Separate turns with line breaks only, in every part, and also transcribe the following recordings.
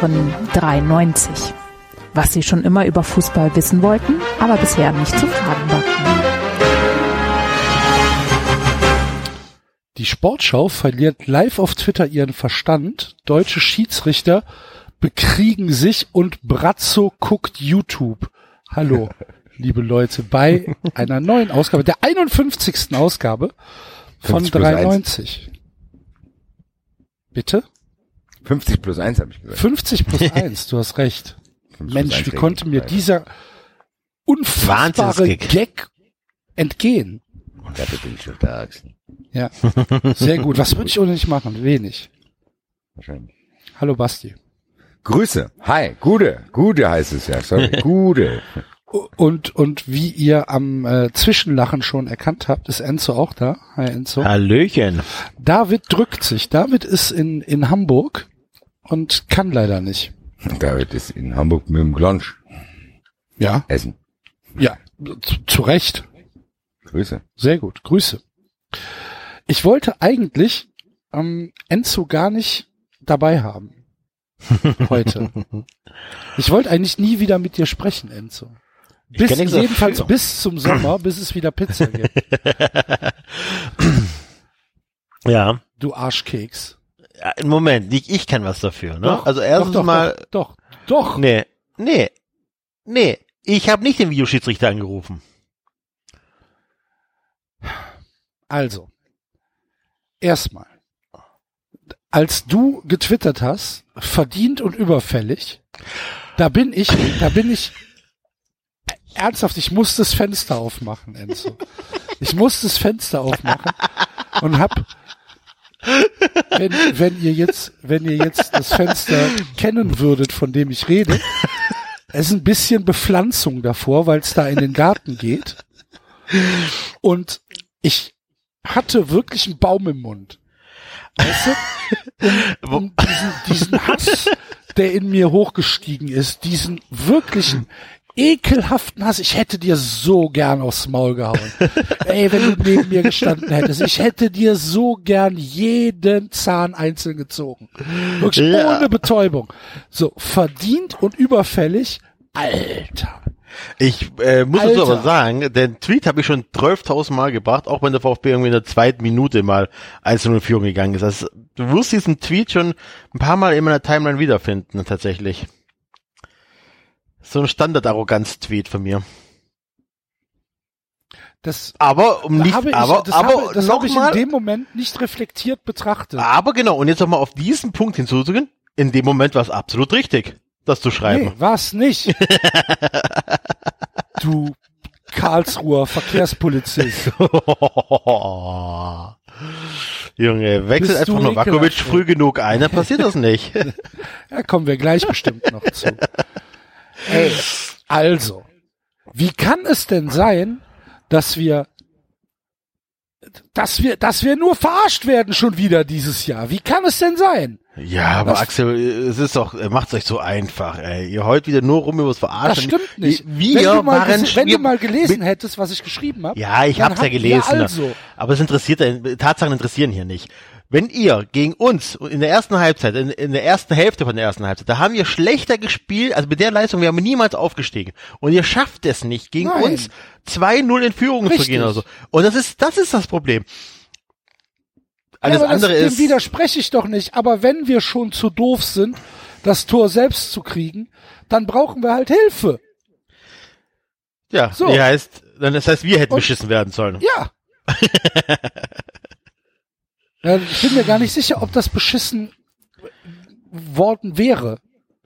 Hören 93. Was Sie schon immer über Fußball wissen wollten, aber bisher nicht zu fragen war.
Die Sportschau verliert live auf Twitter ihren Verstand. Deutsche Schiedsrichter bekriegen sich und Brazzo guckt YouTube. Hallo, liebe Leute, bei einer neuen Ausgabe, der 51. Ausgabe von 93. Bitte?
50 plus 1 habe ich gesagt.
50 plus 1, du hast recht. Mensch, wie konnte mir dieser unfassbare Gag entgehen?
Und dafür bin ich schon da, Axel.
Ja, sehr gut. Was würde ich ohne dich machen? Wenig.
Wahrscheinlich.
Hallo Basti.
Grüße. Hi. Gude. Gude heißt es ja. Sorry. Gude.
Und, und wie ihr am äh, Zwischenlachen schon erkannt habt, ist Enzo auch da. Hi Enzo.
Hallöchen.
David drückt sich. David ist in, in Hamburg und kann leider nicht.
David ist in Hamburg mit dem Glonsch.
Ja.
Essen.
Ja, zu, zu Recht.
Grüße.
Sehr gut. Grüße. Ich wollte eigentlich ähm, Enzo gar nicht dabei haben. Heute. ich wollte eigentlich nie wieder mit dir sprechen, Enzo. Bis, jedenfalls bis zum Sommer, bis es wieder Pizza gibt.
ja.
Du Arschkeks.
Ja, Moment, nicht ich kann was dafür, ne?
Doch,
also erstens
doch, doch,
mal.
Doch, doch. doch.
Nee, nee, nee. Ich habe nicht den Videoschiedsrichter angerufen.
Also, erstmal, als du getwittert hast, verdient und überfällig, da bin ich, da bin ich ernsthaft, ich muss das Fenster aufmachen, Enzo. Ich muss das Fenster aufmachen und hab, wenn, wenn ihr jetzt, wenn ihr jetzt das Fenster kennen würdet, von dem ich rede, es ist ein bisschen Bepflanzung davor, weil es da in den Garten geht. Und ich hatte wirklich einen Baum im Mund. Weißt du? Um, um diesen, diesen Hass, der in mir hochgestiegen ist, diesen wirklichen ekelhaften Hass. Ich hätte dir so gern aufs Maul gehauen. Ey, wenn du neben mir gestanden hättest. Ich hätte dir so gern jeden Zahn einzeln gezogen. Wirklich
Ja.
ohne Betäubung. So, verdient und überfällig. Alter.
Ich äh, muss es
Alter.
aber sagen, den Tweet habe ich schon 12.000 Mal gebracht, auch wenn der VfB irgendwie in der zweiten Minute mal 1 in Führung gegangen ist. Also, du wirst diesen Tweet schon ein paar Mal in meiner Timeline wiederfinden, tatsächlich. So ein Standard-Arroganz-Tweet von mir.
Das
Aber um nicht,
ich,
aber,
das
aber
habe, das habe ich in
nochmal,
dem Moment nicht reflektiert betrachtet.
aber genau, und jetzt nochmal auf diesen Punkt hinzuzugehen, in dem Moment war es absolut richtig, das zu schreiben.
Nee, war's nicht. du Karlsruher Verkehrspolizist.
Junge, wechselt einfach Novakovic früh genug ein, dann passiert das nicht.
Ja, kommen wir gleich bestimmt noch zu. Ey, also, wie kann es denn sein, dass wir, dass wir, dass wir nur verarscht werden schon wieder dieses Jahr? Wie kann es denn sein?
Ja, aber
Das-
Axel, es ist doch, macht's euch so einfach, ey. Ihr heult wieder nur rum übers Verarschen.
Das stimmt nicht.
Wir
wenn du mal,
waren,
wenn
wir,
du mal gelesen hättest, was ich geschrieben habe.
Ja, ich hab's ja gelesen.
Also,
Aber es interessiert, Tatsachen interessieren hier nicht. Wenn ihr gegen uns in der ersten Halbzeit, in, in der ersten Hälfte von der ersten Halbzeit, da haben wir schlechter gespielt, also mit der Leistung, wir haben niemals aufgestiegen. Und ihr schafft es nicht, gegen
Nein.
uns 2-0 in Führung zu
Richtig.
gehen oder so. Und das ist, das ist das Problem.
ja,
Alles andere
das,
ist,
dem widerspreche ich doch nicht. Aber wenn wir schon zu doof sind, das Tor selbst zu kriegen, dann brauchen wir halt Hilfe.
ja,
so.
heißt, dann das heißt, wir hätten
Und-
beschissen werden sollen.
Ja. ja. Ich bin mir gar nicht sicher, ob das beschissen worden wäre.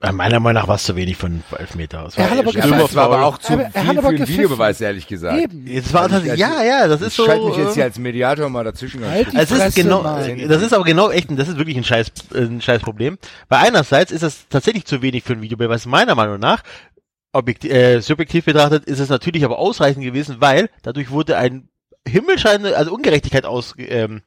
Ja, Meiner Meinung nach war es zu wenig von Elfmeter. Es
Er
war
hat aber gepfiffen.
Das war aber auch zu
Aber er
viel für den. Videobeweis, ehrlich gesagt.
Eben.
Jetzt war
Also
das,
ich-
ja, ja, das
Ich
ist so.
schalte mich jetzt hier
äh,
als Mediator mal dazwischen.
Halt
Es ist genau,
Mann.
das ist aber genau echt, ein- das ist wirklich ein scheiß, ein scheiß Problem. Weil einerseits ist das tatsächlich zu wenig für ein Videobeweis, meiner Meinung nach. Objektiv, äh, subjektiv betrachtet ist es natürlich aber ausreichend gewesen, weil dadurch wurde ein himmelschreiende, also Ungerechtigkeit aus, ähm,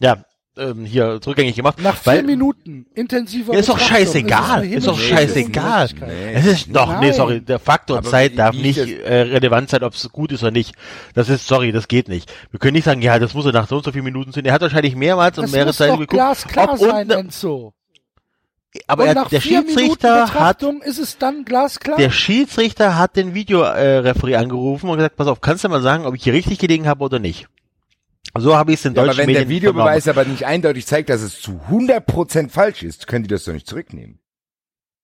ja, ähm, hier zurückgängig gemacht.
Nach vier
weil,
Minuten intensiver
Ja, ist doch scheißegal, ist doch scheißegal.
Nee.
Es ist doch, nee, sorry, der Faktor
Aber
Zeit darf nicht
ich
äh, relevant sein, ob es gut ist oder nicht. Das ist, sorry, das geht nicht. Wir können nicht sagen, ja, das muss er nach so und so vielen Minuten sein. Er hat wahrscheinlich mehrmals und mehrere Zeiten geguckt.
glasklar
ob
sein,
unten-
Enzo.
aber er, der Schiedsrichter hat
Betrachtung ist es dann glasklar.
der Schiedsrichter hat den Videoreferee äh, Referee angerufen und gesagt, pass auf, kannst du mal sagen, ob ich hier richtig gelegen habe oder nicht? So habe ich es in
Ja,
deutschen
aber wenn
Medien
der Videobeweis aber nicht eindeutig zeigt, dass es zu 100% falsch ist, können die das doch nicht zurücknehmen.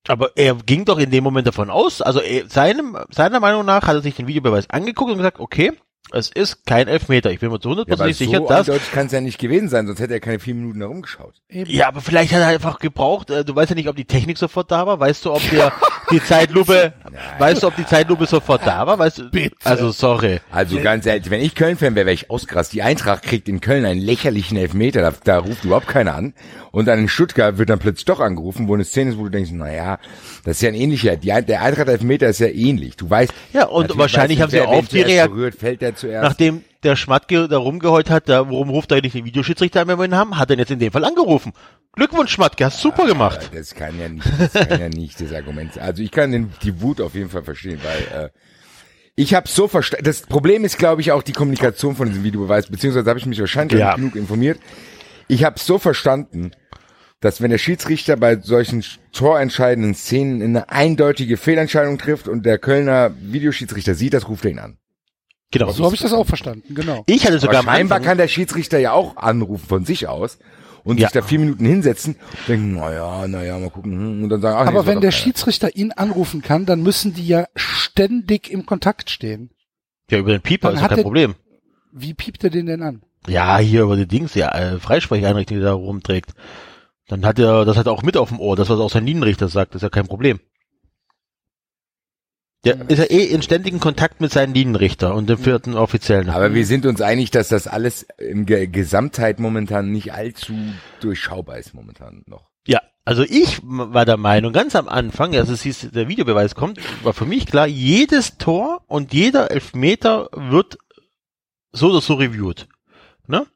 Aber er ging doch in dem Moment davon aus, also er, seinem, seiner Meinung nach hat er sich den Videobeweis angeguckt und gesagt, okay, es ist kein Elfmeter. Ich bin mir zu
Ja, aber
hundertprozentig sicher,
so
dass
eindeutig kann es ja nicht gewesen sein, sonst hätte er keine vier Minuten herumgeschaut.
Eben.
Ja, aber vielleicht hat er einfach gebraucht, äh, du weißt ja nicht, ob die Technik sofort da war, weißt du, ob der die Zeitlupe, weißt du, ob die Zeitlupe sofort da war, weißt du?
Bitte.
Also sorry.
Also ganz ehrlich, wenn ich Köln-Fan wäre, wäre ich ausgerast. Die Eintracht kriegt in Köln einen lächerlichen Elfmeter, da, da ruft überhaupt keiner an. Und dann in Stuttgart wird dann plötzlich doch angerufen, wo eine Szene ist, wo du denkst, naja, das ist ja ein ähnlicher, die, der Eintracht-Elfmeter ist ja ähnlich. Du weißt,
Ja, und wahrscheinlich
weißt
haben sie auch die Reaktion,
berührt, fällt der zuerst.
nachdem der Schmatke da rumgeheult hat, da, warum ruft er nicht den Videoschiedsrichter an, wenn wir ihn haben, hat er jetzt in dem Fall angerufen. Glückwunsch, Schmatke, hast super gemacht.
Das kann ja nicht, das kann ja nicht das Argument sein. Also ich kann den, die Wut auf jeden Fall verstehen, weil äh, ich habe so verstanden. Das Problem ist, glaube ich, auch die Kommunikation von diesem Videobeweis, beziehungsweise habe ich mich wahrscheinlich
Ja.
nicht genug informiert. Ich habe so verstanden, dass wenn der Schiedsrichter bei solchen torentscheidenden Szenen eine eindeutige Fehlentscheidung trifft und der Kölner Videoschiedsrichter sieht, das ruft er ihn an.
Genau.
So habe ich das auch verstanden, genau.
Ich hatte sogar
Aber scheinbar kann der Schiedsrichter ja auch anrufen von sich aus und
Ja.
sich da vier Minuten hinsetzen und denken, naja, naja, mal gucken, hm, und dann sagen, ach, nee,
Aber
war
wenn der
keiner.
Schiedsrichter ihn anrufen kann, dann müssen die ja ständig im Kontakt stehen.
ja, über den Pieper
Dann
ist kein
der-
Problem.
Wie piept er den denn an?
Ja, hier über die Dings, ja, äh, Freisprecheinrichtung, die da rumträgt. Dann hat er, das hat er auch mit auf dem Ohr, das was auch sein Linienrichter sagt, ist ja kein Problem. Der ist ja eh in ständigen Kontakt mit seinen Linienrichter und dem vierten Offiziellen.
Aber wir sind uns einig, dass das alles im Ge Gesamtheit momentan nicht allzu durchschaubar ist momentan noch.
Ja, also ich war der Meinung, ganz am Anfang, als es hieß, der Videobeweis kommt, war für mich klar, jedes Tor und jeder Elfmeter wird so oder so reviewed. Ne?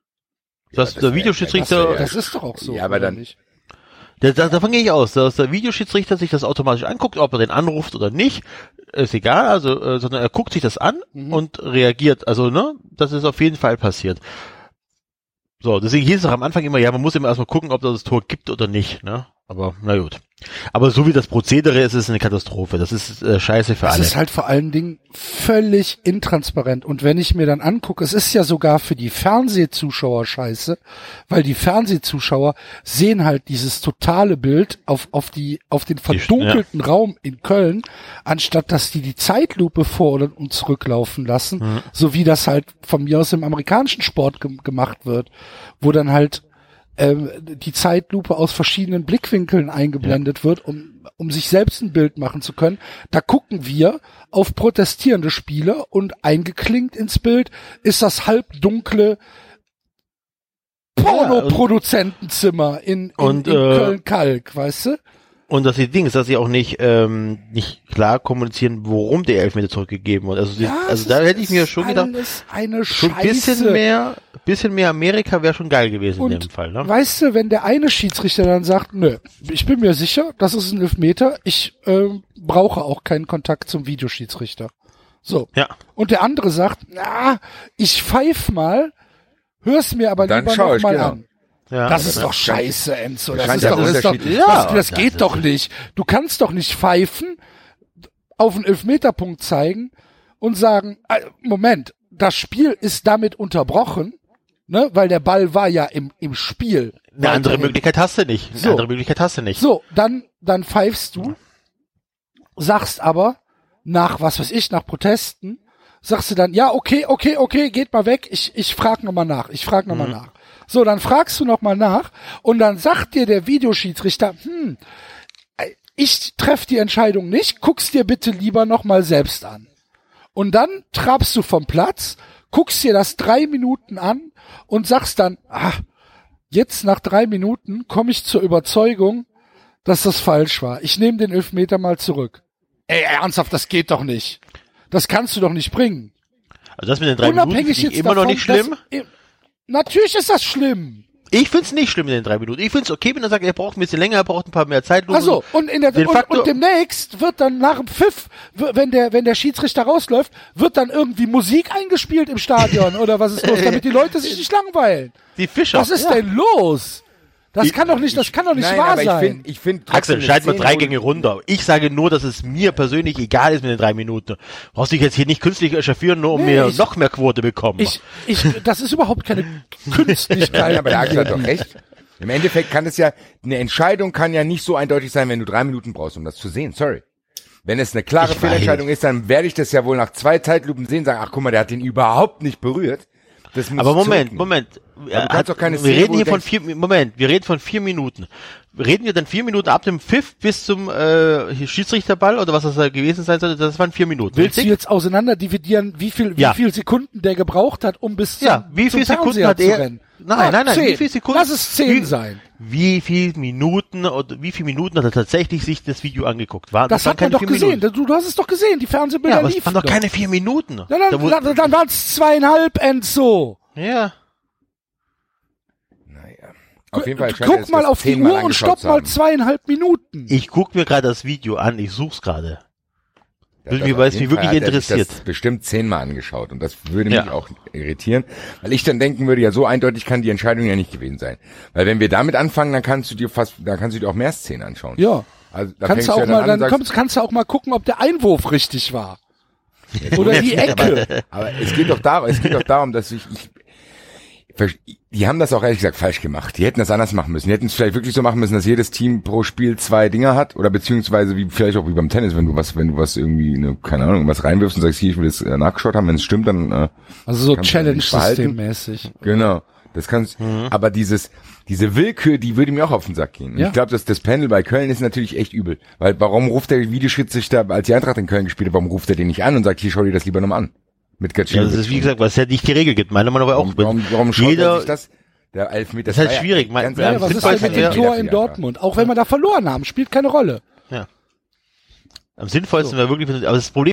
Dass
das
der Videoschiedsrichter,
das wär-
Das ist doch auch so.
Ja, aber dann-
nicht?
Der, da, davon gehe ich aus, dass der Videoschiedsrichter sich das automatisch anguckt, ob er den anruft oder nicht, ist egal, also, äh, sondern er guckt sich das an
Mhm.
und reagiert. Also, ne, das ist auf jeden Fall passiert. So, deswegen hieß es auch am Anfang immer, ja, man muss immer erstmal gucken, ob das, das Tor gibt oder nicht, ne? Aber, na gut. Aber so wie das Prozedere ist, ist es eine Katastrophe. Das ist äh, scheiße für
Es
alle.
ist halt vor allen Dingen völlig intransparent. Und wenn ich mir dann angucke, es ist ja sogar für die Fernsehzuschauer scheiße, weil die Fernsehzuschauer sehen halt dieses totale Bild auf, auf die, auf den verdunkelten Raum in Köln, anstatt dass die die Zeitlupe vor und zurücklaufen lassen,
Mhm.
so wie das halt von mir aus im amerikanischen Sport gem- gemacht wird, wo dann halt ähm, die Zeitlupe aus verschiedenen Blickwinkeln eingeblendet wird, um, um sich selbst ein Bild machen zu können. Da gucken wir auf protestierende Spieler und eingeklinkt ins Bild ist das halbdunkle Pornoproduzentenzimmer in, in,
Und,
in
äh,
Köln-Kalk, weißt du?
Und dass die Dings, dass sie auch nicht, ähm, nicht klar kommunizieren, worum der Elfmeter zurückgegeben wurde. Also, die,
Ja,
also
es
da
ist-
hätte ich mir schon
ist
gedacht,
eine
schon ein bisschen mehr, bisschen mehr Amerika wäre schon geil gewesen in
Und
dem Fall, ne?
weißt du, wenn der eine Schiedsrichter dann sagt, nö, ich bin mir sicher, das ist ein Elfmeter, ich ähm, brauche auch keinen Kontakt zum Videoschiedsrichter. So.
Ja.
Und der andere sagt, na, ich pfeif mal, hör's mir aber
Dann
lieber
schau
noch
ich,
mal
genau.
an.
Ja.
Das ist doch scheiße, Enzo. Das ist
ja
doch, das, ist doch,
unterschiedlich.
das,
Ja,
das
das
geht
ist-
doch nicht. Du kannst doch nicht pfeifen, auf einen Elfmeterpunkt zeigen und sagen, äh, Moment, das Spiel ist damit unterbrochen, ne, weil der Ball war ja im, im Spiel.
Eine andere. Möglichkeit hast du nicht. Eine
So.
andere Möglichkeit hast du nicht.
So, dann, dann pfeifst du, sagst aber nach, was weiß ich, nach Protesten, sagst du dann, ja, okay, okay, okay, geht mal weg, ich, ich frag nochmal nach, ich frag nochmal nach. So, dann fragst du nochmal nach und dann sagt dir der Videoschiedsrichter, hm, ich treff die Entscheidung nicht, guck's dir bitte lieber nochmal selbst an. Und dann trabst du vom Platz, guckst dir das drei Minuten an und sagst dann, ah, jetzt nach drei Minuten komme ich zur Überzeugung, dass das falsch war. Ich nehme den Elfmeter mal zurück. Ey, ernsthaft, das geht doch nicht. Das kannst du doch nicht bringen.
Also das mit den drei Minuten
Unabhängig
ich
jetzt
immer noch
davon,
nicht schlimm.
dass- Natürlich ist das schlimm.
Ich find's nicht schlimm in den drei Minuten. Ich find's okay, wenn er sagt, er braucht ein bisschen länger, er braucht ein paar mehr Zeit.
Also und in der und,
Faktor-
und demnächst wird dann nach dem Pfiff, wenn der wenn der Schiedsrichter rausläuft, wird dann irgendwie Musik eingespielt im Stadion oder was ist los, damit die Leute sich nicht langweilen.
die Fischer.
Was ist
ja.
denn los? Das
Ich-
kann doch nicht, das kann doch nicht
Nein,
wahr
aber
sein.
ich finde, ich finde
Axel, schalt mal drei Gänge runter. Ich sage nur, dass es mir persönlich egal ist mit den drei Minuten. Brauchst dich jetzt hier nicht künstlich echauffieren, nur um
Nee,
mir
ich-
noch mehr Quote bekommen.
Ich, ich, das ist überhaupt keine Künstlichkeit.
Nein, aber der Axel hat doch recht. Im Endeffekt kann es ja, eine Entscheidung kann ja nicht so eindeutig sein, wenn du drei Minuten brauchst, um das zu sehen. Sorry. Wenn es eine klare
Ich
Fehlentscheidung ist, dann werde ich das ja wohl nach zwei Zeitlupen sehen, sagen, ach guck mal, der hat den überhaupt nicht berührt.
Aber Moment. Moment.
Ja,
wir reden hier von vier, Moment, wir reden von vier Minuten. Reden wir dann vier Minuten ab dem Pfiff bis zum äh, Schiedsrichterball oder was das da gewesen sein sollte? Das waren vier Minuten.
Willst du
richtig?
jetzt auseinander dividieren, wie viel, wie
Ja.
viel Sekunden der gebraucht hat, um bis
Ja,
zum,
wie
zum
viel Sekunden
Fernseher
hat
zu
er-
rennen?
Nein,
Ah,
nein, nein,
zehn.
wie viel Sekunden-
Lass es zehn
wie-
sein.
Wie viel Minuten oder wie viele Minuten hat er tatsächlich sich das Video angeguckt? War,
Das,
waren
hat man doch gesehen. Du, du hast es doch gesehen. Die Fernsehbilder
Ja, aber
liefen
waren doch keine vier Minuten.
Ja, dann,
Da
dann, dann waren es zweieinhalb, Enzo.
ja.
Auf jeden Fall
Guck mal auf die Uhr und stopp mal zweieinhalb Minuten.
Ich guck mir gerade das Video an, ich such's gerade.
Hat
mich-
das
weil es mich wirklich
er
interessiert.
Das bestimmt zehnmal angeschaut und das würde mich
Ja.
auch irritieren, weil ich dann denken würde, ja so eindeutig kann die Entscheidung ja nicht gewesen sein, weil wenn wir damit anfangen, dann kannst du dir fast, dann kannst du dir auch mehr Szenen anschauen.
Ja.
Also da
Kannst du auch
ja
mal,
an
dann
sagst,
kommst, kannst du auch mal gucken, ob der Einwurf richtig war. Oder die Ecke.
Aber es geht doch darum, es geht doch darum, dass ich, ich die haben das auch ehrlich gesagt falsch gemacht. Die hätten das anders machen müssen. Die hätten es vielleicht wirklich so machen müssen, dass jedes Team pro Spiel zwei Dinger hat oder beziehungsweise wie vielleicht auch wie beim Tennis, wenn du was, wenn du was irgendwie, ne, keine Ahnung, was reinwirfst und sagst, hier, ich will das äh, nachgeschaut haben, wenn es stimmt, dann äh,
Also so. Challenge-System-mäßig.
Genau. Das kannst, aber dieses, diese Willkür, die würde mir auch auf den Sack gehen. Und
Ja.
Ich glaube, dass das Panel bei Köln ist natürlich echt übel. Weil warum ruft der Videoschiedsrichter, als die Eintracht in Köln gespielt hat, warum ruft er den nicht an und sagt, hier schau dir das lieber nochmal an? Mit
Ja,
Gacinovic.
das ist wie gesagt, was es ja nicht die Regel gibt. Meiner Meinung nach auch.
warum, warum, warum schaut er
jeder,
sich das? Der Elfmeter
Das ist halt
ja
schwierig.
Ganz
Ja,
Ja, was ist denn mit
ja-
dem Tor in. Dortmund? Auch wenn wir da verloren haben, spielt keine Rolle.
am sinnvollsten wäre wirklich, aber das Problem,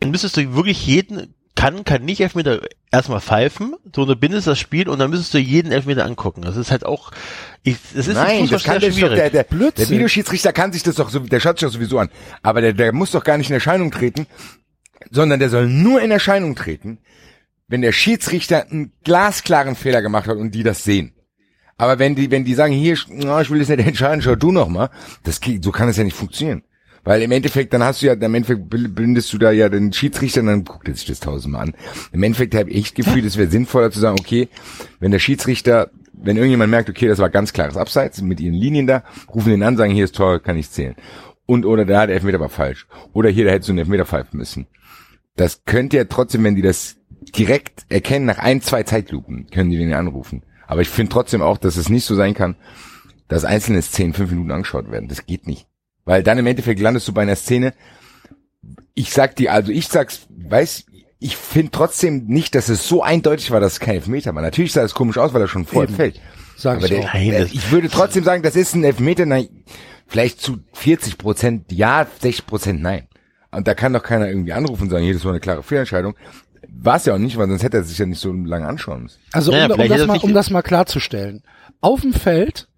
dann müsstest du wirklich jeden, kann, kann nicht Elfmeter erstmal pfeifen, du unterbindest das Spiel und dann müsstest du jeden Elfmeter angucken. Das ist halt auch, ich, das ist
Nein, das kann
sehr
der, der, der, der
Blödsinn.
Videoschiedsrichter kann sich das doch so, der schaut sich doch sowieso an. Aber der, der muss doch gar nicht in Erscheinung treten, sondern der soll nur in Erscheinung treten, wenn der Schiedsrichter einen glasklaren Fehler gemacht hat und die das sehen. Aber wenn die, wenn die sagen, hier, ich will das nicht entscheiden, schau du noch mal, das so kann es ja nicht funktionieren. Weil im Endeffekt, dann hast du ja, im Endeffekt blindest du da ja den Schiedsrichter und dann guckt er sich das tausendmal an. Im Endeffekt habe ich das Gefühl, es wäre sinnvoller zu sagen, okay, wenn der Schiedsrichter, wenn irgendjemand merkt, okay, das war ganz klares Abseits mit ihren Linien da, rufen den an, sagen, hier ist Tor, kann ich zählen. Und oder da der Elfmeter war falsch. Oder hier, da hättest du einen Elfmeter pfeifen müssen. Das könnte ja trotzdem, wenn die das direkt erkennen, nach ein, zwei Zeitlupen, können die den ja anrufen. Aber ich finde trotzdem auch, dass es nicht so sein kann, dass einzelne Szenen fünf Minuten angeschaut werden. Das geht nicht. Weil dann im Endeffekt landest du bei einer Szene. Ich sag dir, also ich sag's, weiß, ich finde trotzdem nicht, dass es so eindeutig war, dass es kein Elfmeter war. Natürlich sah es komisch aus, weil er schon vorher fällt.
Sag ich
der.
Nein,
ich würde trotzdem sagen, das ist ein Elfmeter, nein, vielleicht zu 40 Prozent ja, 60 Prozent nein. Und da kann doch keiner irgendwie anrufen und sagen, hier, das war eine klare Fehlentscheidung. War es ja auch nicht, weil sonst hätte er sich ja nicht so lange anschauen müssen.
Also
Naja,
um, um, das mal, um das mal klarzustellen. Auf dem Feld,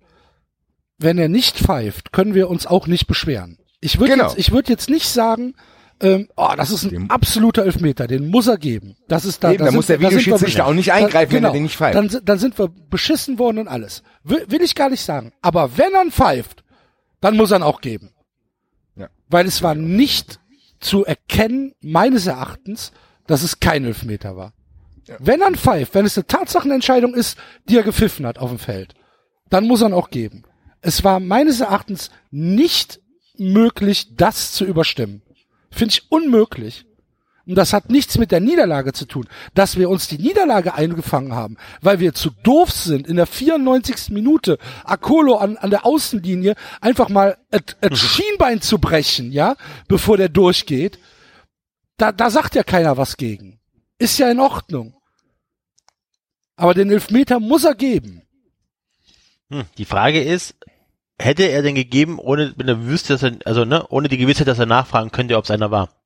wenn er nicht pfeift, können wir uns auch nicht beschweren. Ich würde
Genau.
jetzt, ich würde jetzt nicht sagen, ähm, oh, das ist ein
Dem-
absoluter Elfmeter, den muss er geben. Das ist da,
Eben, da muss der
wir-
Videoschiedsrichter auch nicht
da-
eingreifen, wenn
genau,
er den nicht pfeift.
Dann, dann sind wir beschissen worden und alles. Will, will ich gar nicht sagen. Aber wenn er pfeift, dann muss er ihn auch geben.
Ja.
Weil es war nicht zu erkennen, meines Erachtens, dass es kein Elfmeter war. Wenn er pfeift, wenn es eine Tatsachenentscheidung ist, die er gepfiffen hat auf dem Feld, dann muss er ihn auch geben. Es war meines Erachtens nicht möglich, das zu überstimmen. Finde ich unmöglich. Und das hat nichts mit der Niederlage zu tun, dass wir uns die Niederlage eingefangen haben, weil wir zu doof sind, in der 94. Minute Akolo an, an der Außenlinie einfach mal das Schienbein zu brechen, ja, bevor der durchgeht. Da, da sagt ja keiner was gegen. Ist ja in Ordnung. Aber den Elfmeter muss er geben.
Hm, die Frage ist, hätte er denn gegeben, ohne, wenn er wüsste, dass er, also, ne, ohne die Gewissheit, dass er nachfragen könnte, ob es einer war?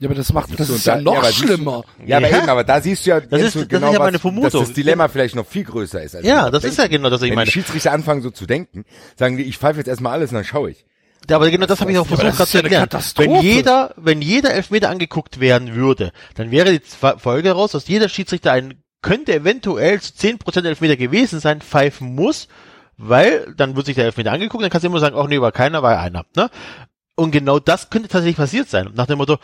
Ja, aber das macht, das
du,
ist
da-
ja noch
aber siehst du-
schlimmer.
Ja, aber
Ja.
eben, aber da siehst du ja,
Das ist-
du
das ist ja meine Vermutung.
dass das Dilemma vielleicht noch viel größer ist. Als
Ja, das ist ja
denken.
genau das, was ich
Wenn
meine.
die Schiedsrichter anfangen so zu denken, sagen die, ich pfeife jetzt erstmal alles und dann schaue ich.
Ja, aber genau das habe ich auch versucht
das
gerade
ist
zu
ja eine
erklären.
Katastrophe.
Wenn jeder, wenn jeder Elfmeter angeguckt werden würde, dann wäre die Folge raus, dass jeder Schiedsrichter ein könnte eventuell zu 10% Elfmeter gewesen sein, pfeifen muss, weil dann wird sich der Elfmeter angeguckt, dann kannst du immer sagen, ach nee, war keiner, war einer. Ne? Und genau das könnte tatsächlich passiert sein. Nach dem Motto,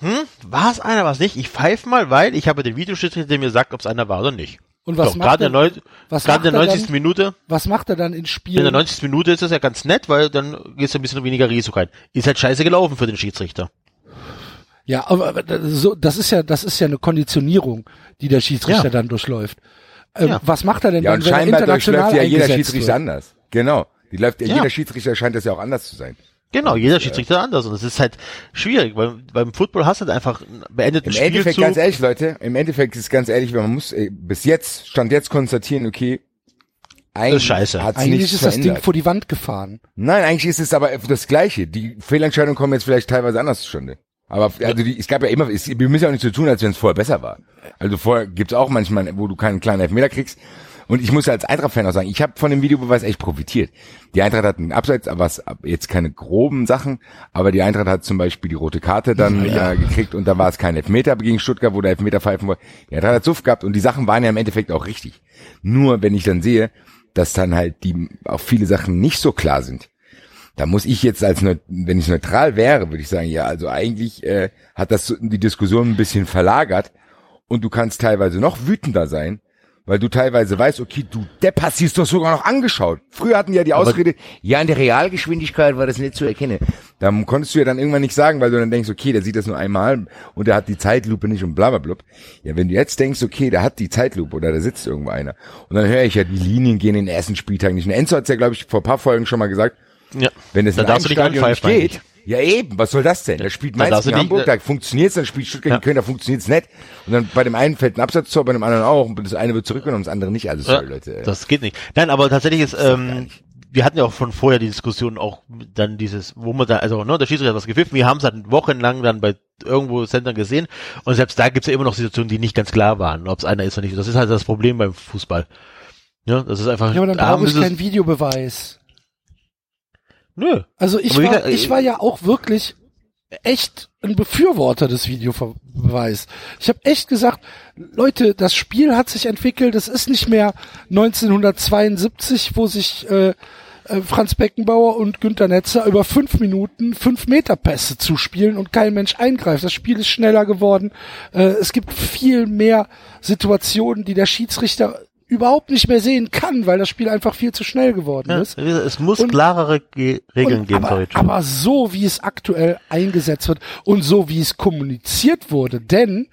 hm, war es einer, war es nicht? Ich pfeife mal, weil ich habe den Videoschiedsrichter, der mir sagt, ob es einer war oder nicht.
Und was
so,
macht
gerade
er,
in der, neun-
was
gerade in der
macht er
90.
dann?
Minute,
was macht er dann in
in der
Spielen?
90. Minute ist das ja ganz nett, weil dann gehst du ein bisschen weniger Risiko rein. Ist halt scheiße gelaufen für den Schiedsrichter.
Ja, aber so, das ist ja, das ist ja eine Konditionierung, die der Schiedsrichter
Ja.
dann durchläuft. Ähm,
Ja.
Was macht er denn
Ja,
dann,
und
wenn er
scheinbar
international
durchläuft ja jeder Schiedsrichter
wird?
anders. Genau. Die läuft,
Ja.
Jeder Schiedsrichter scheint das ja auch anders zu sein.
Genau, jeder Schiedsrichter anders. Und das ist halt schwierig, weil beim Football hast du halt einfach einen beendeten
Im Endeffekt,
Spielzug.
ganz ehrlich, Leute, im Endeffekt ist es ganz ehrlich, man muss äh, bis jetzt, stand jetzt konstatieren, okay, eigentlich
Eigentlich ist das Ding
verändert.
vor die Wand gefahren.
Nein, eigentlich ist es aber das Gleiche. Die Fehlentscheidungen kommen jetzt vielleicht teilweise anders zustande. Aber also die, es gab ja immer, es, wir müssen ja auch nicht so tun, als wenn es vorher besser war. Also vorher gibt's auch manchmal, wo du keinen kleinen Elfmeter kriegst. Und ich muss ja als Eintracht-Fan auch sagen, ich habe von dem Videobeweis echt profitiert. Die Eintracht hat einen Abseits, aber jetzt keine groben Sachen, aber die Eintracht hat zum Beispiel die rote Karte dann äh, gekriegt und da war es kein Elfmeter gegen Stuttgart, wo der Elfmeter pfeifen wollte. Die Eintracht hat Suff gehabt und die Sachen waren ja im Endeffekt auch richtig. Nur wenn ich dann sehe, dass dann halt die auch viele Sachen nicht so klar sind, da muss ich jetzt als, wenn ich neutral wäre, würde ich sagen, ja, also eigentlich äh, hat das die Diskussion ein bisschen verlagert und du kannst teilweise noch wütender sein, weil du teilweise weißt, okay, du Depp hast dies doch sogar noch angeschaut. Früher hatten die ja die Ausrede, ja, in der Realgeschwindigkeit war das nicht zu erkennen. Da konntest du ja dann irgendwann nicht sagen, weil du dann denkst, okay, der sieht das nur einmal und der hat die Zeitlupe nicht und bla bla bla. Ja, wenn du jetzt denkst, okay, der hat die Zeitlupe oder da sitzt irgendwo einer und dann höre ich ja, die Linien gehen in den ersten Spieltag nicht. Und Enzo hat's ja, glaube ich, vor ein paar Folgen schon mal gesagt,
ja.
wenn es
Dann
in einem Stadion nicht geht, ja eben, was soll das denn? Da spielt
Dann
Mainz gegen
nicht-
Hamburg, da funktioniert's, dann spielt Stuttgart
Ja.
gegen Köln, da funktioniert's nicht. Und dann bei dem einen fällt ein Absatztor, bei dem anderen auch. Und das eine wird zurückgenommen, das andere nicht. Also
Ja,
sorry, Leute.
Das geht nicht. Nein, aber tatsächlich ist, ähm, wir hatten ja auch von vorher die Diskussion auch dann dieses, wo man da, also ne, der Schiedsrichter hat was gepfiffen, wir haben es halt wochenlang dann bei irgendwo Sendern gesehen und selbst da gibt's ja immer noch Situationen, die nicht ganz klar waren, ob es einer ist oder nicht. Das ist halt das Problem beim Fußball. Ja, das ist einfach.
Ja, aber dann
da
brauche ich keinen Videobeweis.
Nö.
Also ich war, ich war ja auch wirklich echt ein Befürworter des Videobeweis. Ich habe echt gesagt, Leute, das Spiel hat sich entwickelt. Es ist nicht mehr 1972, wo sich äh, äh, Franz Beckenbauer und Günter Netzer über fünf Minuten fünf Meter Pässe zuspielen und kein Mensch eingreift. Das Spiel ist schneller geworden. Äh, es gibt viel mehr Situationen, die der Schiedsrichter überhaupt nicht mehr sehen kann, weil das Spiel einfach viel zu schnell geworden
Ja,
ist.
es muss
Und-
klarere Ge Regeln
Und
geben,
aber,
Deutsch.
aber so, wie es aktuell eingesetzt wird und so, wie es kommuniziert wurde, denn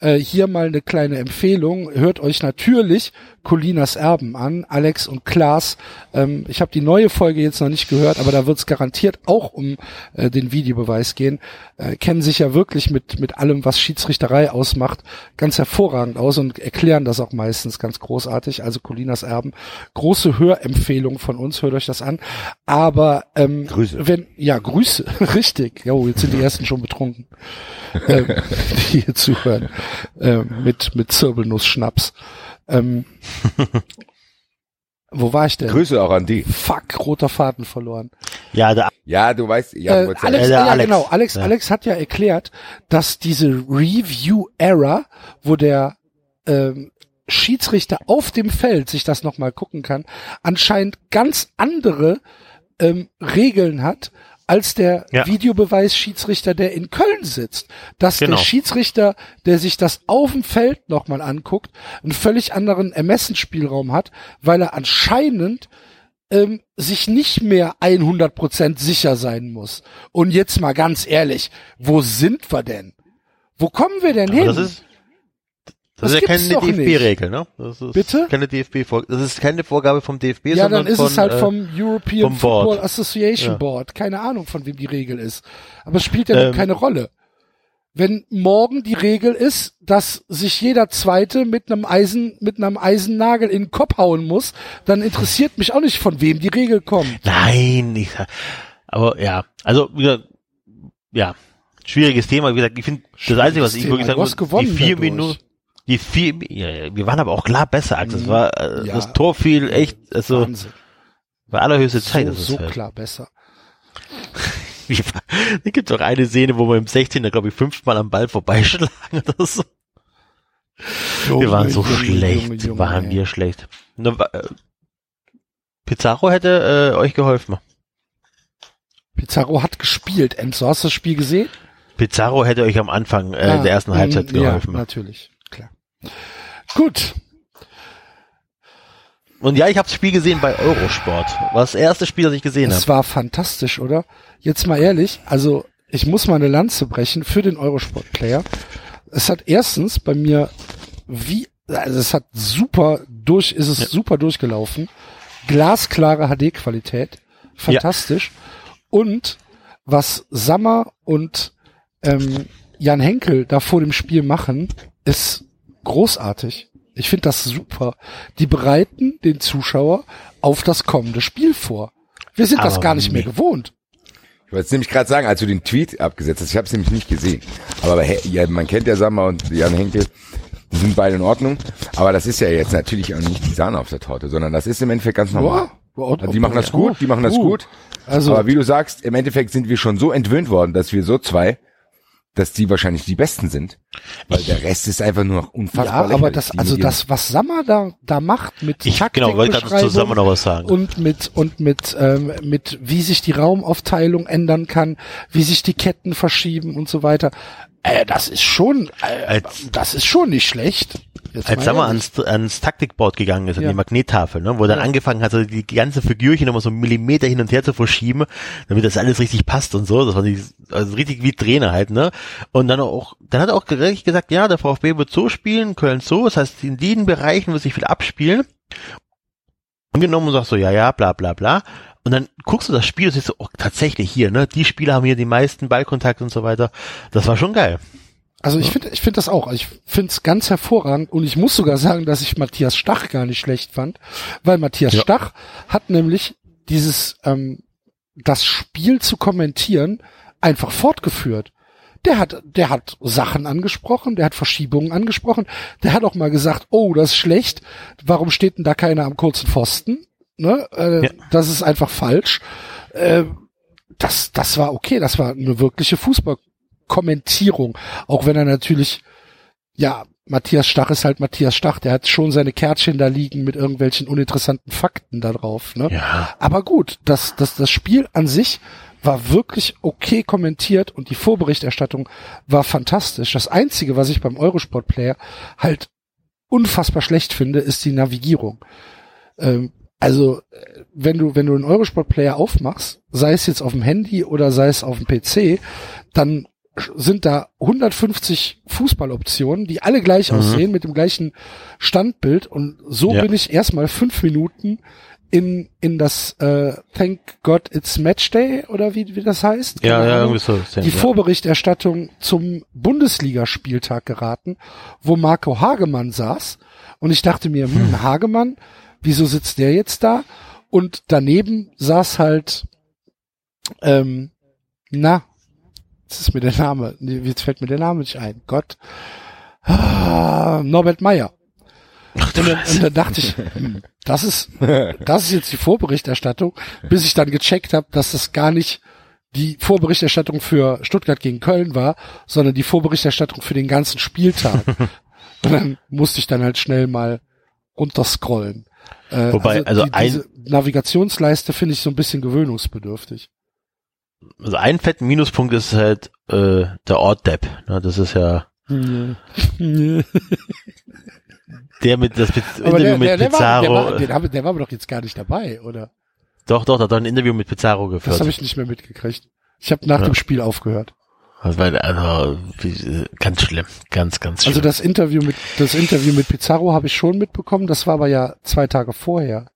äh, hier mal eine kleine Empfehlung, hört euch natürlich Colinas Erben an, Alex und Klaas. Ähm, ich habe die neue Folge jetzt noch nicht gehört, aber da wird es garantiert auch um äh, den Videobeweis gehen. Äh, kennen sich ja wirklich mit, mit allem, was Schiedsrichterei ausmacht, ganz hervorragend aus und erklären das auch meistens ganz großartig. Also Colinas Erben, große Hörempfehlung von uns, hört euch das an. Aber ähm,
Grüße.
wenn, ja, Grüße, richtig. Jo, jetzt sind die ersten schon betrunken, ähm, die hier zuhören, ähm, mit, mit Zirbelnuss-Schnaps. Ähm, wo war ich denn?
Grüße auch an die.
Fuck, roter Faden verloren.
ja, der,
Ja, du weißt, ja, du
Äh, Alex,
Äh,
ja,
Alex.
genau. Alex,
Ja.
Alex hat ja erklärt, dass diese Review Error, wo der ähm, Schiedsrichter auf dem Feld sich das nochmal gucken kann, anscheinend ganz andere ähm, Regeln hat als der
Ja.
Videobeweis-Schiedsrichter, der in Köln sitzt. Dass
Genau.
der Schiedsrichter, der sich das auf dem Feld nochmal anguckt, einen völlig anderen Ermessensspielraum hat, weil er anscheinend ähm, sich nicht mehr 100% sicher sein muss. Und jetzt mal ganz ehrlich, wo sind wir denn? Wo kommen wir denn
aber
hin?
Das ist,
Das
das, ist ja keine. DFB-Regel, ne? Das ist
Bitte?
Keine DFB -Vor das ist keine Vorgabe vom DFB,
ja,
sondern
dann ist
von,
es halt
äh,
vom European
vom Board.
Football Association
Ja.
Board. Keine Ahnung, von wem die Regel ist. Aber es spielt ja
Ähm,
keine Rolle. Wenn morgen die Regel ist, dass sich jeder Zweite mit einem Eisen, mit einem Eisennagel in den Kopf hauen muss, dann interessiert mich auch nicht, von wem die Regel kommt.
Nein, ich, aber ja, also wieder, ja, schwieriges Thema. Wie gesagt, ich finde das Einzige, was ich
Thema.
wirklich sagen muss, die vier
dadurch.
Minuten, die ja, ja, wir waren aber auch klar besser, Axel. Es war äh.
Ja.
das Tor fiel echt, also
Wahnsinn.
war allerhöchste Zeit.
So, so
fällt.
klar besser.
Da gibt doch eine Szene, wo wir im 16. glaube ich fünfmal am Ball vorbeischlagen oder so. wir waren so
Junge,
schlecht,
Junge, Junge,
waren wir schlecht. Äh, Pizarro hätte äh, euch geholfen.
Pizarro hat gespielt. Enzo, hast du das Spiel gesehen?
Pizarro hätte euch am Anfang äh,
Ah,
der ersten
mm,
Halbzeit geholfen.
Ja, natürlich. Gut.
Und ja, ich habe das Spiel gesehen bei Eurosport. War das erste Spiel, das ich gesehen
Es
habe.
war fantastisch, oder? Jetzt mal ehrlich, also ich muss mal eine Lanze brechen für den Eurosport-Player. Es hat erstens bei mir wie, also es hat super durch, ist es super durchgelaufen. Glasklare HD-Qualität. Fantastisch. Und was Sammer und ähm, Jan Henkel da vor dem Spiel machen, ist großartig. Ich finde das super. Die bereiten den Zuschauer auf das kommende Spiel vor. Wir sind das
Aber
gar nicht mehr gewohnt.
Ich wollte es nämlich gerade sagen, als du den Tweet abgesetzt hast, ich habe es nämlich nicht gesehen. Aber ja, man kennt ja Sammer und Jan Henkel, die sind beide in Ordnung. Aber das ist ja jetzt natürlich auch nicht die Sahne auf der Torte, sondern das ist im Endeffekt ganz normal.
Ja,
Also die machen das gut, die machen das gut.
Also,
Aber wie du sagst, im Endeffekt sind wir schon so entwöhnt worden, dass wir so zwei, dass die wahrscheinlich die Besten sind. Weil der Rest ist einfach nur noch unfassbar
ja, aber das, also das, was Sammer da, da macht mit
Ich genau, wollte gerade zusammen noch was sagen.
und mit und mit ähm, mit wie sich die Raumaufteilung ändern kann, wie sich die Ketten verschieben und so weiter. Äh, das ist schon, äh,
Als-
das ist schon nicht schlecht. Jetzt
Als
mal
Sammer ans, ans Taktikboard gegangen ist, an
Ja.
die Magnettafel, ne, wo er dann
Ja.
angefangen hat, so die ganze Figürchen immer so einen Millimeter hin und her zu verschieben, damit das alles richtig passt und so. Das war die, also richtig wie Trainer halt, ne? Und dann auch, dann hat er auch gerecht gesagt, ja, der VfB wird so spielen, Köln so, das heißt, in den Bereichen wird sich viel abspielen. Angenommen und sagst so, ja, ja, bla, bla, bla. Und dann guckst du das Spiel und siehst so, oh, tatsächlich hier, ne? Die Spieler haben hier die meisten Ballkontakte und so weiter. Das war schon geil.
Also ich finde, ich finde das auch. Ich finde es ganz hervorragend und ich muss sogar sagen, dass ich Matthias Stach gar nicht schlecht fand, weil Matthias
Ja.
Stach hat nämlich dieses ähm, das Spiel zu kommentieren einfach fortgeführt. Der hat, der hat Sachen angesprochen, der hat Verschiebungen angesprochen, der hat auch mal gesagt, oh, das ist schlecht, warum steht denn da keiner am kurzen Pfosten? Ne? Äh,
Ja.
Das ist einfach falsch. Äh, das, das war okay, das war eine wirkliche Fußballkommentierung. Auch wenn er natürlich, ja, Matthias Stach ist halt Matthias Stach, der hat schon seine Kärtchen da liegen mit irgendwelchen uninteressanten Fakten da drauf. Ne?
Ja.
Aber gut, das, das, das Spiel an sich war wirklich okay kommentiert und die Vorberichterstattung war fantastisch. Das Einzige, was ich beim Eurosport Player halt unfassbar schlecht finde, ist die Navigierung. Ähm, also, äh, wenn du, wenn du einen Eurosport Player aufmachst, sei es jetzt auf dem Handy oder sei es auf dem PC, dann sind da 150 Fußballoptionen, die alle gleich
Mhm.
aussehen, mit dem gleichen Standbild und so
Ja.
bin ich erstmal fünf Minuten in, in das äh, Thank God It's Match Day oder wie, wie das heißt.
Ja, ja, irgendwie so.
Die
ja.
Vorberichterstattung zum Bundesligaspieltag geraten, wo Marco Hagemann saß. Und ich dachte mir, hm, Hagemann, wieso sitzt der jetzt da? Und daneben saß halt, ähm, na, jetzt ist mir der Name, jetzt fällt mir der Name nicht ein. Gott. Ah, Norbert Meyer. Und dann, und dann dachte ich, hm, das ist, das ist jetzt die Vorberichterstattung, bis ich dann gecheckt habe, dass das gar nicht die Vorberichterstattung für Stuttgart gegen Köln war, sondern die Vorberichterstattung für den ganzen Spieltag. und dann musste ich dann halt schnell mal runterscrollen. Äh,
Wobei, also
die,
ein-
diese Navigationsleiste finde ich so ein bisschen gewöhnungsbedürftig.
Also ein fetten Minuspunkt ist halt äh, der Ort Depp. Ne? Das ist ja der mit das Mit
Aber
Interview
der,
mit
der, der, war, der,
Pizarro.
war, den haben, der war aber doch jetzt gar nicht dabei, oder?
doch, doch, da hat er ein Interview mit Pizarro
Das
geführt.
habe ich nicht mehr mitgekriegt. Ich habe nach
Ja.
dem Spiel aufgehört.
Das war, also, ganz schlimm, ganz, ganz schlimm.
Also das Interview mit das Interview mit Pizarro habe ich schon mitbekommen. Das war aber ja zwei Tage vorher.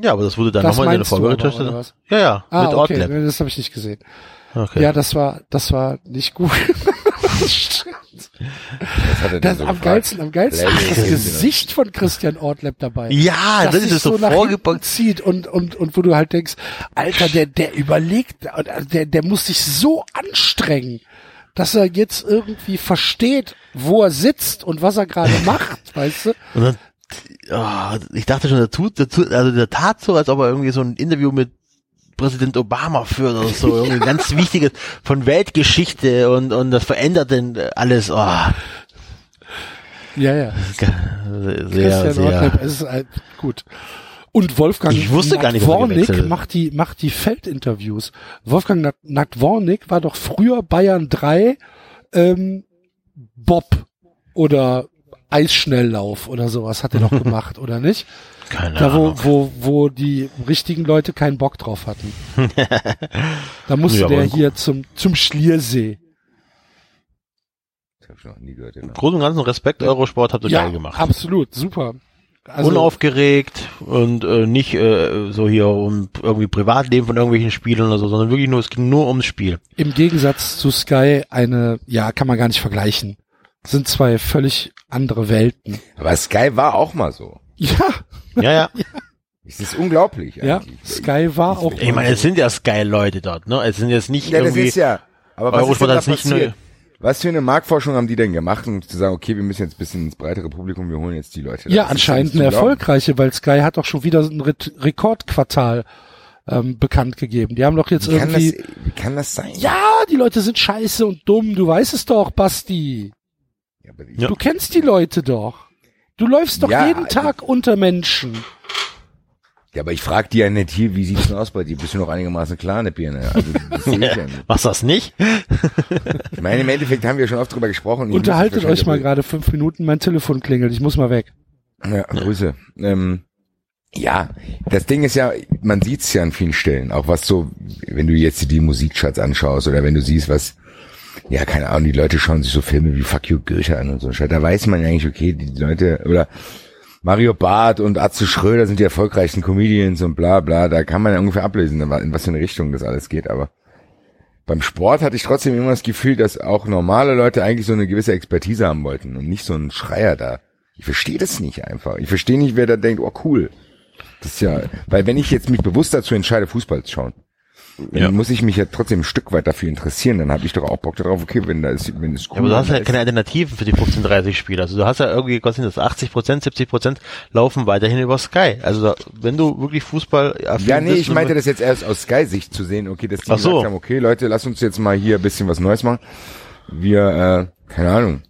Ja, aber das wurde dann
das
nochmal in Vorberichterstattung.
was?
Ja, ja,
Ah,
mit
okay,
Ortlab.
nee, das habe ich nicht gesehen.
Okay.
Ja, das war das war nicht gut.
Er denn
das,
so
am
gefragt?
geilsten, am geilsten
Lächeln,
ist das. Gesicht von Christian Ortlab dabei.
ja das, ist
sich
so
nach hinten
vorgebeugt.
zieht und und und wo du halt denkst, Alter, der der überlegt, der der muss sich so anstrengen, dass er jetzt irgendwie versteht, wo er sitzt und was er gerade macht, weißt du?
Und dann, oh, ich dachte schon, der tut, der tut, also der tat so, als ob er irgendwie so ein Interview mit Präsident Obama führt oder so, irgendwie ganz wichtiges von Weltgeschichte und, und das verändert denn alles, oh,
Ja, ja.
sehr,
Christian
sehr,
Ortlab ist halt gut. Und Wolfgang
Ich wusste gar nicht, ist.
macht die, macht die Feldinterviews. Wolfgang Nadwornik war doch früher Bayern 3 ähm, Bob oder Eisschnelllauf oder sowas hat er doch gemacht, oder nicht?
Keine
Da wo,
Ahnung.
wo, wo die richtigen Leute keinen Bock drauf hatten. da musste
Ja,
der hier zum, zum Schliersee.
Das hab ich noch nie gehört. Ja.
Großen und ganzen Respekt, Eurosport habt ihr
Ja,
geil gemacht.
absolut, super. Also,
Unaufgeregt und äh, nicht äh, so hier um irgendwie Privatleben von irgendwelchen Spielern oder so, sondern wirklich nur, es ging nur ums Spiel.
im Gegensatz zu Sky eine, ja, kann man gar nicht vergleichen. Sind zwei völlig andere Welten.
Aber Sky war auch mal so.
Ja,
Ja, ja.
Es ist unglaublich
ja,
eigentlich.
Sky war auch.
Ich meine, es sind ja Sky-Leute dort, ne? Es sind jetzt nicht
Ja, das
irgendwie
ist ja. Aber was ist denn da
nicht
passiert?
nur-
Was für eine Marktforschung haben die denn gemacht, um zu sagen, okay, wir müssen jetzt ein bisschen ins breitere Publikum, wir holen jetzt die Leute.
ja,
Das ist
anscheinend
nicht
eine erfolgreiche, weil Sky hat doch schon wieder ein Re Rekordquartal ähm, bekannt gegeben. Die haben doch jetzt
Wie kann, das,
irgendwie.
wie kann das sein?
Ja, die Leute sind scheiße und dumm. Du weißt es doch, Basti.
Ja, aber ich,
Ja.
Du kennst die Leute doch. Du läufst doch
Ja,
jeden
also-
Tag unter Menschen.
ja, aber ich frag dir ja nicht hier, wie sieht's denn aus bei dir? Bist du noch einigermaßen klar der Birne? Also, das ja nicht.
Machst du das nicht?
Ich meine, im Endeffekt haben wir schon oft drüber gesprochen.
Unterhaltet euch mal gerade fünf Minuten, mein Telefon klingelt, ich muss mal weg.
Ja, Grüße. Ähm, ja, das Ding ist ja, man sieht's ja an vielen Stellen, auch was so, wenn du jetzt die Musikcharts anschaust oder wenn du siehst, was, ja, keine Ahnung, die Leute schauen sich so Filme wie Fuck You Goethe an und so. Da weiß man eigentlich, okay, die Leute, oder Mario Barth und Atze Schröder sind die erfolgreichsten Comedians und bla bla, da kann man ja ungefähr ablesen, in was für eine Richtung das alles geht, aber beim Sport hatte ich trotzdem immer das Gefühl, dass auch normale Leute eigentlich so eine gewisse Expertise haben wollten und nicht so ein Schreier da. Ich verstehe das nicht einfach. Ich verstehe nicht, wer da denkt, oh cool. Das ist ja, weil wenn ich jetzt mich bewusst dazu entscheide, Fußball zu schauen,
Ja.
muss ich mich ja trotzdem ein Stück weit dafür interessieren. Dann habe ich doch auch Bock darauf, okay, wenn da ist, wenn es cool
Ja, aber du hast ja
ist-
keine Alternativen für die 15-30 Spieler. Also du hast ja irgendwie, was sind das, 80 Prozent, 70 Prozent laufen weiterhin über Sky. Also da, wenn du wirklich Fußball
Ja, nee, ich meinte das jetzt erst aus Sky-Sicht zu sehen, okay, dass die
Ach so.
gesagt haben, okay, Leute, lass uns jetzt mal hier ein bisschen was Neues machen. Wir, äh, keine Ahnung,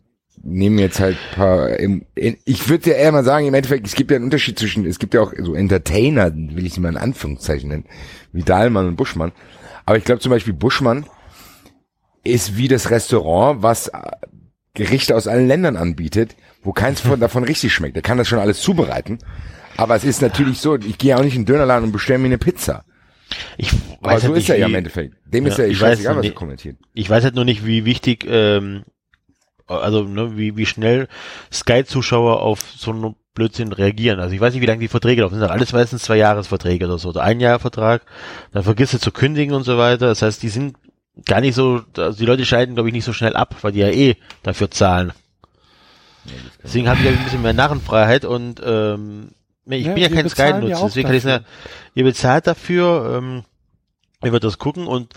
nehmen jetzt halt paar, im, in, ich würde ja eher mal sagen, im Endeffekt, es gibt ja einen Unterschied zwischen, es gibt ja auch so Entertainer, will ich sie mal in Anführungszeichen nennen, wie Dahlmann und Buschmann. Aber ich glaube zum Beispiel Buschmann ist wie das Restaurant, was äh, Gerichte aus allen Ländern anbietet, wo keins von, davon richtig schmeckt. Der kann das schon alles zubereiten. Aber es ist natürlich so, ich gehe auch nicht in den Dönerladen und bestelle mir eine Pizza.
ich
Aber
weiß
so
halt
ist er
nicht,
ja
wie-
im Endeffekt. Dem ist
Ja,
ja
ich
ich
weiß
scheißegal, was er kommentiert.
Ich weiß halt nur nicht, wie wichtig, ähm, also ne, wie, wie schnell Sky-Zuschauer auf so einen Blödsinn reagieren. Also ich weiß nicht, wie lange die Verträge laufen. Das sind doch alles meistens zwei Jahresverträge oder so. Oder ein Jahr Vertrag, dann vergisst du zu kündigen und so weiter. Das heißt, die sind gar nicht so, also die Leute scheiden, glaube ich, nicht so schnell ab, weil die ja eh dafür zahlen. Deswegen habe ich ein bisschen mehr Narrenfreiheit und ähm, ich
Ja,
bin ja kein
ja
Sky-Nutzer, deswegen kann ich
dafür.
sagen, ihr bezahlt dafür, ähm, ihr wird das gucken und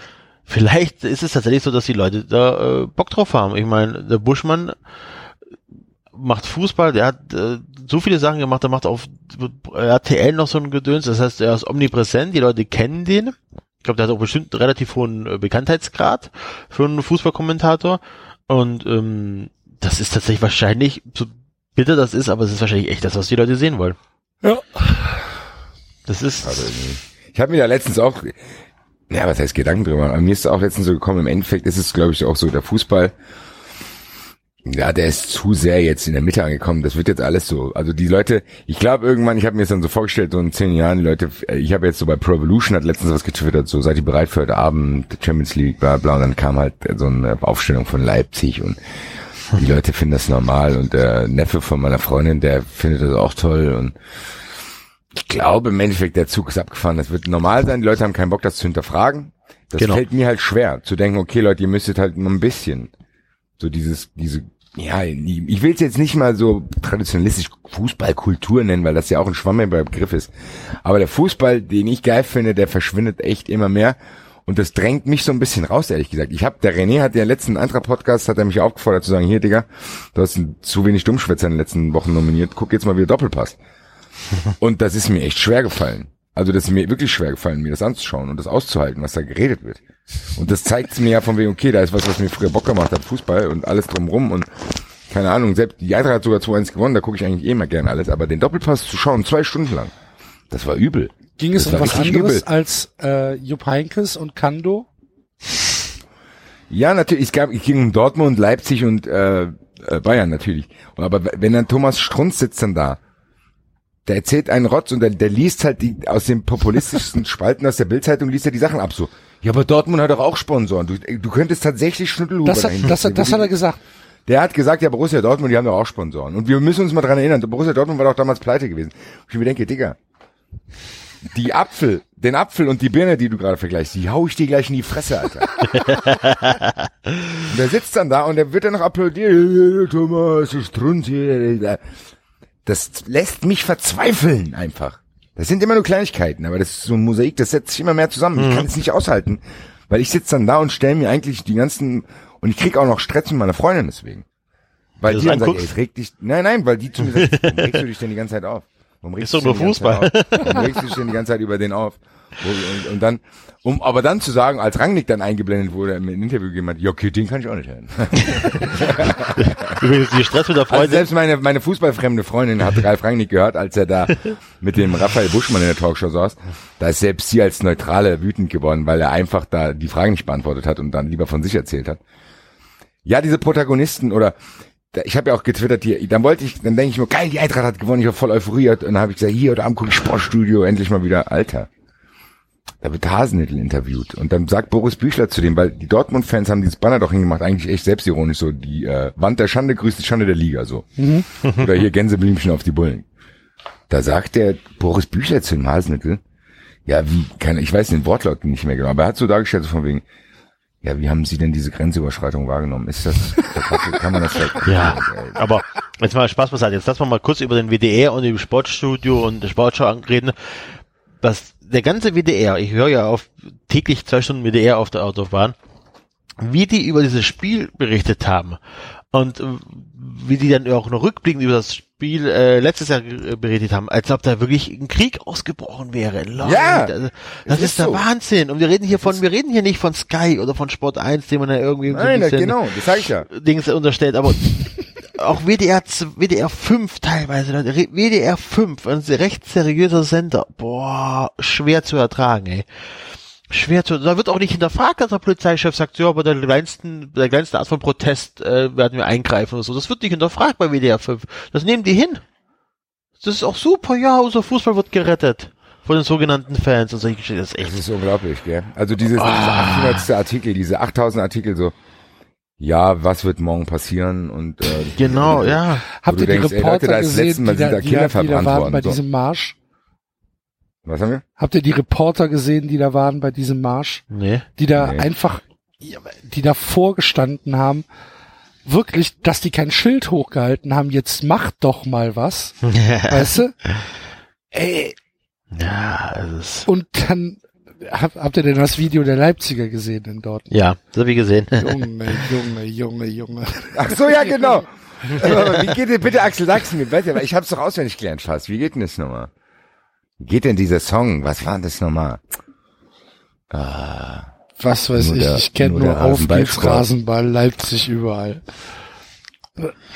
vielleicht ist es tatsächlich so, dass die Leute da äh, Bock drauf haben. Ich meine, der Buschmann macht Fußball, der hat äh, so viele Sachen gemacht, der macht auf RTL noch so ein Gedöns, das heißt, er ist omnipräsent, die Leute kennen den. Ich glaube, der hat auch bestimmt einen relativ hohen äh, Bekanntheitsgrad für einen Fußballkommentator und ähm, das ist tatsächlich wahrscheinlich, so bitter das ist, aber es ist wahrscheinlich echt das, was die Leute sehen wollen.
Ja.
Das ist,
Also, ich habe mir da letztens auch, ja, was heißt Gedanken drüber, aber mir ist auch letztens so gekommen, im Endeffekt ist es, glaube ich, auch so, der Fußball, ja, der ist zu sehr jetzt in der Mitte angekommen. Das wird jetzt alles so. Also die Leute, ich glaube irgendwann, ich habe mir das dann so vorgestellt, so in zehn Jahren, die Leute, ich habe jetzt so bei Pro Evolution hat letztens was getwittert, so seid ihr bereit für heute Abend, Champions League, bla bla, und dann kam halt so eine Aufstellung von Leipzig und die Leute finden das normal und der Neffe von meiner Freundin, der findet das auch toll und ich glaube im Endeffekt, der Zug ist abgefahren. Das wird normal sein, die Leute haben keinen Bock, das zu hinterfragen. Das
Genau.
fällt mir halt schwer, zu denken, okay Leute, ihr müsstet halt nur ein bisschen so dieses, diese, ja, ich will es jetzt nicht mal so traditionalistisch Fußballkultur nennen, weil das ja auch ein schwammiger Begriff ist. Aber der Fußball, den ich geil finde, der verschwindet echt immer mehr. Und das drängt mich so ein bisschen raus, ehrlich gesagt. Ich habe, der René hat ja letzten Eintracht-Podcast, hat er mich aufgefordert zu sagen, hier, Digga, du hast zu wenig Dummschwätzer in den letzten Wochen nominiert, guck jetzt mal wieder Doppelpass. Und das ist mir echt schwer gefallen. Also das ist mir wirklich schwer gefallen, mir das anzuschauen und das auszuhalten, was da geredet wird. Und das zeigt mir ja von wegen, okay, da ist was, was mir früher Bock gemacht hat, Fußball und alles drumrum und keine Ahnung, selbst die Eintracht hat sogar 2-1 gewonnen, da gucke ich eigentlich eh immer gern alles, aber den Doppelpass zu schauen, zwei Stunden lang, Das war übel.
Ging es
Das
um was anderes
übel.
als äh, Jupp Heynckes und Kando?
Ja, natürlich. Es gab, es ging um Dortmund, Leipzig und äh, äh, Bayern natürlich. Aber wenn dann Thomas Strunz sitzt dann da, der erzählt einen Rotz und der, der liest halt die aus den populistischsten Spalten aus der Bildzeitung liest er die Sachen ab so. Ja, aber Dortmund hat doch auch Sponsoren. Du, du könntest tatsächlich Schnüttelhuber
Das hat, das, hat, das hat er gesagt.
Der hat gesagt, ja, Borussia Dortmund, die haben doch auch Sponsoren. Und wir müssen uns mal dran erinnern, Borussia Dortmund war doch damals pleite gewesen. Ich mir denke, Digga, die Apfel, den Apfel und die Birne, die du gerade vergleichst, die hau ich dir gleich in die Fresse, Alter. und der sitzt dann da und der wird dann noch applaudiert. "Äh, Thomas, du Strunz hier. Das lässt mich verzweifeln einfach. Das sind immer nur Kleinigkeiten, aber das ist so ein Mosaik, das setzt sich immer mehr zusammen. Ich kann es nicht aushalten, weil ich sitze dann da und stelle mir eigentlich die ganzen und ich krieg auch noch Stress mit meiner Freundin deswegen. Weil die dann sagt,
anguckst?
ey, reg dich, nein, nein, weil die zu mir sagt, warum regst du dich denn die ganze Zeit auf? Warum regst
Ist
du
doch
dich
nur Fußball.
Warum regst du dich denn die ganze Zeit über den auf? Und, und dann, um aber dann zu sagen, als Rangnick dann eingeblendet wurde, im Interview hat, ja, okay, den kann ich auch nicht hören.
Übrigens, die Stress mit der
Also
Freundin.
selbst meine, meine fußballfremde Freundin hat Ralf Rangnick gehört, als er da mit dem Raphael Buschmann in der Talkshow saß. Da ist selbst sie als Neutrale wütend geworden, weil er einfach da die Fragen nicht beantwortet hat und dann lieber von sich erzählt hat. Ja, diese Protagonisten oder ich habe ja auch getwittert hier, dann wollte ich, dann denke ich mir, geil, die Eintracht hat gewonnen, ich war voll euphoriert und dann habe ich gesagt, hier oder am guck ich Sportstudio, endlich mal wieder, Alter. Da wird Hasenhüttl interviewt und dann sagt Boris Büchler zu dem, weil die Dortmund-Fans haben dieses Banner doch hingemacht, eigentlich echt selbstironisch, so die äh, Wand der Schande grüßt die Schande der Liga, so. Oder hier Gänseblümchen auf die Bullen. Da sagt der Boris Büchler zu dem Hasenhüttl, ja, wie, kann, ich weiß den Wortlaut nicht mehr genau, aber er hat so dargestellt, so von wegen, ja, wie haben Sie denn diese Grenzüberschreitung wahrgenommen? Ist das, kann man das vielleicht,
Ja,
Äh,
aber jetzt mal Spaß beiseite. Jetzt lassen wir mal kurz über den WDR und über Sportstudio und die Sportschau reden. Was der ganze WDR, ich höre ja auf täglich zwei Stunden WDR auf der Autobahn, wie die über dieses Spiel berichtet haben und wie die dann auch noch rückblickend über das Spiel äh, letztes Jahr äh, berichtet haben, als ob da wirklich ein Krieg ausgebrochen wäre. Leute,
Ja,
das, das ist,
ist
der
so.
Wahnsinn. Und wir reden hier von, wir reden hier nicht von Sky oder von Sport 1, den man ja irgendwie so ein
Nein,
bisschen
genau, das sag ich ja.
Dings unterstellt, aber auch WDR, WDR 5 teilweise, Leute. WDR 5, ein recht seriöser Sender. Boah, schwer zu ertragen, ey. Schwer zu, da wird auch nicht hinterfragt, dass der Polizeichef sagt, ja, bei der kleinsten, bei der kleinsten Art von Protest äh, werden wir eingreifen oder so. Das wird nicht hinterfragt bei WDR 5. Das nehmen die hin. Das ist auch super, ja, unser Fußball wird gerettet. Von den sogenannten Fans und solche Geschichten. Das ist echt
Das ist unglaublich, gell? Also dieses,
Ah.
diese 800. Artikel, diese 8000 Artikel so, ja, was wird morgen passieren und, äh,
Genau, ja.
Habt ihr die
denkst, ey,
Reporter
Leute, da ist
gesehen,
letzten Mal
die da, die,
Kinder
da, die da waren
worden,
bei
so.
diesem Marsch?
was haben wir?
Habt ihr die Reporter gesehen, die da waren bei diesem Marsch?
Nee.
Die da
Nee.
einfach, die da vorgestanden haben, wirklich, dass die kein Schild hochgehalten haben, jetzt macht doch mal was, weißt du? Ey,
Ja, es ist,
und dann, hab, habt ihr denn das Video der Leipziger gesehen in dort?
ja, das habe ich gesehen.
Junge, Junge, Junge, Junge.
Ach so, ja, genau. Wie geht denn, bitte Axel, sag's mir, bitte, weil ich hab's doch auswendig gelernt fast. Wie geht denn das nochmal? Wie geht denn dieser Song? Was war denn das nochmal?
Was weiß ich,
der-
ich kenne
nur
nur,
der
auf geht's. Rasenball, Leipzig überall.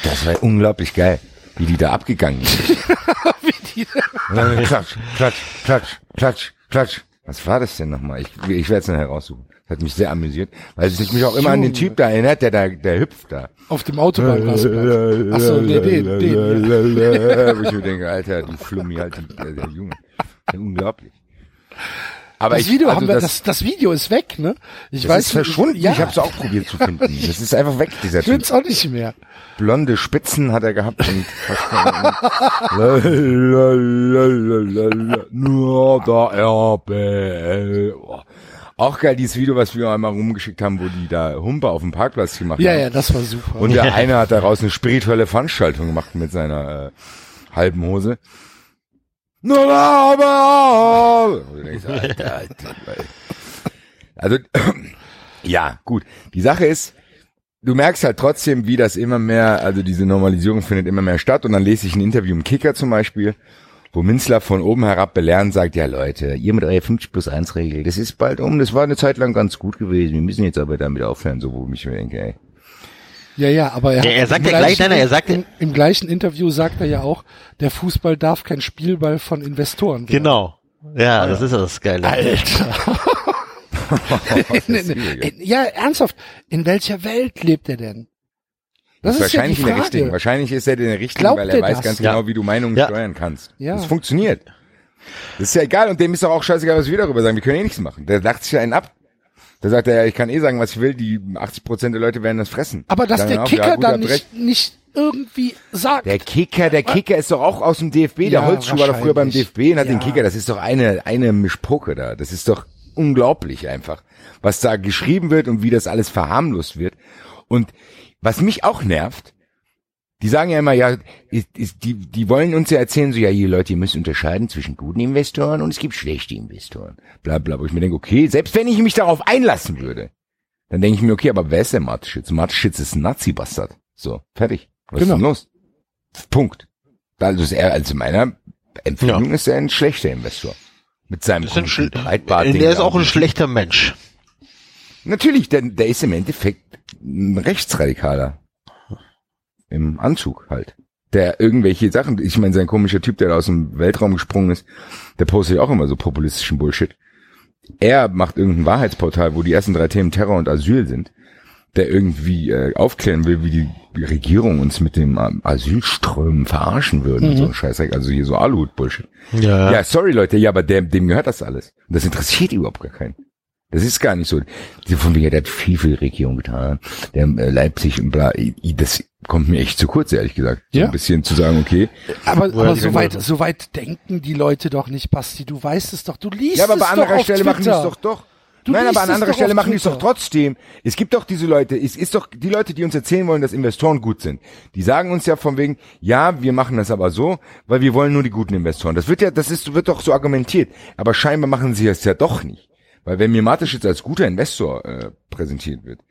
Das war unglaublich geil, wie die da abgegangen sind. Klatsch, klatsch, klatsch, klatsch, klatsch. Was war das denn nochmal? Ich, ich werde es noch heraussuchen. Das hat mich sehr amüsiert, weil es mich auch immer an den Typ da erinnert, der da, der hüpft da.
Auf dem Autobahnrasenball. Ach so, nee, den, den, ja.
Wo ich mir denke, Alter, du Flummi, halt, die, der Junge. Unglaublich. Aber
Das
ich,
Video
also
haben wir,
das,
das, das Video ist weg, ne? Ich
das
weiß
ist verschwunden.
Ja,
Ich habe es auch probiert zu finden. Das ist einfach weg, dieser
ich
Typ.
find's auch nicht mehr.
Blonde Spitzen hat er gehabt und nur der. Oh. Auch geil, dieses Video, was wir einmal rumgeschickt haben, wo die da Humpe auf dem Parkplatz gemacht
Ja,
haben.
ja, das war super.
Und der eine hat daraus eine spirituelle Veranstaltung gemacht mit seiner äh, halben Hose. Nur Alter. Also, ja, gut. Die Sache ist, du merkst halt trotzdem, wie das immer mehr, also diese Normalisierung findet immer mehr statt. Und dann lese ich ein Interview im Kicker zum Beispiel, wo Minzler von oben herab belehren sagt, ja Leute, ihr mit eurer 50 plus 1 Regel, das ist bald um, das war eine Zeit lang ganz gut gewesen, wir müssen jetzt aber damit aufhören, so wo ich mir denke, ey.
Ja, ja, aber er,
Ja, er sagt ja gleich, nein, nein, er sagt ja-
im, im gleichen Interview sagt er ja auch, der Fußball darf kein Spielball von Investoren werden.
Genau. Ja, das ist ja das Geile.
Alter. Ja, ernsthaft. In welcher Welt lebt er denn? Das ist ja
wahrscheinlich in der richtigen. Wahrscheinlich ist er in der richtigen,
Glaubt
weil
er
weiß
das?
ganz
Ja.
genau, wie du Meinungen
Ja.
steuern kannst.
Ja.
Das funktioniert. Das ist ja egal und dem ist doch auch scheißegal, was wir darüber sagen. Wir können eh nichts machen. Der lacht sich ja einen ab. Da sagt er ja, ich kann eh sagen, was ich will. Die 80 Prozent der Leute werden das fressen.
Aber dass der
auch,
Kicker
ja, gut,
dann nicht, nicht irgendwie sagt.
Der Kicker, der Kicker ist doch auch aus dem DFB. Der
Ja,
Holzschuh war doch früher beim. DFB und hat den
Ja.
Kicker. Das ist doch eine, eine Mischpoke da. Das ist doch unglaublich einfach, was da geschrieben wird und wie das alles verharmlost wird. Und was mich auch nervt, die sagen ja immer, ja, ist, ist, die, die wollen uns ja erzählen, so, ja, ihr Leute, ihr müsst unterscheiden zwischen guten Investoren und es gibt schlechte Investoren. Bla, bla, wo ich mir denke, okay, selbst wenn ich mich darauf einlassen würde, dann denke ich mir, okay, aber wer ist der Mateschitz? Mateschitz ist ein Nazi-Bastard. So, fertig. Was
Genau.
ist denn los? Punkt. Also ist er, also in meiner Empfindung ist er ein schlechter Investor. Mit seinem Breitbart.
der ist auch ein schlechter Mensch.
Natürlich, der, der ist im Endeffekt ein Rechtsradikaler. Im Anzug halt. Der irgendwelche Sachen, ich meine, sein komischer Typ, der da aus dem Weltraum gesprungen ist, der postet ja auch immer so populistischen Bullshit. Er macht irgendein Wahrheitsportal, wo die ersten drei Themen Terror und Asyl sind, der irgendwie äh, aufklären will, wie die Regierung uns mit dem ähm, Asylströmen verarschen würden. So ein Scheißdreck, also hier so Aluhut-Bullshit.
Ja.
Ja, sorry Leute, ja, aber dem, dem gehört das alles. Und das interessiert überhaupt gar keinen. Das ist gar nicht so. Die von mir, der hat viel für die Regierung getan. Der äh, Leipzig und bla, das kommt mir echt zu kurz, ehrlich gesagt. So
Ja.
ein bisschen zu sagen, okay.
Aber, aber so weit,
Leute?
so weit denken die Leute doch nicht, Basti. Du weißt es doch. Du liest
Ja, aber
es
bei
doch
anderer Stelle machen die es doch doch.
Du
Nein, aber an
es
anderer
doch
Stelle machen die es doch trotzdem. Es gibt doch diese Leute, es ist doch die Leute, die uns erzählen wollen, dass Investoren gut sind. Die sagen uns ja von wegen, ja, wir machen das aber so, weil wir wollen nur die guten Investoren. Das wird ja, das ist, wird doch so argumentiert. Aber scheinbar machen sie es ja doch nicht. Weil wenn mir Mateschitz als guter Investor äh, präsentiert wird,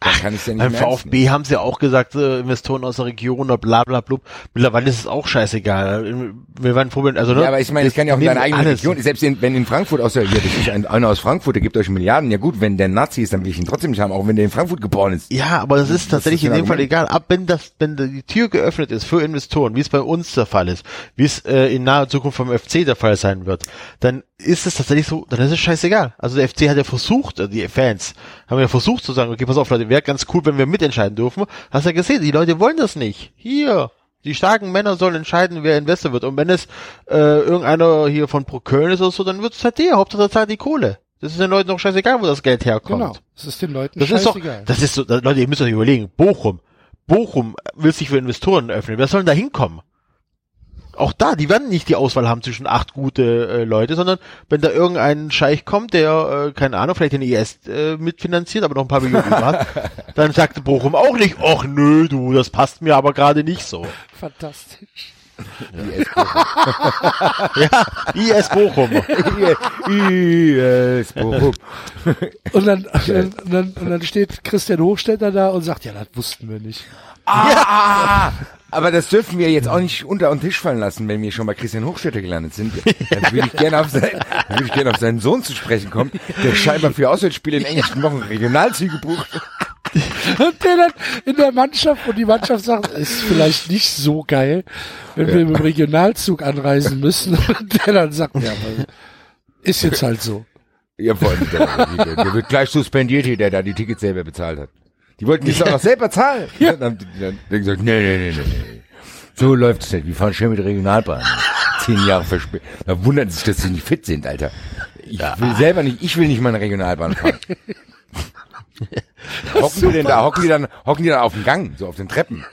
dann kann ich ja nicht
Beim. VfB haben sie ja auch gesagt, äh, Investoren aus der Region oder bla bla blub. Mittlerweile ist es auch scheißegal. Wir waren Vorbild, also ne,
Ja, aber ich meine, es kann ja auch in deiner eigenen
alles.
Region, selbst in, wenn in Frankfurt aus der, ja, das ist ein, einer aus Frankfurt, der gibt euch Milliarden. Ja gut, wenn der Nazi ist, dann will ich ihn trotzdem nicht haben, auch wenn der in Frankfurt geboren ist.
Ja, aber das ist tatsächlich
ist
in dem Fall egal. Ab wenn das, wenn die Tür geöffnet ist für Investoren, wie es bei uns der Fall ist, wie es äh, in naher Zukunft vom FC der Fall sein wird, dann ist es tatsächlich so, dann ist es scheißegal. Also der FC hat ja versucht, äh, die Fans haben ja versucht zu sagen, okay, pass auf, Leute, wäre ganz cool, wenn wir mitentscheiden dürfen. Hast ja gesehen, die Leute wollen das nicht. Hier. Die starken Männer sollen entscheiden, wer Investor wird. Und wenn es äh, irgendeiner hier von Pro Köln ist oder so, dann wird es halt der. Hauptsache zahlt die Kohle. Das ist den Leuten doch scheißegal, wo das Geld herkommt.
Genau. Das ist den Leuten
Das ist doch,
scheißegal.
das ist so, Leute, ihr müsst euch überlegen, Bochum, Bochum will sich für Investoren öffnen. Wer soll denn da hinkommen? Auch da, die werden nicht die Auswahl haben zwischen acht gute äh, Leute, sondern wenn da irgendein Scheich kommt, der, äh, keine Ahnung, vielleicht den IS äh, mitfinanziert, aber noch ein paar Millionen hat, dann sagt Bochum auch nicht, ach nö, du, das passt mir aber gerade nicht so.
Fantastisch.
Ja, IS Bochum.
Yes, Bochum.
Und dann, und dann, und dann steht Christian Hochstetter da und sagt, ja, das wussten wir nicht.
Ah, aber das dürfen wir jetzt auch nicht unter den Tisch fallen lassen, wenn wir schon bei Christian Hochstädter gelandet sind. Dann würde ich gerne auf, sein, ich gerne auf seinen Sohn zu sprechen kommen, der scheinbar für Auswärtsspiele in englischen Wochen Regionalzüge bucht.
Und der dann in der Mannschaft und die Mannschaft sagt, ist vielleicht nicht so geil, wenn wir mit dem Regionalzug anreisen müssen. Und der dann sagt, ja, ist jetzt halt so.
Ja, vor allem, der, der, der wird gleich suspendiert hier, der da die Tickets selber bezahlt hat. Die wollten die auch noch selber zahlen. Ja. Dann haben die dann, gesagt, nee, nee, nee, nee, nee. So läuft's nicht. Wir fahren schön mit der Regionalbahn. Zehn Jahre verspätet. Da wundert sich, dass sie nicht fit sind, Alter. Ich will selber nicht, ich will nicht mal eine Regionalbahn fahren. hocken die denn da, hocken die dann, hocken die dann auf dem Gang, so auf den Treppen.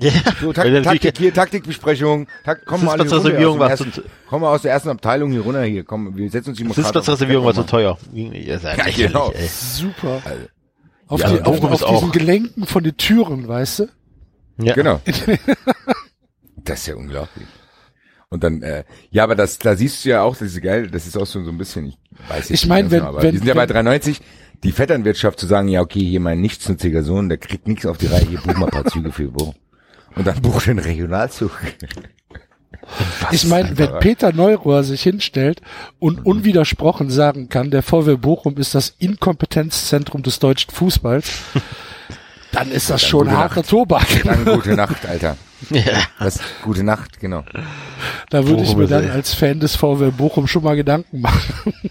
Ja.
So, tak Taktik hier, Taktikbesprechung, tak komm mal aus dem
zu-
ersten, komm mal aus der ersten Abteilung hier runter, hier, komm, wir setzen uns hier mal
Sitzplatzreservierung war zu teuer. Ja, ja
Ja, genau.
ey.
Super. Auf,
Ja,
die, auf, auf diesen
auch-
Gelenken von den Türen, weißt du?
Ja.
Genau. das ist ja unglaublich. Und dann, äh, ja, aber das, da siehst du ja auch, das ist geil, das ist auch so, so ein bisschen, ich weiß jetzt
Ich
nicht
mein,
ganz
wenn-
genau, aber
wenn-
die sind ja bei
wenn-
93, die Vetternwirtschaft zu sagen, ja, okay, hier mein nichtsnutziger Sohn, der kriegt nichts auf die Reihe, hier buch mal ein paar Züge für Bo. Und dann buch den Regionalzug.
Ich meine, wenn Peter Neurohr sich hinstellt und unwidersprochen sagen kann, der VW Bochum ist das Inkompetenzzentrum des deutschen Fußballs, Dann ist das schon
gute
harter Tobak.
Dann gute Nacht, Alter.
Ja.
Das, gute Nacht, genau.
Da würde ich mir dann als Fan des VW Bochum schon mal Gedanken machen.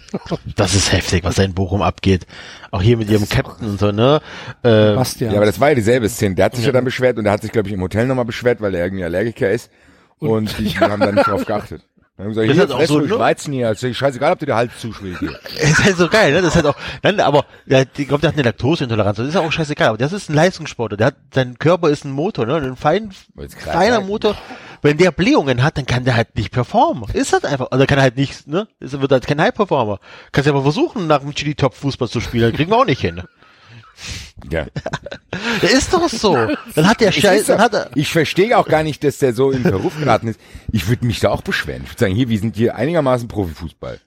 Das ist heftig, was da in Bochum abgeht. Auch hier mit ihrem Captain und so, ne? Äh,
Bastian.
Ja, aber das war ja dieselbe Szene. Der hat sich ja, dann beschwert und der hat sich, glaube ich, im Hotel nochmal beschwert, weil er irgendwie Allergiker ist. Und, die, die haben dann nicht drauf geachtet. Dann haben gesagt,
Das
hier,
ist auch
fress
so, ne?
Weizen hier. Also, scheißegal, ob dir der Hals zuschwillt hier.
ist halt so geil, ne? Das ist halt auch, nein, aber, ja, ich glaube, der hat eine Laktoseintoleranz. Das ist auch scheißegal. Aber das ist ein Leistungssportler. Der hat, sein Körper ist ein Motor, ne? Ein fein, feiner
sagen.
Motor. Wenn der Blähungen hat, dann kann der halt nicht performen. Ist halt einfach, also kann er halt nicht, ne? Ist, wird halt kein High-Performer. Kannst ja aber versuchen, nach dem Chili Top Fußball zu spielen. Kriegen wir auch nicht hin.
Ja.
Der ist doch so. Dann hat der Scheiß, dann hat er,
ich verstehe auch gar nicht, dass der so in Verruf geraten ist. Ich würde mich da auch beschweren. Ich würde sagen, hier, wir sind hier einigermaßen Profifußball.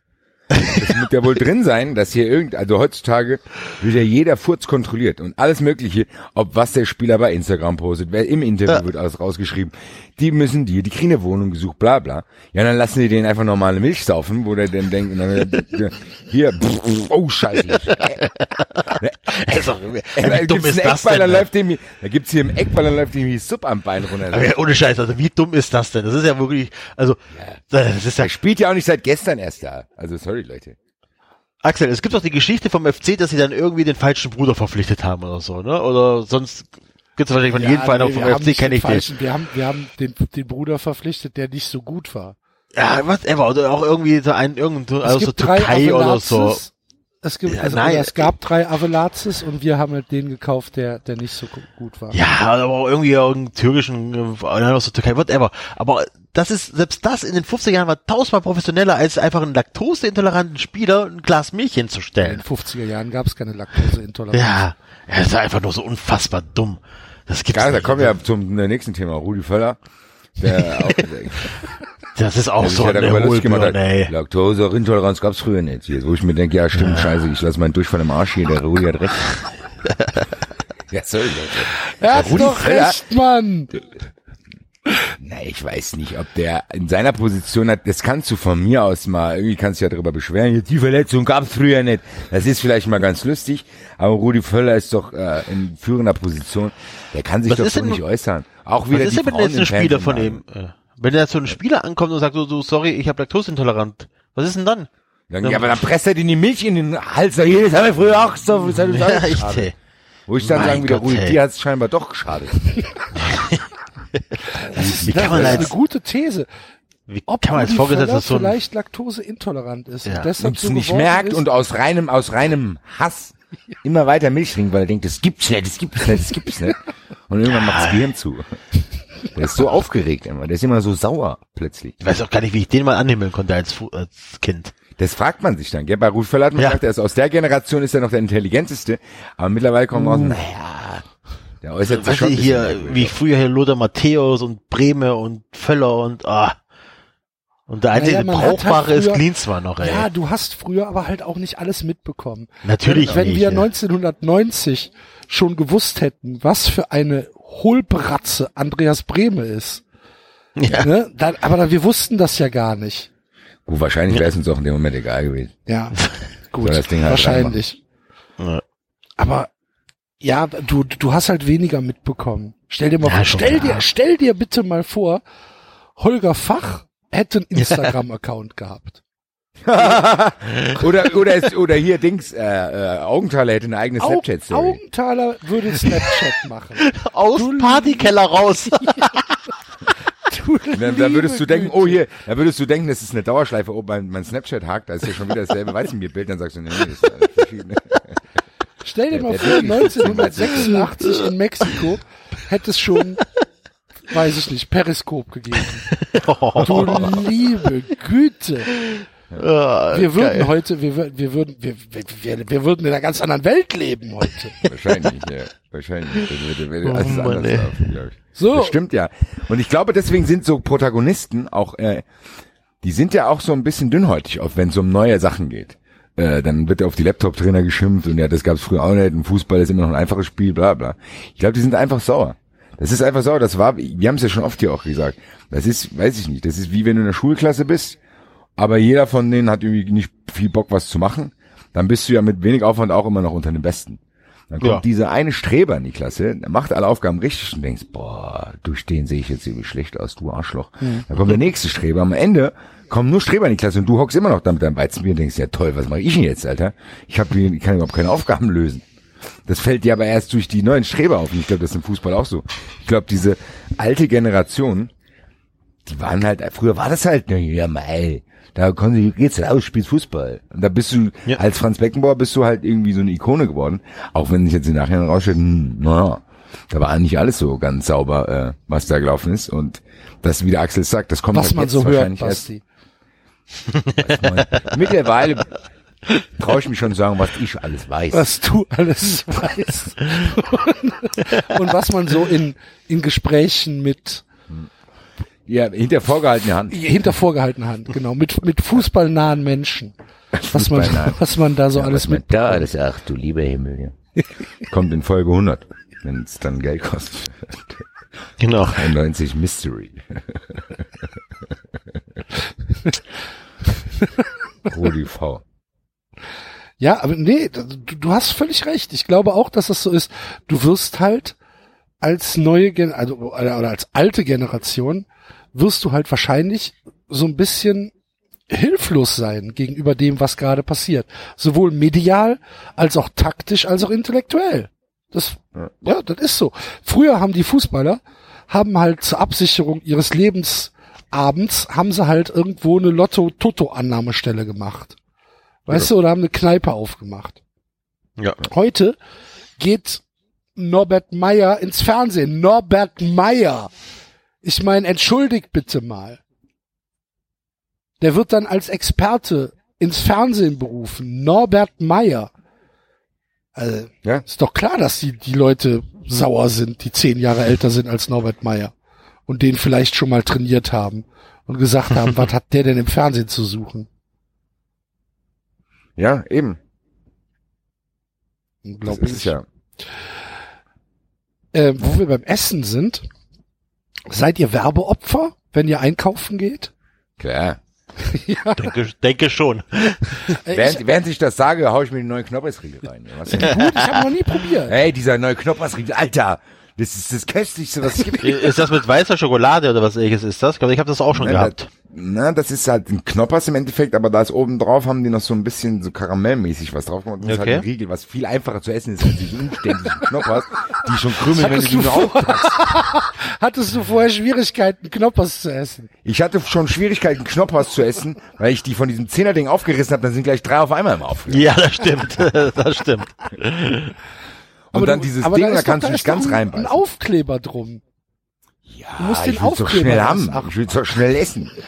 Das wird ja wohl drin sein, dass hier irgend, also heutzutage wird ja jeder Furz kontrolliert und alles Mögliche, ob was der Spieler bei Instagram postet, wer im Interview
Ja.
wird alles rausgeschrieben. Die müssen die, die kriegen eine Wohnung gesucht, bla bla. Ja, dann lassen die den einfach normale Milch saufen, wo der dann denkt, dann, hier, pff, oh scheiße. Da
wie dumm ist das
Eckball,
denn? ne?
läuft dem, da gibt's hier im Eckball, dann läuft die Sub am Bein runter.
Aber ja, ohne Scheiß, also wie dumm ist das denn? Das ist ja wirklich, also, das ist ja
Er spielt ja auch nicht seit gestern erst da. Also sorry, Leute.
Axel, es gibt doch die Geschichte vom FC, dass sie dann irgendwie den falschen Bruder verpflichtet haben oder so, ne? Oder sonst gibt's wahrscheinlich von jedem Verein auch
nee,
vom
wir haben
FC
nicht
kenne
den
ich den.
falschen, Wir haben, wir haben den, den Bruder verpflichtet, der nicht so gut war.
Ja, whatever. Oder auch irgendwie so ein, irgendwo,
Es
also so
gibt drei
Türkei oder so.
Es gibt,
Ja,
also,
nein.
es gab drei Avelatses und wir haben halt den gekauft, der, der nicht so gu- gut war.
Ja, aber auch irgendwie irgendeinen türkischen, äh, aus der Türkei, whatever. Aber das ist, selbst das in den 50er Jahren war tausendmal professioneller, als einfach einen laktoseintoleranten Spieler ein Glas Milch
In den
hinzustellen.
50er Jahren gab es keine Laktoseintoleranz.
Ja, ja, das ist einfach nur so unfassbar dumm. Das gibt's
Geil, da kommen wir zum äh, nächsten Thema. Rudi Völler. Der auch, der
Das ist auch
sich
so
ja
eine. Hohlbirne, ey.
Laktoseintoleranz gab's früher nicht. Jetzt, wo ich mir denke, ja stimmt, scheiße, ich lasse meinen Durchfall im Arsch hier, der Rudi hat recht. ja, sorry, Leute.
Er hat doch recht, Mann!
Na, ich weiß nicht, ob der in seiner Position hat, das kannst du von mir aus mal, irgendwie kannst du ja darüber beschweren, ja, die Verletzung gab's früher nicht. Das ist vielleicht mal ganz lustig, aber Rudi Völler ist doch äh, in führender Position, der kann sich
Was
doch so nicht äußern. Auch
Was
wieder
ist
die
denn, ein
im
Spieler von ihm, wenn da so ein Spieler ankommt und sagt so, so sorry, ich habe Laktoseintolerant. Was ist denn dann?
Sagen, ja, aber dann presst er dir die Milch in den Hals. Sag, Das haben wir früher auch so. Das hat uns
Ja, echt,
geschadet.
ey.
Wo ich dann
Mein
sagen wieder,
Gott,
Rudi, dir hat es scheinbar doch geschadet.
Wie kann man
das ist eine gute These.
wie
Ob
kann man als Vorgesetzter
Völler
so
vielleicht laktoseintolerant ist
Ja.
und deshalb
Und es
so
nicht merkt
ist.
und aus reinem, aus reinem Hass immer weiter Milch trinkt, weil er denkt, das gibt's nicht, das gibt's nicht, das gibt's nicht. Und irgendwann macht das Gehirn zu. Der ist so aufgeregt immer. Der ist immer so sauer plötzlich.
ich weiß auch gar nicht, wie ich den mal anhimmeln konnte als, Fu- als Kind.
Das fragt man sich dann, gell? Bei Ruth Völler hat man
Ja.
gesagt, er ist aus der Generation ist er noch der intelligenteste, aber mittlerweile kommt raus, naja, der äußert sich
Weißt du,
schon.
hier, wie ich früher hier Lothar Matthäus und Breme und Völler und, ah. Und der einzige
Naja, halt
Brauchbare ist
früher-
Klinsmann noch, ey.
Ja, du hast früher aber halt auch nicht alles mitbekommen.
Natürlich
Wenn, wenn
nicht,
wir
ja.
1990 schon gewusst hätten, was für eine Hohlbratze Andreas Brehme ist,
ja.
ne? dann, aber wir wussten das ja gar nicht.
Gut, wahrscheinlich wäre es uns auch in dem Moment egal gewesen.
Ja, gut,
Soll das Ding halt
wahrscheinlich.
Ja.
Aber ja, du, du hast halt weniger mitbekommen. Stell dir mal
Ja,
vor, stell
klar.
dir, stell dir bitte mal vor, Holger Fach hätte einen Instagram-Account gehabt.
oder, oder, es, oder hier Dings, äh, äh, Augenthaler hätte eine eigene Snapchat-Story.
Augenthaler würde Snapchat machen.
Aus dem Partykeller raus.
Du
Dann, dann würdest du denken, oh hier, dann würdest du denken, das ist eine Dauerschleife, oh mein, mein Snapchat hakt, da ist ja schon wieder dasselbe Weizenbierbild, dann sagst du, nee, nee, das ist alles verschiedene.
Stell dir mal
Der-
vor,
der-
1986 in Mexiko hätte es schon, weiß ich nicht, Periskop gegeben. Du liebe Güte. Wir würden heute, wir, wür- wir würden, wir, wir, wir, würden in einer ganz anderen Welt leben heute.
Wahrscheinlich, ja. Wahrscheinlich. Das würde, würde
Oh
alles anders laufen, ich.
So.
Das stimmt ja. Und ich glaube, deswegen sind so Protagonisten auch, äh, die sind ja auch so ein bisschen dünnhäutig, wenn es um neue Sachen geht. Äh, dann wird auf die Laptop-Trainer geschimpft und ja, das gab es früher auch nicht. Und Fußball ist immer noch ein einfaches Spiel, bla bla. Ich glaube, die sind einfach sauer. Das ist einfach sauer. Das war, wir haben es ja schon oft hier auch gesagt. Das ist, weiß ich nicht, das ist wie wenn du in der Schulklasse bist, aber jeder von denen hat irgendwie nicht viel Bock, was zu machen. Dann bist du ja mit wenig Aufwand auch immer noch unter den Besten. Dann kommt
Ja.
dieser eine Streber in die Klasse, der macht alle Aufgaben richtig und denkst, boah, durch den sehe ich jetzt irgendwie schlecht aus, du Arschloch. Dann kommt der nächste Streber. Am Ende kommen nur Streber in die Klasse und du hockst immer noch da mit deinem Weizenbier und denkst, ja toll, was mache ich denn jetzt, Alter? Ich, hab, ich kann überhaupt keine Aufgaben lösen. Das fällt dir aber erst durch die neuen Streber auf. Und ich glaube, das ist im Fußball auch so. Ich glaube, diese alte Generation, die waren halt, früher war das halt, ja, mei, da konnte geht's raus, spielst Fußball. Und da bist du,
Ja.
als Franz Beckenbauer bist du halt irgendwie so eine Ikone geworden. Auch wenn sich jetzt im Nachhinein rausstellt, hm, naja, da war nicht alles so ganz sauber, äh, was da gelaufen ist. Und das, wie der Axel sagt, das kommt
Was
halt
man
jetzt
so hört,
wahrscheinlich erst
Basti.
Mittlerweile traue ich mich schon sagen, was ich alles weiß.
Was du alles weißt. Und was man so in, in Gesprächen mit
Ja, hinter vorgehaltener Hand.
hinter vorgehaltener Hand, genau, mit, mit fußballnahen Menschen. Was man, was man da so alles mit.
da alles, ach du lieber Himmel. Ja. Kommt in Folge 100, wenn es dann Geld kostet.
Genau.
91 Mystery. Rudi V.
Ja, aber nee, du, du hast völlig recht. Ich glaube auch, dass das so ist. Du wirst halt als neue Gen also oder oder als alte Generation wirst du halt wahrscheinlich so ein bisschen hilflos sein gegenüber dem, was gerade passiert. Sowohl medial als auch taktisch als auch intellektuell. Das,
Ja.
ja, das ist so. Früher haben die Fußballer haben halt zur Absicherung ihres Lebensabends haben sie halt irgendwo eine Lotto-Toto-Annahmestelle gemacht. Weißt du, oder haben eine Kneipe aufgemacht.
Ja.
Heute geht Norbert Meyer ins Fernsehen. Norbert Meyer. Ich meine, entschuldigt bitte mal. Der wird dann als Experte ins Fernsehen berufen. Norbert Meyer. Also,
Ja.
ist doch klar, dass die, die Leute sauer sind, die zehn Jahre älter sind als Norbert Meyer. Und den vielleicht schon mal trainiert haben und gesagt haben, was hat der denn im Fernsehen zu suchen?
Ja, eben. Das
Unglaublich.
ist es ja.
äh, wo wir beim Essen sind, seid ihr Werbeopfer, wenn ihr einkaufen geht?
Klar.
Denke, denke schon.
Äh,
Während, während ich das sage, hau ich mir den neuen Knoppersriegel rein. Was denn?
ich, gut, ich habe noch nie probiert.
Ey, dieser neue Knoppersriegel, Alter, das ist das Köstlichste, was es gibt.
Ist das mit weißer Schokolade oder was ähnliches ist das? Ich glaube, ich habe das auch schon
Ne,
gehabt.
Das, na, das ist halt ein Knoppers im Endeffekt, aber da ist oben drauf, haben die noch so ein bisschen so karamellmäßig was drauf gemacht. Das ist
Okay.
halt ein Riegel, was viel einfacher zu essen ist als diese umständlichen Knoppers, die schon krümmeln, wenn du die nur.
Hattest du vorher Schwierigkeiten, Knoppers zu essen?
Ich hatte schon Schwierigkeiten, Knoppers zu essen, weil ich die von diesem Zehnerding aufgerissen habe, dann sind gleich drei auf einmal im aufgegangen.
Ja, das stimmt. das stimmt.
Und dann
du-
dieses
aber
Ding,
da
da
ist doch-
kannst du nicht
ist
ganz
ein,
reinbeißen.
Ein Aufkleber drum.
Ja,
du musst den Aufkleber
schnell haben.
rausmachen.
Ich will doch schnell essen.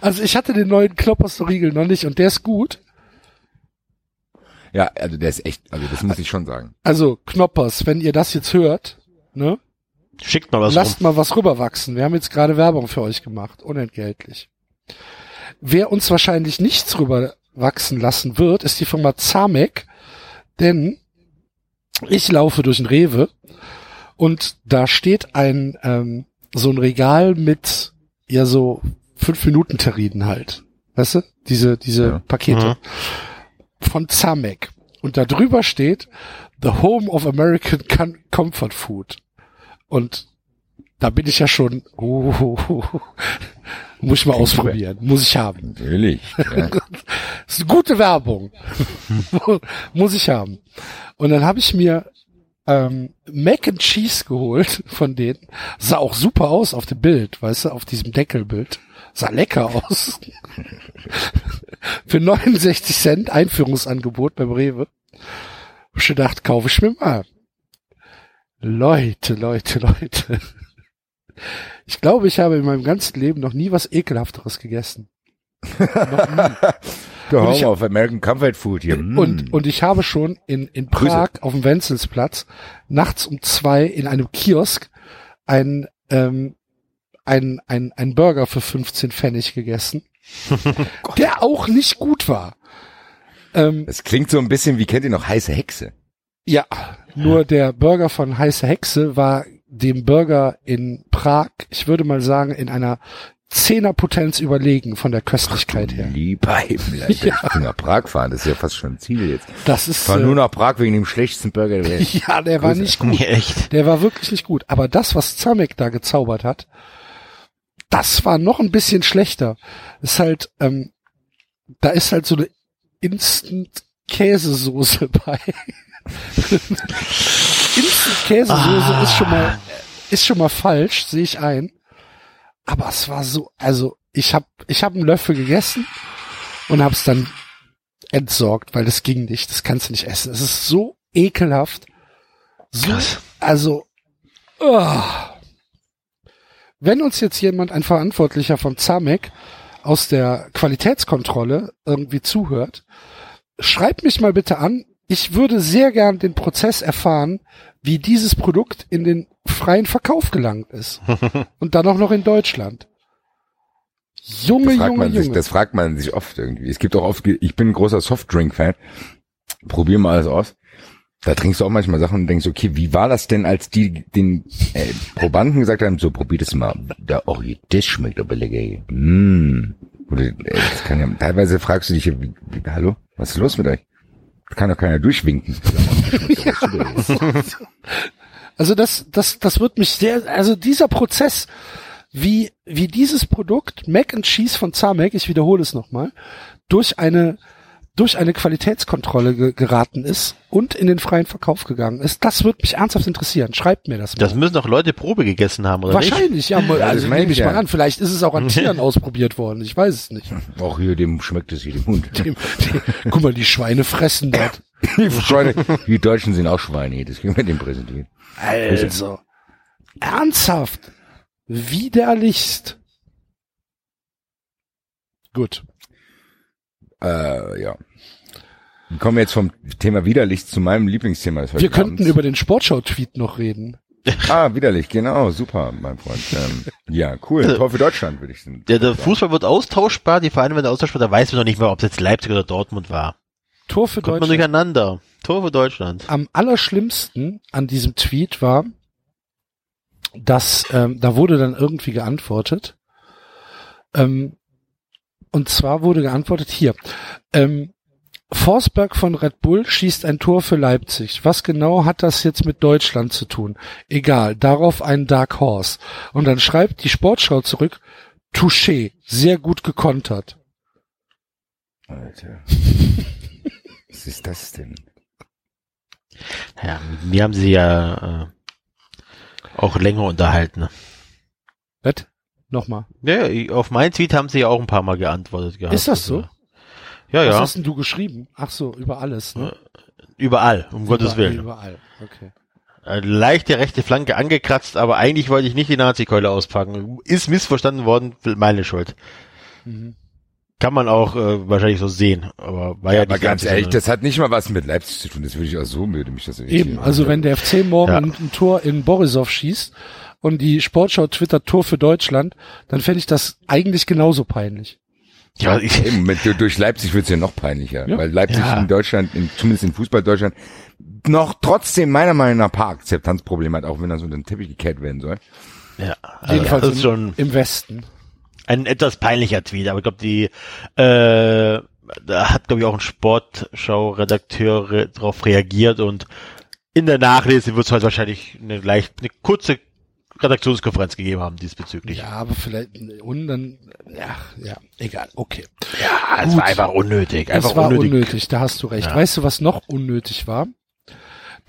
Also ich hatte den neuen Knoppers-Riegel noch nicht und der ist gut.
Ja, also der ist echt, also das muss ich schon sagen.
Also Knoppers, wenn ihr das jetzt hört, ne,
Schickt mal was
lasst
rum.
mal was rüberwachsen. Wir haben jetzt gerade Werbung für euch gemacht, unentgeltlich. Wer uns wahrscheinlich nichts rüberwachsen lassen wird, ist die Firma Zamek, denn ich laufe durch den Rewe und da steht ein ähm, so ein Regal mit ja so fünf Minuten Terrinen halt, weißt du, diese diese
Ja.
Pakete. Von Zamek. Und da drüber steht The Home of American Com- Comfort Food. Und da bin ich ja schon uh, muss ich mal ausprobieren, muss ich haben.
Natürlich. Ja.
Das ist eine gute Werbung. Muss ich haben. Und dann habe ich mir ähm, Mac and Cheese geholt von denen. Sah auch super aus auf dem Bild, weißt du, auf diesem Deckelbild. Sah lecker aus. Für 69 Cent Einführungsangebot beim Rewe. Hab ich gedacht, kaufe ich mir mal. Leute, Leute, Leute. Ich glaube, ich habe in meinem ganzen Leben noch nie was ekelhafteres gegessen. noch nie. Ich-
Home of American Comfort Food hier. Mm.
Und, und ich habe schon in, in
Grüße.
Prag auf dem Wenzelsplatz nachts um zwei in einem Kiosk ein, ähm, ein, ein, ein Burger für 15 Pfennig gegessen, der auch nicht gut war. Ähm,
Das klingt so ein bisschen wie, kennt ihr noch heiße Hexe?
ja, nur der Burger von Heiße Hexe war dem Burger in Prag, ich würde mal sagen, in einer Zehnerpotenz überlegen von der Köstlichkeit her.
Lieber Himmel, ich will nach Prag fahren, das ist ja fast schon ein Ziel jetzt.
Das ist,
Fahr
äh,
nur nach Prag wegen dem schlechtesten Burger der Welt.
ja, der war
Grüße.
nicht gut.
Nee, echt.
Der war wirklich nicht gut. Aber das, was Zamek da gezaubert hat, das war noch ein bisschen schlechter. Ist halt, ähm, da ist halt so eine Instant Käsesoße bei. Instant Käsesoße ist schon mal, ist schon mal falsch, sehe ich ein. Aber es war so, also ich habe ich hab einen Löffel gegessen und habe es dann entsorgt, weil das ging nicht. Das kannst du nicht essen. Es ist so ekelhaft. So,
Krass.
also, oh. wenn uns jetzt jemand, ein Verantwortlicher von Zamek aus der Qualitätskontrolle irgendwie zuhört, schreibt mich mal bitte an. Ich würde sehr gern den Prozess erfahren, wie dieses Produkt in den freien Verkauf gelangt ist. Und dann auch noch in Deutschland. Junge,
Das fragt,
Junge,
man sich,
Junge.
das fragt man sich oft irgendwie. Es gibt auch oft, ich bin ein großer Softdrink-Fan. Probier mal alles aus. Da trinkst du auch manchmal Sachen und denkst, okay, wie war das denn, als die den äh, Probanden gesagt haben, so probier das mal. Da, oh, das schmeckt aber lecker. Mm. Oder, äh, das kann ja, teilweise fragst du dich, wie, wie, hallo, was ist los mit euch? Kann doch keiner durchwinken. Ja.
Also das, das, das wird mich sehr, also dieser Prozess, wie, wie dieses Produkt Mac and Cheese von Zamek, ich wiederhole es nochmal, durch eine, durch eine Qualitätskontrolle ge geraten ist und in den freien Verkauf gegangen ist, das wird mich ernsthaft interessieren. Schreibt mir das mal.
Das müssen doch Leute Probe gegessen haben, oder nicht?
Wahrscheinlich, ja, mal-
Ja,
also
meine
nehme
ich
ich mal
ja.
an. Vielleicht ist es auch an Tieren ausprobiert worden. Ich weiß es nicht.
Auch hier, dem schmeckt es hier dem Hund.
Dem, die, guck mal, die Schweine fressen dort.
Die Schweine, die Deutschen sind auch Schweine, das können wir dem präsentieren.
Also, ernsthaft, widerlichst. Gut.
Äh, ja. Wir kommen jetzt vom Thema widerlich zu meinem Lieblingsthema. des
Wir könnten
Abends.
über den Sportschau-Tweet noch reden.
Ah, widerlich, genau, super, mein Freund. Ähm, ja, cool. Tor für Deutschland, würde ich sagen.
Der, der Fußball wird austauschbar, die Vereine werden austauschbar, da weiß man noch nicht mal, ob es jetzt Leipzig oder Dortmund war.
Tor für
Kommt man
Deutschland.
durcheinander. Tor für Deutschland.
Am allerschlimmsten an diesem Tweet war, dass ähm, da wurde dann irgendwie geantwortet. Ähm, und zwar wurde geantwortet hier. Ähm, Forsberg von Red Bull schießt ein Tor für Leipzig. Was genau hat das jetzt mit Deutschland zu tun? Egal, darauf ein Dark Horse. Und dann schreibt die Sportschau zurück, Touché, sehr gut gekontert.
Alter. Was ist das denn?
Ja, mit mir haben sie ja äh, auch länger unterhalten.
Was? Nochmal.
Ja, ja, auf meinen Tweet haben sie ja auch ein paar Mal geantwortet gehabt.
Ist das so?
Ja,
Was
ja.
hast denn du geschrieben? Ach so, über alles, ne?
Überall, um Gottes
Überall,
Willen.
Überall, okay.
Äh, Leichte rechte Flanke angekratzt, aber eigentlich wollte ich nicht die Nazi-Keule auspacken. Ist missverstanden worden, meine Schuld.
Mhm.
Kann man auch äh, wahrscheinlich so sehen, aber war ja,
Aber
nicht
ganz ehrlich, das hat nicht mal was mit Leipzig zu tun. Das würde ich auch so, würde mich das
Eben, also wenn der FC morgen
Ja.
ein, ein Tor in Borisov schießt und die Sportschau twittert Tor für Deutschland, dann fände ich das eigentlich genauso peinlich.
Ja, ich,
Eben, mit, durch Leipzig wird's ja noch peinlicher,
Ja.
weil Leipzig
Ja.
in Deutschland, in, zumindest in Fußball Deutschland, noch trotzdem meiner Meinung nach ein paar Akzeptanzprobleme hat, auch wenn das unter den Teppich gekehrt werden soll.
ja, also
Jedenfalls
das ist
im,
schon
im Westen.
ein etwas peinlicher Tweet, aber ich glaube, die äh, da hat glaube ich auch ein Sportschau-Redakteur re darauf reagiert und in der Nachlese wird es heute wahrscheinlich eine leicht eine kurze Redaktionskonferenz gegeben haben diesbezüglich.
Ja, aber vielleicht, und dann, ja, ja, egal, okay.
Ja, es war einfach unnötig. Einfach
Das war
unnötig.
unnötig. da hast du recht.
Ja.
Weißt du, was noch unnötig war?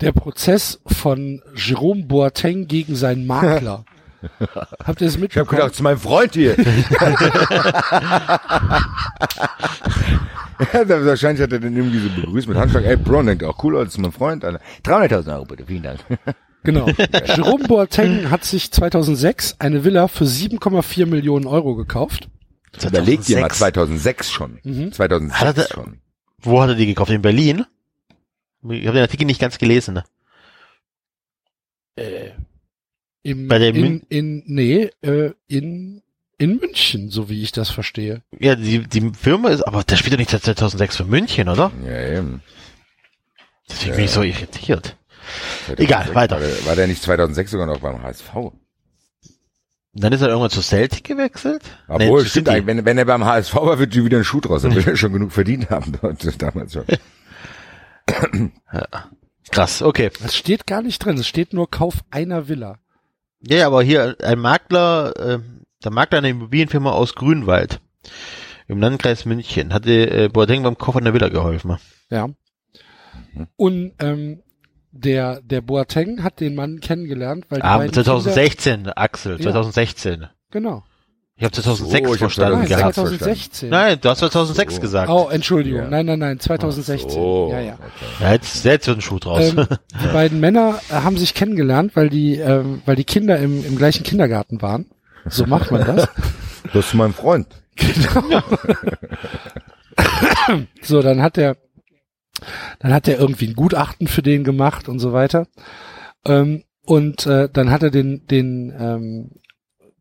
Der Prozess von Jerome Boateng gegen seinen Makler. Habt ihr das
Ich habe
mitbekommen?
gedacht, zu meinem Freund hier. ja, da- wahrscheinlich hat er den irgendwie so begrüßt mit Handschlag. Ey, Bro, denkt auch cool, das ist mein Freund. Alter. 300.000 Euro bitte, vielen Dank.
Genau. Jerome Boateng hat sich 2006 eine Villa für 7,4 Millionen Euro gekauft.
Überleg dir mal
2006.
2006 schon.
Mhm.
2006
Hat er-
schon.
Wo hat er die gekauft? In Berlin? Ich habe den Artikel nicht ganz gelesen. Ne?
Äh, im,
Bei der
in, in, nee, äh, in, in München, so wie ich das verstehe.
Ja, die, die Firma ist, aber der spielt doch nicht seit 2006 für München, oder?
Ja, eben.
Deswegen bin ich so irritiert.
2006
Egal, weiter.
War der, war der nicht 2006 sogar noch beim HSV?
Dann ist er irgendwann zu Celtic gewechselt?
Obwohl,
zu
stimmt eigentlich, wenn, wenn er beim HSV war, wird die wieder ein Schuh draus. Er will ja schon genug verdient haben dort, damals schon.
Krass, okay.
Das steht gar nicht drin. Es steht nur Kauf einer Villa.
Ja, ja, aber hier ein Makler, äh, der Makler einer Immobilienfirma aus Grünwald im Landkreis München hatte äh, Boateng beim Kauf einer Villa geholfen.
Ja. Und ähm, der der Boateng hat den Mann kennengelernt, weil die
Ah,
beiden Kinder,
2016, Axel,
Ja.
2016.
genau.
Ich habe 2006
So, ich hab
verstanden
Nein,
2006
gehabt.
2016.
Nein, du hast 2006
So.
gesagt.
Oh, Entschuldigung.
Ja.
Nein, nein, nein, 2016.
Oh,
ja, ja.
okay.
Ja, jetzt, jetzt wird ein Schuh draus.
Ähm, die beiden Männer äh, haben sich kennengelernt, weil die, ähm, weil die Kinder im, im gleichen Kindergarten waren. So macht man das.
Das ist mein Freund.
Genau. so, dann hat er, dann hat er irgendwie ein Gutachten für den gemacht und so weiter. Ähm, und äh, dann hat er den, den, ähm,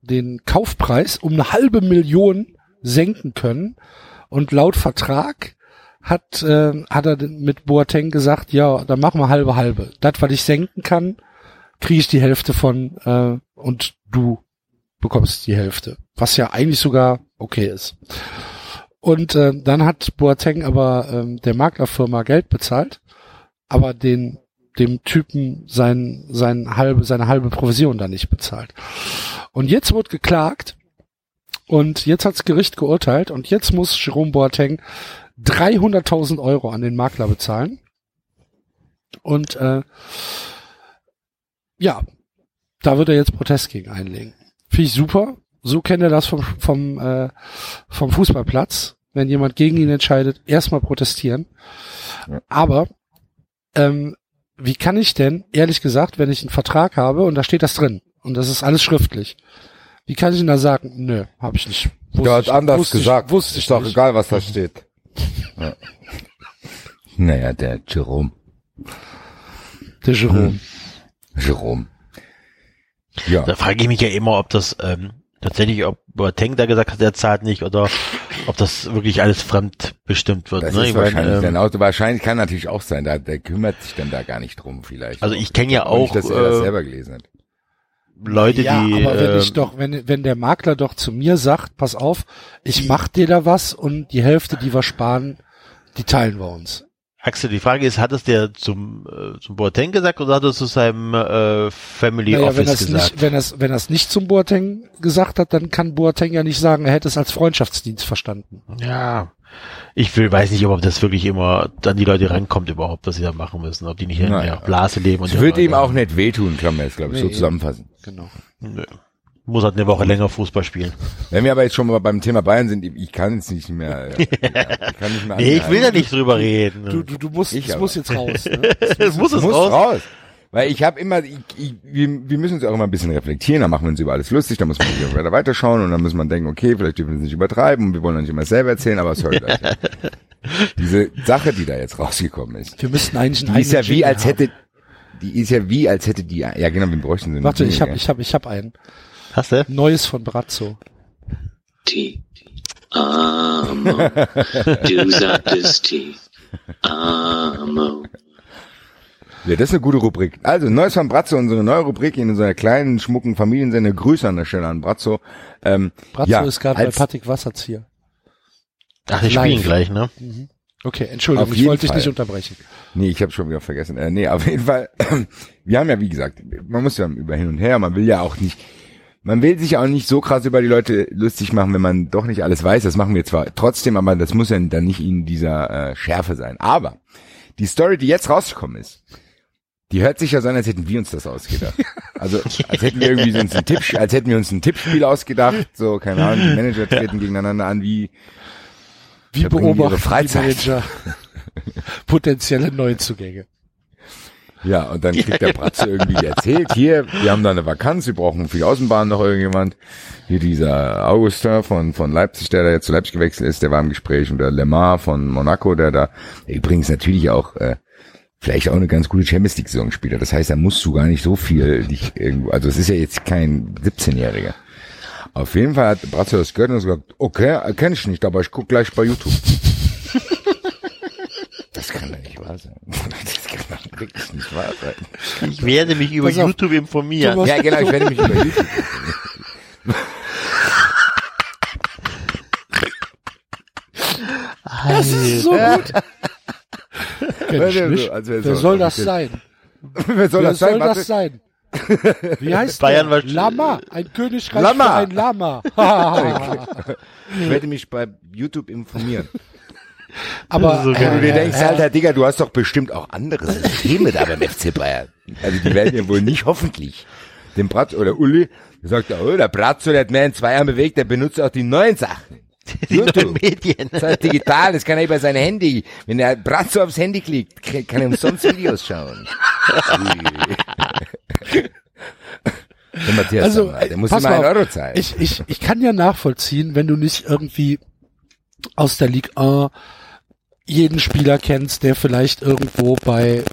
den Kaufpreis um eine halbe Million senken können. Und laut Vertrag hat, äh, hat er mit Boateng gesagt, ja, dann machen wir halbe halbe. Das, was ich senken kann, kriege ich die Hälfte von äh, und du bekommst die Hälfte. Was ja eigentlich sogar okay ist. Und äh, dann hat Boateng aber ähm, der Maklerfirma Geld bezahlt, aber den dem Typen sein, sein halbe, seine halbe Provision da nicht bezahlt. Und jetzt wird geklagt und jetzt hat's Gericht geurteilt und jetzt muss Jerome Boateng 300.000 Euro an den Makler bezahlen. Und äh, ja, da wird er jetzt Protest gegen einlegen. Finde ich super. So kennt er das vom, vom, äh, vom Fußballplatz. Wenn jemand gegen ihn entscheidet, erstmal protestieren.
Ja.
Aber ähm, wie kann ich denn, ehrlich gesagt, wenn ich einen Vertrag habe und da steht das drin und das ist alles schriftlich, wie kann ich denn da sagen, nö, habe ich nicht. Wusste
Der hat
ich-
anders
wusste
gesagt.
Ich, wusste ich
ist doch
nicht.
egal, was da steht. Ja. Naja, der Jerome.
Der Jerome.
Jerome. Ja.
Da frage ich mich ja immer, ob das ähm, tatsächlich, ob Boateng da gesagt hat, er zahlt nicht oder ob das wirklich alles fremdbestimmt wird.
Das
ne?
ist
Ich
wahrscheinlich
ähm,
dann Auto. Wahrscheinlich kann natürlich auch sein, da, der kümmert sich dann da gar nicht drum vielleicht.
Also ich kenn ja
glaub nicht,
auch,
dass er das
äh,
selber gelesen hat.
Leute,
ja,
die
aber wenn
ähm,
ich doch, wenn, wenn der Makler doch zu mir sagt, pass auf, ich mach dir da was und die Hälfte, die wir sparen, die teilen wir uns.
Axel, die Frage ist, hat es der zum äh, zum Boateng gesagt oder hat er es zu seinem äh, Family
Naja, wenn
Office
das
gesagt?
nicht, wenn das, wenn das nicht zum Boateng gesagt hat, dann kann Boateng ja nicht sagen, er hätte es als Freundschaftsdienst verstanden.
Ja, ich will, weiß nicht, ob das wirklich immer an die Leute rankommt überhaupt, was sie da machen müssen, ob die nicht in
Naja.
der Blase leben. Und
Es wird ihm auch nicht wehtun, kann man jetzt, glaube ich, so
Nee.
zusammenfassen.
Genau.
Nö. Muss halt eine Woche länger Fußball spielen.
Wenn wir aber jetzt schon mal beim Thema Bayern sind, ich kann jetzt nicht mehr. äh, Ich kann nicht mehr
Nee, ich will da nicht drüber reden.
Du, du, du musst,
Ich
es
aber.
muss jetzt raus. Ne?
es muss es
muss
raus.
raus. Weil ich habe immer, ich, ich, wir, wir müssen uns auch immer ein bisschen reflektieren, dann machen wir uns über alles lustig, dann muss man wieder weiter weiterschauen und dann muss man denken, okay, vielleicht dürfen wir es nicht übertreiben und wir wollen nicht immer selber erzählen, aber sorry Leute. Diese Sache, die da jetzt rausgekommen ist,
Wir müssten eigentlich einen
die ist ja wie als hätte, die ist ja wie als hätte die, ja genau, wir bräuchten eine
Warte, ich habe, ich habe, ich habe einen
Hast du?
neues von Brazzo.
T. Amo. Du sagtest T. Amo.
Ja, das ist eine gute Rubrik. Also, Neues von Brazzo, unsere neue Rubrik in unserer kleinen, schmucken Familiensende. Grüße an der Stelle an Brazzo. Ähm,
Brazzo
ja,
ist gerade bei Patrick Wasserzieher.
Ach, die spielen gleich, ne?
Okay, Entschuldigung,
Auf
ich wollte dich
Fall.
nicht unterbrechen.
Nee, ich habe schon wieder vergessen. Äh, nee, auf jeden Fall. Wir haben ja, wie gesagt, man muss ja über hin und her, man will ja auch nicht, man will sich auch nicht so krass über die Leute lustig machen, wenn man doch nicht alles weiß. Das machen wir zwar trotzdem, aber das muss ja dann nicht in dieser äh, Schärfe sein. Aber die Story, die jetzt rausgekommen ist, die hört sich ja so an, als hätten wir uns das ausgedacht. Also als hätten wir irgendwie uns ein Tipp, als hätten wir uns ein Tippspiel ausgedacht. So, keine Ahnung, die Manager treten gegeneinander an, wie
Wie
Verbringen ihre
beobachten die
Freizeit.
Manager potenzielle Neuzugänge?
Ja, und dann kriegt der Bratze irgendwie erzählt, hier, wir haben da eine Vakanz, wir brauchen für die Außenbahn noch irgendjemand. Hier dieser Augusta von, von Leipzig, der da jetzt zu Leipzig gewechselt ist, der war im Gespräch und der Lemar von Monaco, der da übrigens natürlich auch äh, vielleicht auch eine ganz gute Champions League Saison spielt. Das heißt, da musst du gar nicht so viel dich irgendwo, also es ist ja jetzt kein 17-Jähriger. Auf jeden Fall hat Bratze das gehört und hat gesagt, okay, erkenne ich nicht, aber ich guck gleich bei YouTube. Das kann doch nicht wahr sein. Das kann doch wirklich nicht wahr sein.
Ich werde mich über
auf,
YouTube informieren.
Ja, genau, ich werde mich über YouTube informieren.
Das ist so gut. Wer soll, das sein?
Wer soll, das,
soll
sein?
das sein? Wie heißt
Bayern
der? Lama, ein Königreich
Lama.
ein Lama.
ich werde mich bei YouTube informieren.
Aber
So
Wenn du dir
äh,
denkst, Alter, Digga, du hast doch bestimmt auch andere Systeme da beim FC Bayern. Also die werden ja wohl nicht hoffentlich. Dem Bratz oder Uli, der sagt, oh, der Bratzo, der hat mehr in zwei Jahren bewegt, der benutzt auch die neuen Sachen.
Die neuen
YouTube.
Medien.
Das heißt digital, das kann er über sein Handy. Wenn der Bratzo aufs Handy klickt, kann er umsonst Videos schauen. der Matthias,
also,
Sammer, der
äh,
muss immer einen. Euro zahlen.
ich, ich, ich kann ja nachvollziehen, wenn du nicht irgendwie aus der Ligue 1 jeden Spieler kennst, der vielleicht irgendwo bei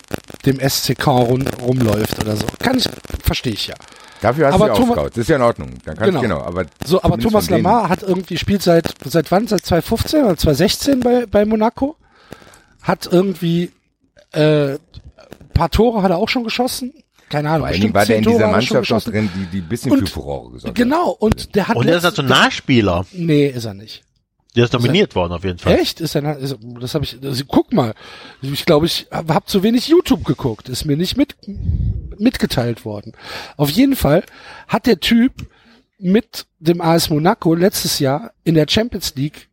dem SCK rum, rumläuft oder so. Kann ich, verstehe ich ja.
Dafür hast
aber
du ja
Thomas-.
Das ist ja in Ordnung. Dann kannst
Genau.
genau. Aber
So, aber Thomas Lamar hat irgendwie spielt seit seit wann? Seit 2015 oder 2016 bei bei Monaco. Hat irgendwie äh, paar Tore hat er auch schon geschossen. Keine Ahnung.
Vor allen Dingen
bestimmt
war der in dieser
er
Mannschaft auch drin, die, die ein bisschen
Und-
für Furore gesorgt hat.
Genau. Und der hat
Und er ist also Nachspieler.
Nee, ist er nicht.
Der ist nominiert worden auf jeden Fall.
Echt? Ist na- Ist, das habe ich. Also, guck mal. Ich glaube, ich habe hab zu wenig YouTube geguckt. Ist mir nicht mit mitgeteilt worden. Auf jeden Fall hat der Typ mit dem AS Monaco letztes Jahr in der Champions League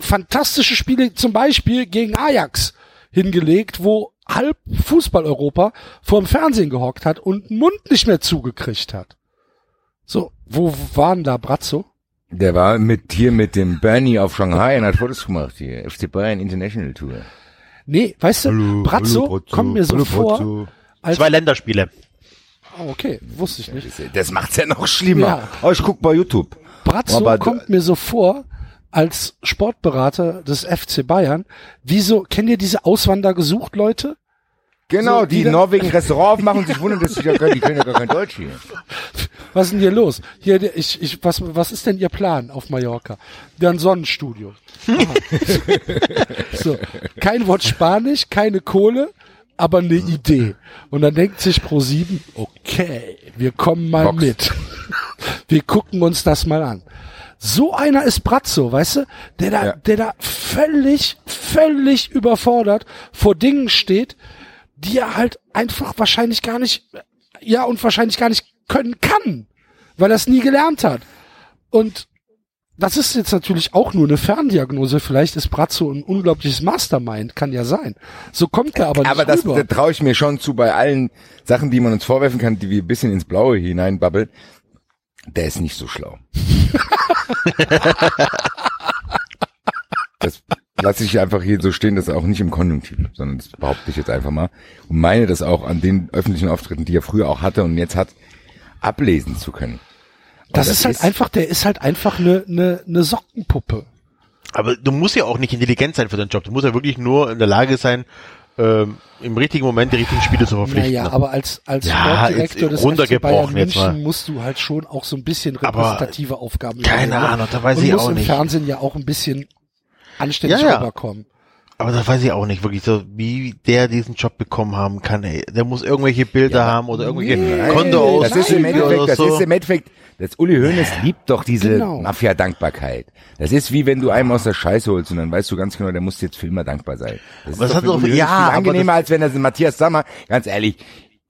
fantastische Spiele, zum Beispiel gegen Ajax hingelegt, wo halb Fußball-Europa vorm Fernsehen gehockt hat und den Mund nicht mehr zugekriegt hat. So, wo waren da Brazzo?
Der war mit hier mit dem Bernie auf Shanghai und hat Fotos gemacht hier. FC Bayern International Tour.
Nee, weißt du, Brazzo, kommt mir so vor, als,
Zwei Länderspiele.
oh, okay, wusste ich nicht.
Das macht's ja noch schlimmer.
Ja.
Oh, ich guck bei YouTube.
Brazzo
Aber-
kommt mir so vor, als Sportberater des FC Bayern. Wieso, kennt ihr diese Auswander gesucht, Leute?
Genau,
So,
die
wieder-
Norwegen Restaurant aufmachen und sich wundern, dass sie ja können, die können ja gar kein Deutsch hier.
Was ist denn hier los? Hier, ich, ich, was, was ist denn Ihr Plan auf Mallorca? Dann Sonnenstudio. So, kein Wort Spanisch, keine Kohle, aber eine Idee. Und dann denkt sich Pro 7, okay, wir kommen mal
Box.
mit. wir gucken uns das mal an. So einer ist Brazzo, weißt du, der da,
Ja.
der da völlig, völlig überfordert vor Dingen steht, die er halt einfach wahrscheinlich gar nicht, ja, und wahrscheinlich gar nicht können kann, weil er es nie gelernt hat. Und das ist jetzt natürlich auch nur eine Ferndiagnose. Vielleicht ist Brazzo ein unglaubliches Mastermind, kann ja sein. So kommt er aber nicht
Aber das,
rüber.
traue ich mir schon zu bei allen Sachen, die man uns vorwerfen kann, die wir ein bisschen ins Blaue hineinbabbeln. Der ist nicht so schlau. das lasse ich einfach hier so stehen, das ist auch nicht im Konjunktiv, sondern das behaupte ich jetzt einfach mal und meine das auch an den öffentlichen Auftritten, die er früher auch hatte und jetzt hat, ablesen zu können. Und
das, ist halt einfach, der ist halt einfach eine, eine, eine Sockenpuppe.
Aber du musst ja auch nicht intelligent sein für den Job. Du musst ja wirklich nur in der Lage sein, ähm, im richtigen Moment die richtigen Spiele zu verpflichten.
Naja,
ne?
aber als, als
Ja,
Sportdirektor des FC
runtergebrochen
Bayern. München musst du halt schon auch so ein bisschen
Aber
repräsentative Aufgaben
keine
übernehmen.
Ahnung, da weiß
Und
ich auch
im
nicht.
Fernsehen ja auch ein bisschen anständig
Ja, ja.
rüberkommen.
Aber da weiß ich auch nicht wirklich so, wie der diesen Job bekommen haben kann. Ey. Der muss irgendwelche Bilder
Ja,
haben oder irgendwelche
nee,
Kontoauszüge
Das ist im Endeffekt,
oder
das
so.
ist im Endeffekt, das Uli Hoeneß liebt doch diese
Genau.
Mafia-Dankbarkeit. Das ist wie wenn du einem aus der Scheiße holst und dann weißt du ganz genau, der muss jetzt für immer dankbar sein. Das ist
Aber das
doch
hat
für
doch- ja,
viel angenehmer,
das-
als wenn er Matthias Sammer, ganz ehrlich,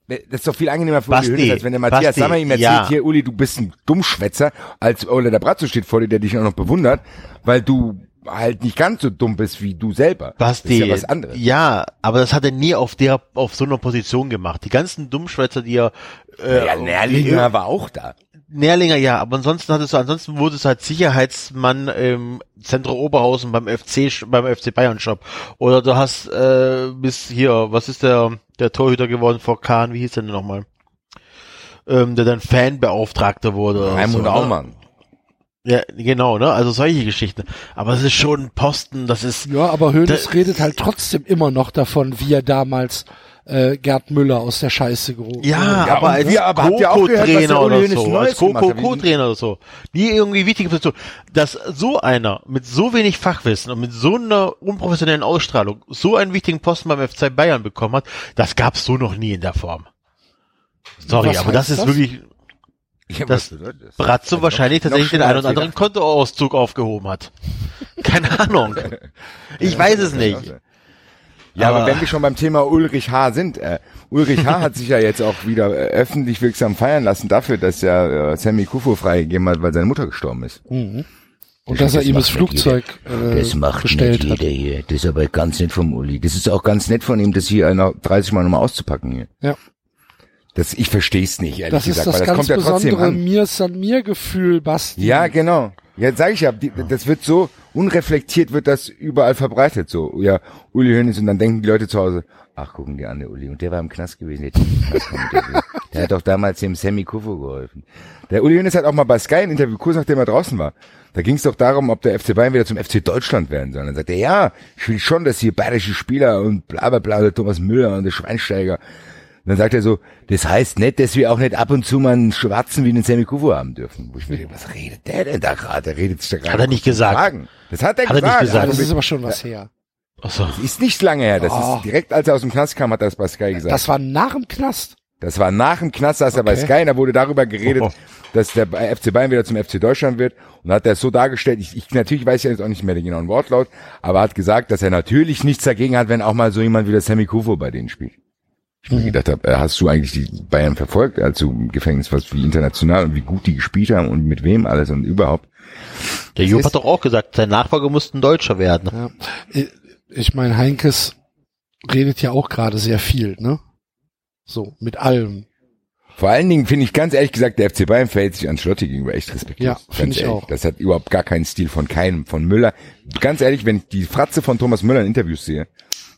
das ist doch viel angenehmer für
Basti,
Uli Hoeneß, als wenn der Matthias
Basti,
Sammer ihm erzählt,
ja.
hier Uli, du bist ein Dummschwätzer, als Ole der Bratzo steht vor dir, der dich auch noch bewundert, weil du halt nicht ganz so dumm bist wie du selber.
Basti,
das ist ja was anderes.
ja, aber das hat er nie auf der, auf so einer Position gemacht. Die ganzen Dummschwätzer, die er, äh,
Ja, Nerlinger war auch da.
Nährlinger, ja, aber ansonsten hattest du, ansonsten wurde es halt Sicherheitsmann im Zentrum Oberhausen beim FC, beim FC Bayern Shop. Oder du hast, äh, bis hier, was ist der, der Torhüter geworden vor Kahn, wie hieß der denn nochmal? Ähm, der dann Fanbeauftragter wurde.
Raimund
so, ne?
Aumann.
Ja, genau, ne? Also solche Geschichten. Aber es ist schon ein Posten, das ist,
Ja, aber
Da-
redet halt trotzdem immer noch davon, wie er damals äh, Gerd Müller aus der Scheiße gehoben
Ja,
Ja,
aber als
wir- aber habt ihr auch gehört, was der
Co-Trainer
Uli
oder so,
Neues
als? Co-Co-Trainer oder so, die irgendwie wichtige Position, dass so einer mit so wenig Fachwissen und mit so einer unprofessionellen Ausstrahlung so einen wichtigen Posten beim FC Bayern bekommen hat, das gab's so noch nie in der Form. Sorry,
Was
aber das ist
das?
wirklich,
Ja,
dass
das?
Bratzo
Also
wahrscheinlich tatsächlich den einen oder anderen Kontoauszug aufgehoben hat. Keine Ahnung. Ich weiß es nicht.
Ja, aber,
Aber-
wenn wir schon beim Thema Ulrich H. sind, äh, Ulrich H. hat sich ja jetzt auch wieder äh, öffentlich wirksam feiern lassen dafür, dass er äh, Sammy Kufo freigegeben hat, weil seine Mutter gestorben ist.
Und dass er
Das
ihm das Flugzeug äh,
Das macht
bestellt
nicht
hat.
jeder hier. Das ist aber ganz nett vom Uli. Das ist auch ganz nett von ihm, das hier noch 30 Mal nochmal auszupacken hier.
Ja.
Das, ich versteh's nicht, ehrlich
Das ist
gesagt,
das
weil das
ganz
kommt ja trotzdem an.
mir san mir Gefühl, Basti.
Ja, genau. Ja, sag ich ja, die, das wird so unreflektiert wird das überall verbreitet so. Ja, Uli Hoeneß und dann denken die Leute zu Hause, ach gucken die an der Uli und der war im Knast gewesen, der, der, der hat doch damals dem Sammy Kufo geholfen. Der Uli Hoeneß hat auch mal bei Sky ein Interview kurz nachdem er draußen war. Da ging es doch darum, ob der FC Bayern wieder zum FC Deutschland werden soll. Und dann sagt er, ja, ich will schon, dass hier bayerische Spieler und bla bla bla, der Thomas Müller und der Schweinsteiger. Und dann sagt er so, das heißt nicht, dass wir auch nicht ab und zu mal einen Schwarzen wie den Sammy Kufo haben dürfen. Wo ich mir denke, was redet der denn da gerade? Der redet sich da gerade.
Hat er nicht gesagt.
Fragen. Das hat er
Hat er nicht
gesagt.
gesagt.
das ist aber schon was her.
Achso.
ist nicht lange her. Das
Oh.
ist direkt, als er aus dem Knast kam, hat er das bei Sky gesagt.
Das war nach dem Knast.
Das war nach dem Knast, saß er bei
Okay.
Sky, und da wurde darüber geredet,
Oh.
dass der FC Bayern wieder zum FC Deutschland wird. Und hat er es so dargestellt, ich, ich natürlich weiß ja jetzt auch nicht mehr den genauen Wortlaut, aber hat gesagt, dass er natürlich nichts dagegen hat, wenn auch mal so jemand wie der Sammy Kufo bei denen spielt. Ich mir gedacht habe, äh, hast du eigentlich die Bayern verfolgt, als du im Gefängnis warst, wie international und wie gut die gespielt haben und mit wem alles und überhaupt.
Der Jupp hat doch auch gesagt, sein Nachfolger musste ein Deutscher werden.
Ja. Ich- meine, Heinkes redet ja auch gerade sehr viel, ne? So, mit allem.
Vor allen Dingen finde ich ganz ehrlich gesagt, der FC Bayern verhält sich an Schlotti gegenüber echt respektlos.
Ja,
Ganz
finde ich
ehrlich.
auch.
Das hat überhaupt gar keinen Stil von keinem, von Müller. Ganz ehrlich, wenn ich die Fratze von Thomas Müller in Interviews sehe,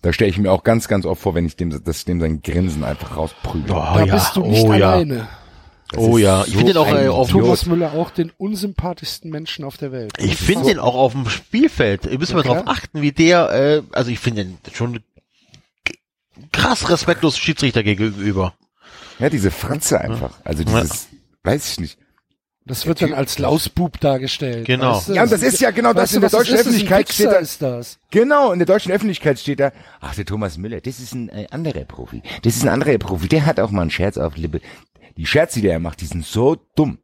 da stelle ich mir auch ganz, ganz oft vor, wenn ich dem, dass ich dem sein Grinsen einfach rausprügel.
Oh,
da
ja.
bist du nicht
oh, ja.
alleine.
Das
Oh ja. Ich
so
finde den auch, äh, auf
Idiot.
Thomas Müller auch den unsympathischsten Menschen auf der Welt.
Ich finde den auch auf dem Spielfeld. Ihr müsst mal
Okay.
drauf achten, wie der, äh, also ich finde den schon krass respektlos Schiedsrichter gegenüber.
Ja, diese Fratze einfach. Also dieses, weiß ich nicht.
Das wird dann als Lausbub dargestellt.
Genau.
weißt du?
Ja, und das ist ja genau das
Weißt du,
in der
das
deutschen
ist? Das
Öffentlichkeit steht da,
ist das.
Genau, in der deutschen Öffentlichkeit steht da, ach, der Thomas Müller, das ist ein äh, anderer Profi. Das ist ein anderer Profi, der hat auch mal einen Scherz auf Lippe. Die Scherze, die er macht, die sind so dumm.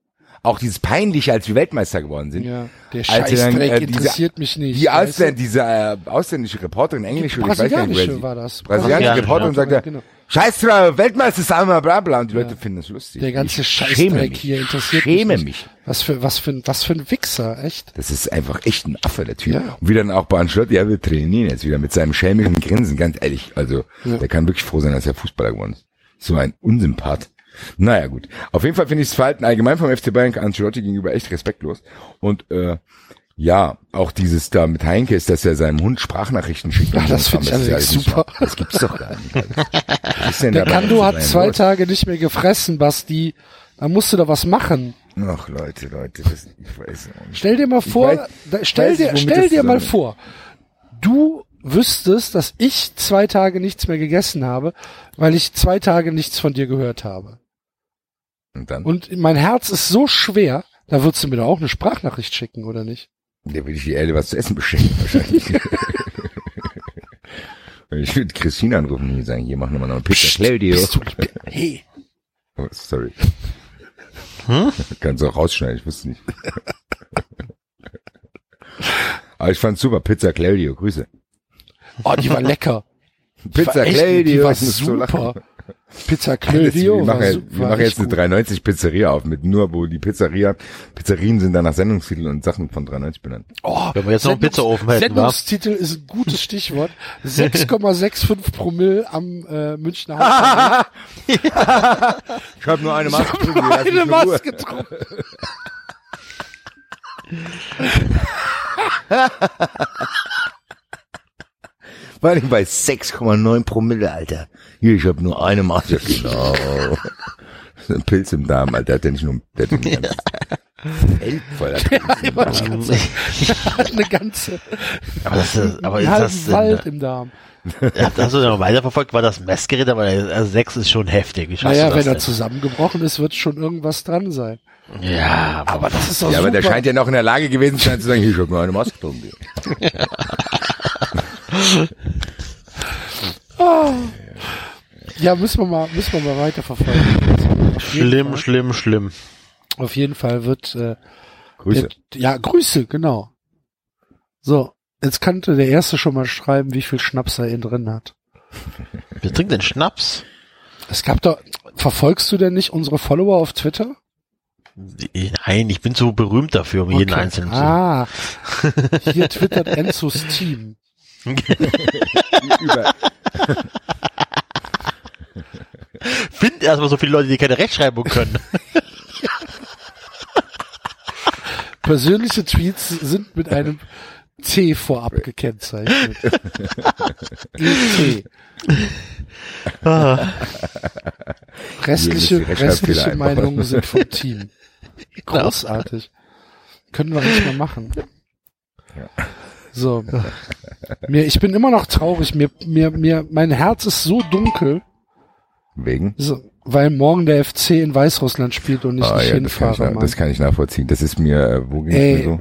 Auch dieses Peinliche, als wir Weltmeister geworden sind.
Ja, der
er dann,
Scheißdreck
äh, diese-
interessiert mich nicht.
Die? Ausländ, diese äh, ausländische Reporterin, englische, oder ich weiß gar nicht,
Brasilianische war das.
Brasilianische
Ja,
Reporterin
ja.
sagt er,
Genau.
Scheiß drauf, Weltmeister sagen wir, bla bla, und die Leute finden das lustig.
Der ganze
Ich
Scheißdreck hier interessiert
schäme
mich.
mich.
Was für, was für, ein- was für ein Wichser, echt?
Das ist einfach echt ein Affe, der Typ.
Ja.
Und wie dann auch bei Ancelotti, ja, wir trainieren jetzt wieder mit seinem schelmischen Grinsen, ganz ehrlich. Also,
Ja.
der kann wirklich froh sein, dass er Fußballer geworden ist. So ein Unsympath. Naja, gut. Auf jeden Fall finde ich das Verhalten allgemein vom FC Bayern Ancelotti gegenüber echt respektlos. Und, äh, ja, auch dieses da mit Heinke ist, dass er seinem Hund Sprachnachrichten schickt.
Ja, das finde ich
ja
allerdings
nicht
super.
wahr. Das gibt's doch gar nicht. Was ist denn
Der Kando hat zwei
los?
Tage nicht mehr gefressen, Basti. Da musst du da was machen.
Ach, Leute, Leute, das, ich weiß nicht.
Stell dir mal vor,
weiß-
da, stell
weiß
dir,
nicht,
stell
das
dir mal vor, du wüsstest, dass ich zwei Tage nichts mehr gegessen habe, weil ich zwei Tage nichts von dir gehört habe.
Und dann,
Und mein Herz ist so schwer, da würdest du mir doch auch eine Sprachnachricht schicken, oder nicht?
Der will ich die Erde was zu essen beschenken, wahrscheinlich. ich würde Christine anrufen und sagen, hier, mach nochmal noch eine Pizza. Claudio.
Bist du, hey,
Oh, sorry.
Hm?
Kannst auch rausschneiden, ich wusste nicht. Aber ich fand's super. Pizza Claudio, Grüße.
oh, die war lecker.
Pizza
war echt- die
Claudio,
war
ich muss so
super. Pizza
wir
Claudio war,
machen,
su-
wir machen jetzt eine
gut.
390 Pizzeria auf mit nur, wo die Pizzeria, Pizzerien sind dann nach Sendungstitel und Sachen von 390 benannt.
Oh,
Wenn wir jetzt noch einen
Sendungs-
Pizzaofen hätten?
Sendungstitel ist ein gutes Stichwort. 6,65 Promille am äh, Münchner Hauptbahnhof.
Ich habe nur eine
Ich
Maske.
hab
getrunken,
nur
lass mich
eine. Maske getrunken.
Vor allem bei 6,9 Promille, Alter. Hier, ich habe nur eine Maske. Genau. ein Pilz im Darm, Alter. Der hat ja nicht nur der hat ja Feld voller Pilze im Darm.
Eine ganze,
Aber, das ist, aber ist das,
Wald
denn,
im Darm.
ja, hast du noch weiterverfolgt, war das Messgerät, aber also sechs ist schon heftig. Wie
Naja, wenn er
das
zusammengebrochen ist, wird schon irgendwas dran sein.
denn? Ja, aber
Aber das ist doch
Ja, aber
super.
der scheint ja noch in der Lage gewesen zu sein, zu sagen, hier, ich habe nur eine Maske getrunken.
ja, müssen wir mal, müssen wir mal weiterverfolgen.
schlimm, schlimm, schlimm.
Auf jeden Fall wird äh,
Grüße.
Der, ja, Grüße, genau. So, jetzt kannte der erste schon mal schreiben, wie viel Schnaps er innen drin hat.
Wer trinkt denn Schnaps?
Es gab doch, verfolgst du denn nicht unsere Follower auf Twitter?
Nein, ich bin zu berühmt dafür, um jeden
Okay.
einzelnen zu.
Ah, hier twittert Enzos Team.
Über,
Find erstmal so viele Leute, die keine Rechtschreibung können.
Persönliche Tweets sind mit einem T vorab gekennzeichnet. ET.
Ah,
Restliche, restliche. Meinungen sind vom Team. Großartig. Können wir nicht mehr machen. So. Mir, ich bin immer noch traurig. Mir, mir, mir, mein Herz ist so dunkel,
wegen?
so, weil morgen der FC in Weißrussland spielt und ich
Ah,
nicht
ja, das, kann ich,
hinfahre.
das kann ich nachvollziehen. Das ist mir, äh, wo ging
Ey.
mir so?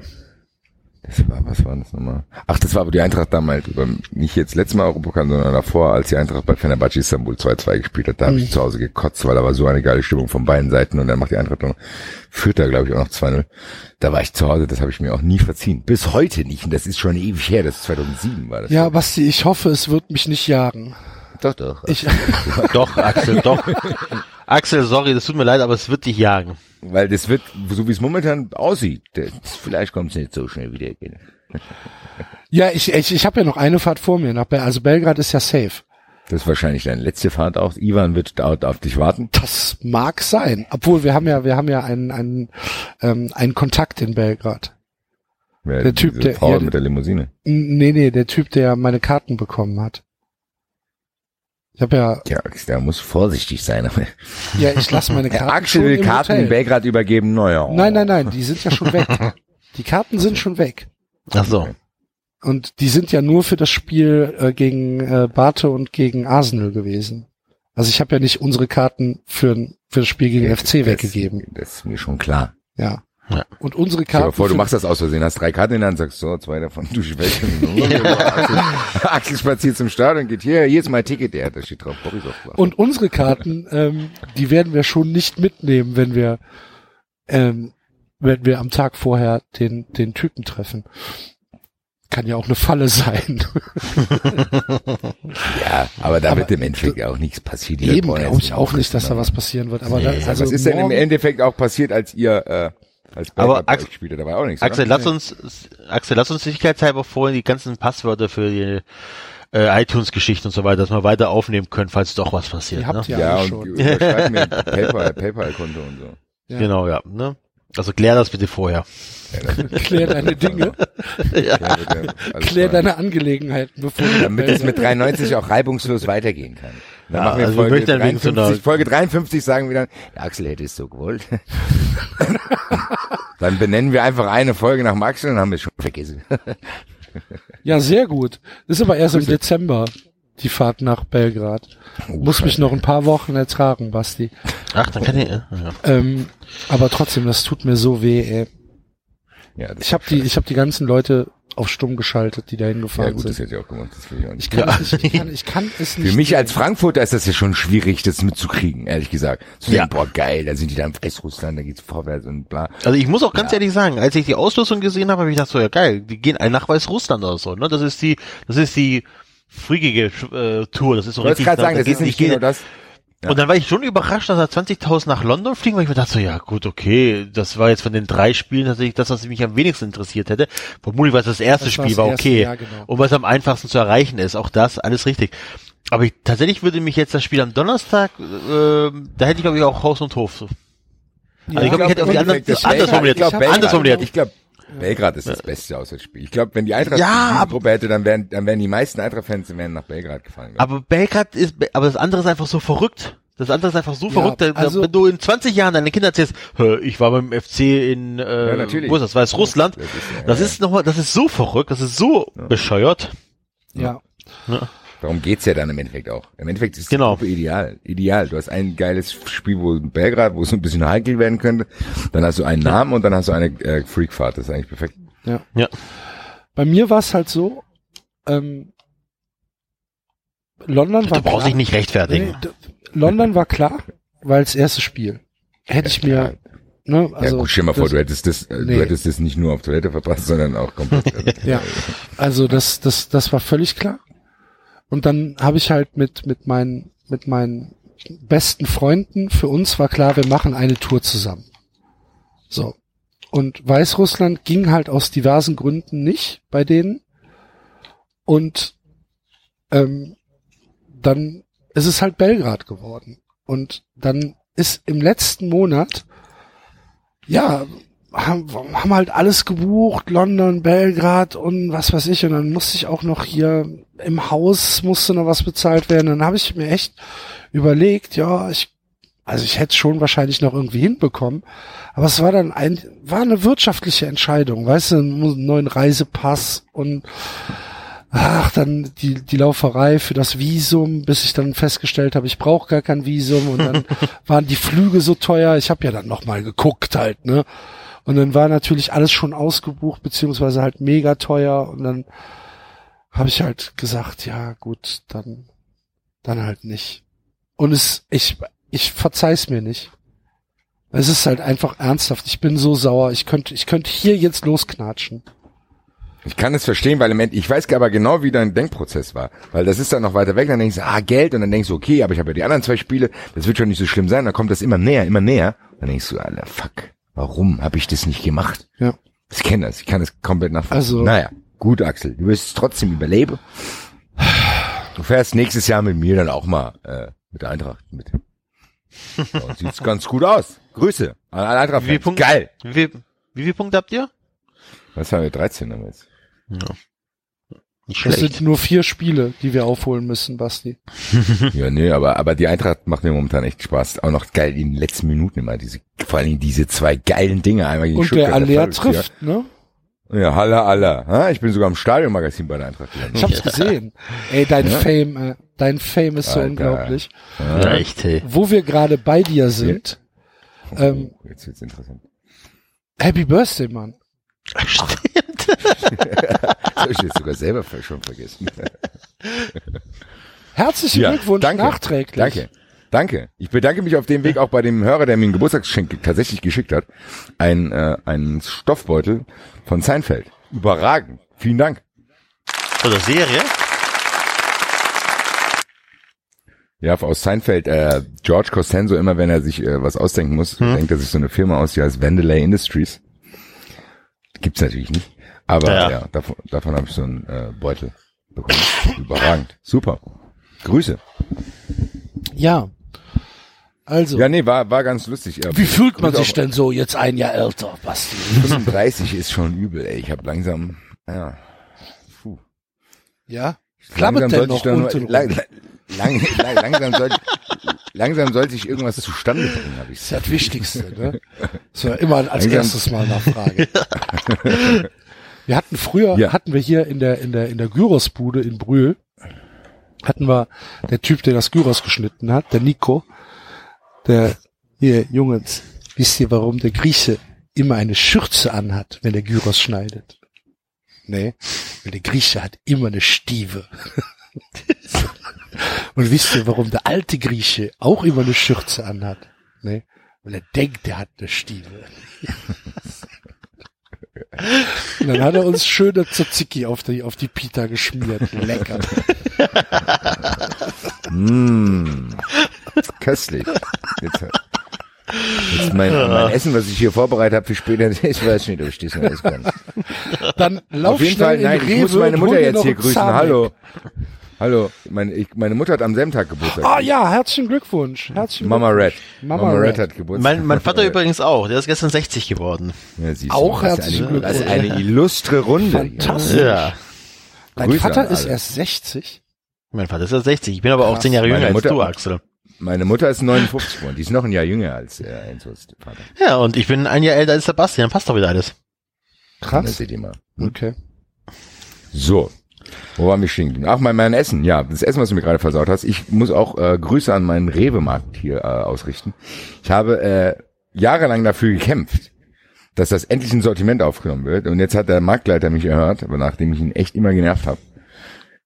Das war, was war das nochmal? Ach, das war aber die Eintracht damals, nicht jetzt letztes Mal Europapokal, sondern davor, als die Eintracht bei Fenerbahce Istanbul 2-2 gespielt hat. Da habe
Mhm.
ich zu Hause gekotzt, weil da war so eine geile Stimmung von beiden Seiten und dann macht die Eintracht noch, führt da glaube ich auch noch 2-0. Da war ich zu Hause, das habe ich mir auch nie verziehen. Bis heute nicht und das ist schon ewig her, das ist 2007 war das.
ja, Basti, ich hoffe, es wird mich nicht jagen.
doch, doch.
Ich,
doch, Axel, doch. Axel, sorry, das tut mir leid, aber es wird dich jagen.
Weil das wird, so wie es momentan aussieht, das, vielleicht kommt es nicht so schnell wieder.
ja, ich, ich, ich habe ja noch eine Fahrt vor mir. Nach Bel also Belgrad ist ja safe.
Das ist wahrscheinlich deine letzte Fahrt auch. Ivan wird dort auf dich warten.
Das mag sein. Obwohl wir haben ja, wir haben ja einen, einen, ähm, einen Kontakt in Belgrad.
Wer,
Der Typ, der-
Frau
ja,
mit der Limousine.
Nee, nee, der Typ, der meine Karten bekommen hat. Ich habe ja,
Ja, da muss vorsichtig sein.
ja, ich lasse meine Karten
Axel
schon
will
im
Karten
Hotel.
in Belgrad übergeben. Naja.
Nein, nein, nein, die sind ja schon weg. Die Karten sind schon weg.
Ach so.
Und die sind ja nur für das Spiel äh, gegen äh, Barte und gegen Arsenal gewesen. Also ich habe ja nicht unsere Karten für, für das Spiel gegen FC
das,
weggegeben.
Das ist mir schon klar.
Ja.
Ja.
Und unsere
Stell dir
Karten.
vor, du machst das aus Versehen, hast drei Karten in der Hand, sagst so, zwei davon, du welche. Axel, Axel spaziert zum Stadion, geht hier, hier ist mein Ticket, der, da steht drauf, Borisov.
Und unsere Karten, ähm, die werden wir schon nicht mitnehmen, wenn wir, ähm, wenn wir am Tag vorher den, den Typen treffen. Kann ja auch eine Falle sein.
ja, aber da
Aber
wird im Endeffekt auch nichts passieren.
Eben glaube ich auch nicht, dass da was passieren wird. Aber
aber-
da, also
was ist denn im Endeffekt auch passiert, als ihr, äh, als
Aber
Belgrad bei
Axel-
euch gespielt hat? Da war auch nichts,
Axel,
oder?
lass uns, Axel, lass uns sicherheitshalber vorhin die ganzen Passwörter für die äh, iTunes-Geschichten und so weiter, dass wir weiter aufnehmen können, falls doch was passiert.
Die habt
Ne?
ihr
Ja,
alle
und
schon.
mir PayPal, PayPal-Konto und so.
Ja.
Genau, ja. Ne? Also klär das bitte vorher.
Klär deine Dinge,
Ja,
klär deine Angelegenheiten, bevor du
Damit es mit 93 auch reibungslos weitergehen kann. Dann
Ja,
machen wir
also
Folge,
möchten ein wenig
53,
so eine-
Folge 53 sagen wir dann, der Axel hätte es so gewollt. dann benennen wir einfach eine Folge nach Axel und haben wir es schon vergessen.
Ja, sehr gut. Das ist aber erst im Dezember, die Fahrt nach Belgrad. Muss mich noch ein paar Wochen ertragen, Basti.
Ach, dann kann ich. äh, Ja.
Ähm, aber trotzdem, das tut mir so weh, ey.
Ja, das
Ich habe die, ich habe die ganzen Leute auf stumm geschaltet, die da
ja
hingefahren
gut, das
sind.
hätte ich auch gemacht. Das will ich auch nicht.
Ich kann,
Ja.
nicht, ich kann, ich kann es nicht.
Für mich als Frankfurter ist das ja schon schwierig, das mitzukriegen, ehrlich gesagt. Zu
Ja.
denken, boah, geil, da sind die dann in Weißrussland, da geht's vorwärts und bla.
Also ich muss auch ganz
Ja.
ehrlich sagen, als ich die Ausrüstung gesehen habe, habe ich gedacht so, ja geil, die gehen alle nach Weißrussland oder so, ne? Das ist die, das ist die freakige äh, Tour, das ist so
Ich wollte
richtig.
gerade sagen,
da
das
geht-
ist nicht genau das.
Und dann war ich schon überrascht, dass er 20.000 nach London fliegen, weil ich mir dachte so, ja gut, okay, das war jetzt von den drei Spielen tatsächlich das, was mich am wenigsten interessiert hätte. Vermutlich, weil es das erste
Das war
Spiel war,
erste,
okay.
ja, genau.
Und es am einfachsten zu erreichen ist, auch das, alles richtig. Aber ich, tatsächlich würde mich jetzt das Spiel am Donnerstag, äh, da hätte ich glaube ich auch Haus und Hof. So. Also ich glaube, ich hätte auf die anderen, anders formuliert,
ich
anders formuliert.
Ich glaube, Belgrad ist das Beste Auswärtsspiel. Ich glaube, wenn die Eintracht
Ja,
die Gruppe hätte, dann wären, dann wären die meisten Eintracht-Fans wären nach Belgrad gefahren.
Aber Belgrad ist, aber das andere ist einfach so verrückt. Das andere ist einfach so
Ja,
verrückt.
Also-
wenn du in 20 Jahren deinen Kindern erzählst, "Hä, ich war beim FC in, äh,
Ja, natürlich.
wo ist das? Weißrussland.
Das ist, ja,
Das
ja.
ist nochmal, das ist so verrückt, das ist so bescheuert.
Ja.
Darum geht's ja dann im Endeffekt auch. Im Endeffekt ist
Genau.
die Gruppe ideal. Ideal. Du hast ein geiles Spiel, wo in Belgrad, wo es ein bisschen heikel werden könnte. Dann hast du einen Namen und dann hast du eine äh, Freakfahrt. Das ist eigentlich perfekt.
Ja.
Ja.
Bei mir war es halt so, ähm, London war
Du brauchst
klar.
dich nicht rechtfertigen.
Nee, London war klar, weil das erste Spiel. Hätte ich mir, ne,
ja
also
gut, stell dir mal vor, du hättest das, äh,
Nee.
du hättest das nicht nur auf Toilette verpasst, sondern auch komplett.
Ja, also das, das, das war völlig klar. Und dann habe ich halt mit, mit meinen, mit meinen besten Freunden, für uns war klar, wir machen eine Tour zusammen. So. Und Weißrussland ging halt aus diversen Gründen nicht bei denen. Und ähm, dann ist es halt Belgrad geworden. Und dann ist im letzten Monat, ja, haben, haben halt alles gebucht, London, Belgrad und was weiß ich. Und dann musste ich auch noch hier im Haus musste noch was bezahlt werden. Dann habe ich mir echt überlegt, ja, ich, also ich hätte es schon wahrscheinlich noch irgendwie hinbekommen. Aber es war dann ein, war eine wirtschaftliche Entscheidung, weißt du, einen neuen Reisepass und ach, dann die, die Lauferei für das Visum, bis ich dann festgestellt habe, ich brauche gar kein Visum und dann waren die Flüge so teuer. Ich habe ja dann nochmal geguckt halt, ne? Und dann war natürlich alles schon ausgebucht, beziehungsweise halt mega teuer und dann habe ich halt gesagt, ja gut, dann, dann halt nicht. Und es, ich, ich verzeih's mir nicht. Es ist halt einfach ernsthaft. Ich bin so sauer. Ich könnte, ich könnte hier jetzt losknatschen.
Ich kann es verstehen, weil im Endeffekt, ich weiß aber genau, wie dein Denkprozess war. Weil das ist dann noch weiter weg, dann denkst du, ah, Geld, und dann denkst du, okay, aber ich habe ja die anderen zwei Spiele, das wird schon nicht so schlimm sein, dann kommt das immer näher, immer näher. Dann denkst du, Alter, fuck, warum habe ich das nicht gemacht?
Ja.
Ich kenne das, ich kann es komplett nachvollziehen.
Also-
naja, gut, Axel, du wirst es trotzdem überleben. Du fährst nächstes Jahr mit mir dann auch mal äh, mit der Eintracht mit. Ja, sieht's ganz gut aus. Grüße an alle Eintracht.
Wie?
Geil.
Wie, viel, wie viele Punkte habt ihr?
Was haben wir? 13 haben wir jetzt.
Nicht
Das sind nur vier Spiele, die wir aufholen müssen, Basti.
Ja, nee, aber, aber die Eintracht macht mir momentan echt Spaß. Auch noch geil in den letzten Minuten immer diese, vor allen Dingen diese zwei geilen Dinge einmal gegen
Und
Stuttgart.
der Aller trifft, ne?
Ja, ja Halle? Ich bin sogar im Stadionmagazin bei der Eintracht. gelandet.
Ich hab's gesehen. Ey, dein
Ja.
Fame, äh, dein Fame ist so
Alter.
unglaublich.
Ja, echt, hey.
Wo wir gerade bei dir sind, ähm,
Oh, jetzt wird's interessant.
Happy Birthday, Mann.
Stimmt.
Das hab ich jetzt sogar selber schon vergessen.
Herzlichen
Ja,
Glückwunsch
danke.
nachträglich.
Danke. Danke. Ich bedanke mich auf dem Weg auch bei dem Hörer, der mir ein Geburtstagsgeschenk tatsächlich geschickt hat. Ein, äh, ein Stoffbeutel von Seinfeld. Überragend. Vielen Dank.
Oder Serie?
Ja, aus Seinfeld, äh, George Costanzo, immer wenn er sich äh, was ausdenken muss,
Hm.
denkt er sich so eine Firma aus, die heißt Vandelay Industries. Gibt's natürlich nicht. Aber
Ja.
ja, davon, davon habe ich so einen äh, Beutel bekommen. Überragend. Super. Grüße.
Ja. Also,
Ja, nee, war, war ganz lustig.
Wie fühlt man sich
auch-
denn so jetzt ein Jahr älter, Basti?
35 ist schon übel, ey. Ich habe langsam, ja. Puh.
Ja?
Langsam
Klappert denn
sollte
noch
ich nur,
unten
lang, lang, lang, langsam sollte, langsam sollte ich irgendwas zustande bringen, habe ich
Das ist ja das Wichtigste, ne? Das war immer als
Langsam-
erstes mal nachfragen. Wir hatten früher,
Ja.
hatten wir hier in der, in der, in der Gyrosbude in Brühl, hatten wir der Typ, der das Gyros geschnitten hat, der Nico, der, hier, Jungs, wisst ihr, warum der Grieche immer eine Schürze anhat, wenn der Gyros schneidet? Nee, weil der Grieche hat immer eine Stieve. Und wisst ihr, warum der alte Grieche auch immer eine Schürze anhat? Nee, weil er denkt, er hat eine Stiefel. Und dann hat er uns schöne Tzatziki auf die, auf die Pita geschmiert. Lecker.
Mm, köstlich. Jetzt, jetzt mein, mein Essen, was ich hier vorbereitet habe für später, ich weiß nicht, ob ich das noch essen kann.
Dann lauf
Auf jeden
schnell
Fall,
in
nein,
Rewe
ich muss meine Mutter jetzt
noch
hier grüßen. Hallo. Hallo, meine, ich, meine Mutter hat am selben Tag Geburtstag.
Ah ja, herzlichen Glückwunsch. Herzlichen
Mama Red.
Glückwunsch. Mama, Red.
hat Geburtstag.
Mein, mein Vater übrigens auch. Der ist gestern 60 geworden.
Ja, siehst du,
Auch
das ist
herzlichen
eine, Das ist eine
Glückwunsch.
illustre Runde.
Fantastisch.
Ja.
Dein
Grüße
Vater ist erst 60.
Mein Vater ist ja 60. Ich bin aber auch
Krass.
10 Jahre
Meine
jünger als
Mutter-
du, Axel.
Meine Mutter ist 59 geworden. Die ist noch ein Jahr jünger als äh, Enzos Vater.
Ja, und ich bin ein Jahr älter als Sebastian. Passt doch wieder alles.
Das
Krass.
seht ihr mal.
Okay.
So. Wo war mich stehen? geblieben? Ach, mein, mein Essen. Ja, das Essen, was du mir gerade versaut hast. Ich muss auch äh, Grüße an meinen Rewe-Markt hier äh, ausrichten. Ich habe äh, jahrelang dafür gekämpft, dass das endlich ein Sortiment aufgenommen wird. Und jetzt hat der Marktleiter mich erhört, aber nachdem ich ihn echt immer genervt habe.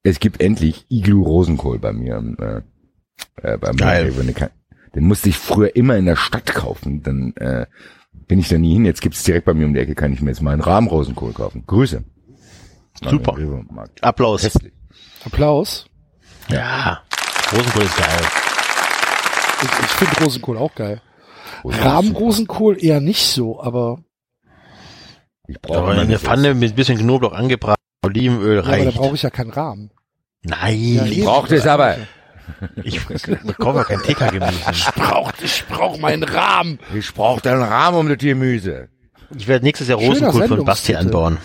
Es gibt endlich Iglu Rosenkohl bei mir. Äh, äh, beim
Geil.
Rewe. Den musste ich früher immer in der Stadt kaufen. Dann äh, bin ich da nie hin. Jetzt gibt's direkt bei mir um die Ecke, kann ich mir jetzt mal einen Rahmenrosenkohl kaufen. Grüße.
Super. Applaus.
Hässlich.
Applaus.
Ja. Rosenkohl ist geil.
Ich, ich finde Rosenkohl auch geil. Rahmenrosenkohl eher nicht so, aber,
Ich brauche
eine
nicht
Pfanne mit ein bisschen Knoblauch angebracht, Olivenöl
ja, aber da
reicht.
brauche ich ja keinen Rahmen.
Nein,
Ja,
ich,
braucht es aber.
ich bekomme kein TK-Gemüse.
Ich brauch, ich brauch meinen Rahmen.
Ich brauche einen Rahmen um das Gemüse.
Ich werde nächstes Jahr Rosenkohl von Basti anbauen.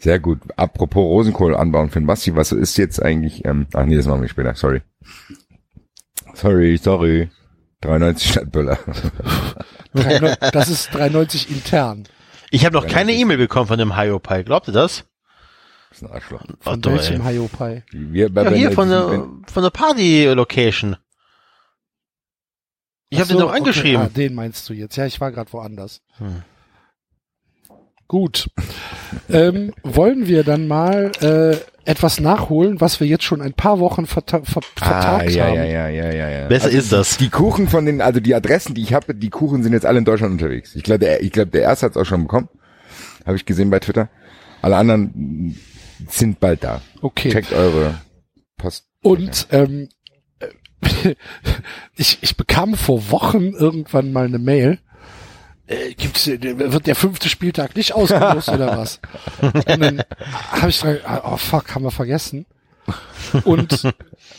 Sehr gut. Apropos Rosenkohl anbauen für den Basti, was ist jetzt eigentlich, ähm, ach nee, das machen wir später, sorry. Sorry, sorry. 93 Stadtböller.
93 Das ist 93 intern.
Ich habe noch keine E-Mail bekommen von dem Hyopai. Glaubt ihr das?
Das ist ein Arschloch.
Von
Otto,
welchem
bei
Ja, hier
wenn-
von der, von der Party-Location. Ich habe den
so,
doch angeschrieben.
Okay, ah, den meinst du jetzt. Ja, ich war gerade woanders.
Hm.
Gut. ähm, wollen wir dann mal äh, etwas nachholen, was wir jetzt schon ein paar Wochen verta ver
Ah,
vertagt
ja,
haben?
ja, ja, ja, ja, ja.
Besser
also
ist das.
Die Kuchen von den, also die Adressen, die ich habe, die Kuchen sind jetzt alle in Deutschland unterwegs. Ich glaube, der, ich glaube, der erste hat es auch schon bekommen. Habe ich gesehen bei Twitter. Alle anderen sind bald da.
Okay.
Checkt eure Post.
Und ähm, ich, ich bekam vor Wochen irgendwann mal eine Mail. Äh, gibt's, äh, wird der fünfte Spieltag nicht ausgelost oder was? Und dann habe ich dran, oh fuck, haben wir vergessen. Und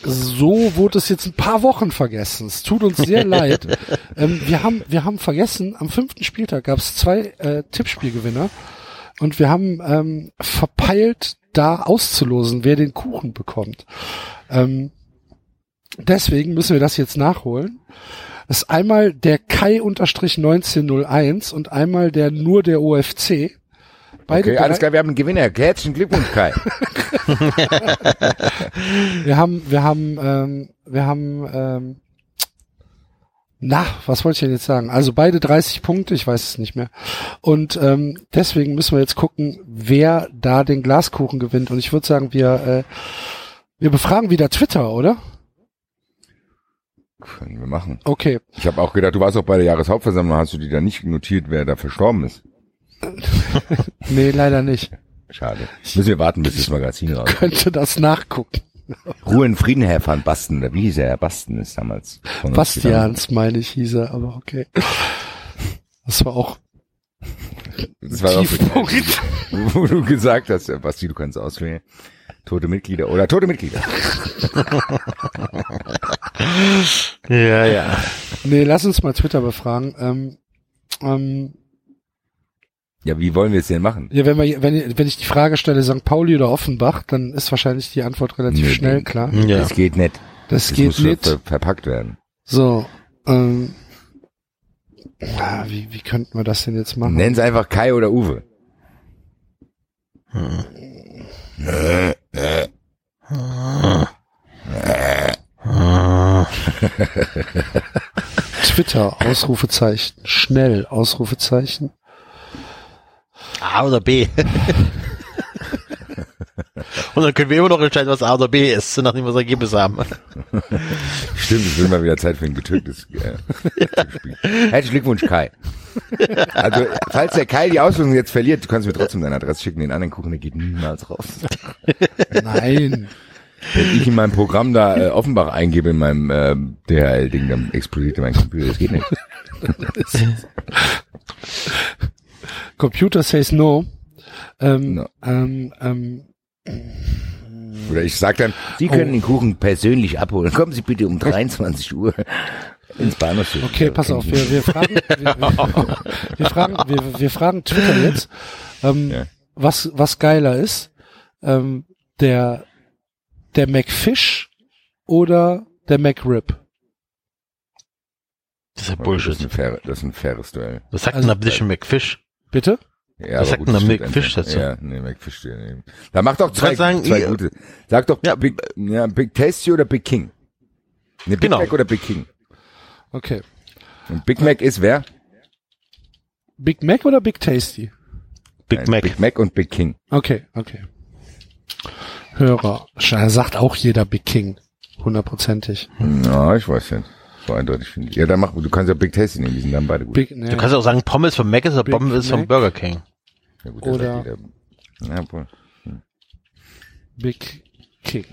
so wurde es jetzt ein paar Wochen vergessen. Es tut uns sehr leid. Ähm, wir haben wir haben vergessen, am fünften Spieltag gab es zwei äh, Tippspielgewinner und wir haben ähm, verpeilt, da auszulosen, wer den Kuchen bekommt. Ähm, deswegen müssen wir das jetzt nachholen. Das ist einmal der Kai-1901 und einmal der nur der OFC. Beide
Okay, alles klar, wir haben einen Gewinner. Herzlichen Glückwunsch, Kai.
Wir haben, wir haben, ähm, wir haben, ähm, na, was wollte ich denn jetzt sagen? Also beide 30 Punkte, ich weiß es nicht mehr. Und ähm, deswegen müssen wir jetzt gucken, wer da den Glaskuchen gewinnt. Und ich würde sagen, wir, äh, wir befragen wieder Twitter, oder?
Können wir machen.
Okay.
Ich habe auch gedacht, du warst auch bei der Jahreshauptversammlung, hast du dir da nicht notiert, wer da verstorben ist.
Nee, leider nicht.
Schade. Müssen wir warten, bis das Magazin raus.
Könnte das nachgucken.
Ruhe in Frieden, Herr van Basten, oder wie hieß er? Herr Basten ist damals.
Bastians, meine ich, hieß er, aber okay. Das war auch.
Das war auch
Tiefpunkt.
wo du gesagt hast, Basti, du kannst auswählen. Tote Mitglieder oder tote Mitglieder.
Ja, ja.
Nee, lass uns mal Twitter befragen. Ähm, ähm,
Ja, wie wollen wir es denn machen?
Ja, wenn, wir, wenn, wenn ich die Frage stelle, St. Pauli oder Offenbach, dann ist wahrscheinlich die Antwort relativ
Nee,
schnell
nee.
klar.
Ja.
Das geht nicht.
Das,
Das
geht
muss
nicht.
ver verpackt werden.
So, ähm, ah, wie, wie könnten wir das denn jetzt machen?
Nenn's einfach Kai oder Uwe.
Twitter, Ausrufezeichen, schnell, Ausrufezeichen.
A oder B. Und dann können wir immer noch entscheiden, was A oder B ist, nachdem wir das Ergebnis haben.
Stimmt, es wird mal wieder Zeit für ein getürktes äh, Spiel. Herzlichen Glückwunsch, Kai. Also, falls der Kai die Auslosung jetzt verliert, du kannst mir trotzdem deine Adresse schicken, den anderen Kuchen, der geht niemals raus.
Nein.
Wenn ich in meinem Programm da äh, Offenbach eingebe in meinem äh, DHL-Ding, dann explodiert mein Computer, das geht nicht.
Computer says no. Ähm,
No.
ähm, ähm,
Oder ich sag dann, Sie können den Kuchen persönlich abholen. Kommen Sie bitte um 23 Uhr ins Bahnhofsviertel.
okay, pass auf, wir, wir fragen, wir, wir, wir fragen, wir, wir fragen Twitter jetzt, ähm,
Ja.
was, was geiler ist, ähm, der, der McFish oder der McRib.
Das ist ja
Okay, Das
Bullshit.
ist ein, fair, das ist ein faires Duell.
Was sagt
Also-
denn da bitte schon McFish?
Bitte?
Ja,
Was sagt denn
stimmt
McFish dazu?
Ja, nee, McFish. nee. Da macht doch zwei,
sagen,
zwei
ihr-
gute. Sag doch
Ja,
Big, ja, Big Tasty oder Big King? Ne, Big
Genau.
Mac oder Big King?
Okay.
Und Big Mac ist wer?
Big Mac oder Big Tasty?
Big
Nein,
Mac.
Big Mac und Big King.
Okay, okay. Hörer. Sagt auch jeder Big King. Hundertprozentig.
Ja, ich weiß nicht. So eindeutig finde ich. Ja, dann mach, du kannst ja Big Tasty nehmen, die sind dann beide gut.
Big, ne,
Du kannst auch sagen, Pommes von Mac ist oder Pommes von
Mac.
Burger King.
Ja, gut,
oder-
das hat jeder. Ja, wohl.
Big King.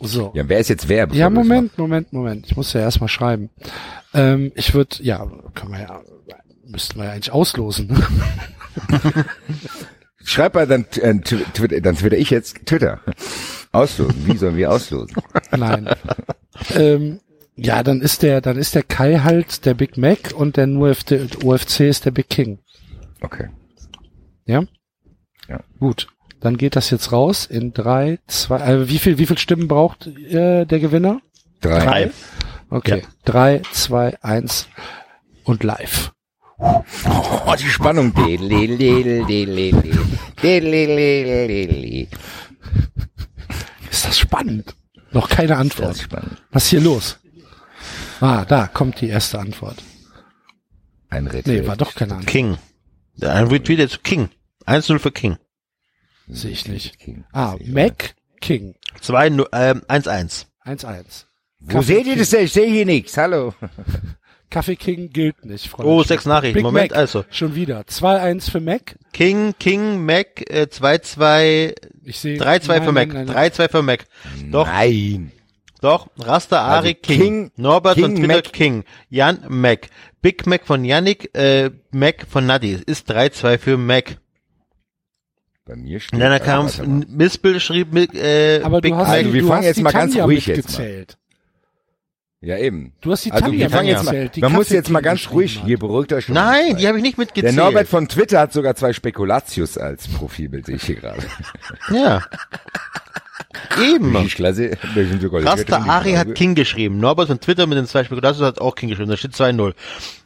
So.
ja, wer ist jetzt wer?
Ja, Moment, Moment, Moment. Ich muss ja erstmal schreiben. Ähm, ich würde, ja, können wir ja, müssten wir ja eigentlich auslosen.
Schreib mal dann, äh, tw- twitter, dann twitter ich jetzt Twitter. Auslosen. Wie sollen wir auslosen?
Nein. ähm, ja, dann ist der, dann ist der Kai halt der Big Mac und der UFC, UFC ist der Big King.
Okay.
Ja?
Ja.
Gut. Dann geht das jetzt raus in drei, zwei, äh, wie viel, wie viel Stimmen braucht äh, der Gewinner?
Drei.
Drei.
Okay. Drei, zwei, eins und live.
Oh, die Spannung.
Ist das spannend? Noch keine Antwort. Was ist hier los? Ah, da kommt die erste Antwort.
Ein Rätsel.
Nee, war doch keine Antwort.
King. Ein Retweet jetzt King. 1-0 für King.
Sehe ich nicht.
King.
Ah, Mac King.
2, ähm, 1-1.
1-1.
Wo seht ihr das denn? Ich sehe hier nichts. Hallo.
Kaffee King gilt nicht, Freunde.
Oh, sechs Nachrichten.
Big
Moment,
Mac.
also.
Schon wieder. 2-1 für Mac.
King, King, Mac, äh, 2-2,
Ich sehe.
3-2 für
Nein,
Mac.
nein, nein.
3-2 für Mac. Doch,
Nein.
doch. Rasta Ari
Also
King.
King-
Norbert
King,
Twitter
Mac.
King. Jan Mac. Big Mac von Yannick, äh, Mac von Nadi. Ist 3-2 für Mac.
Bei mir steht.
Und dann
also,
kam
warte mal.
Missbill schrieb mit, äh,
Aber
Big
du hast,
Mac.
Also, wir
du
fangen
hast
jetzt
die
mal ganz ruhig jetzt mal. Ja, eben.
Du hast die
Also,
Tanja
wir fangen jetzt mal. Man muss jetzt mal ganz ruhig.
hat.
Hier beruhigt euch schon.
Nein, die habe ich nicht
Der
mitgezählt.
Norbert von Twitter hat sogar zwei Spekulatius als Profilbild, sehe ich hier gerade.
Ja. Eben.
Klasse.
Rasta Ari hat King geschrieben. Norbert von Twitter mit den zwei Spekulatius hat auch King geschrieben. Da steht 2-0.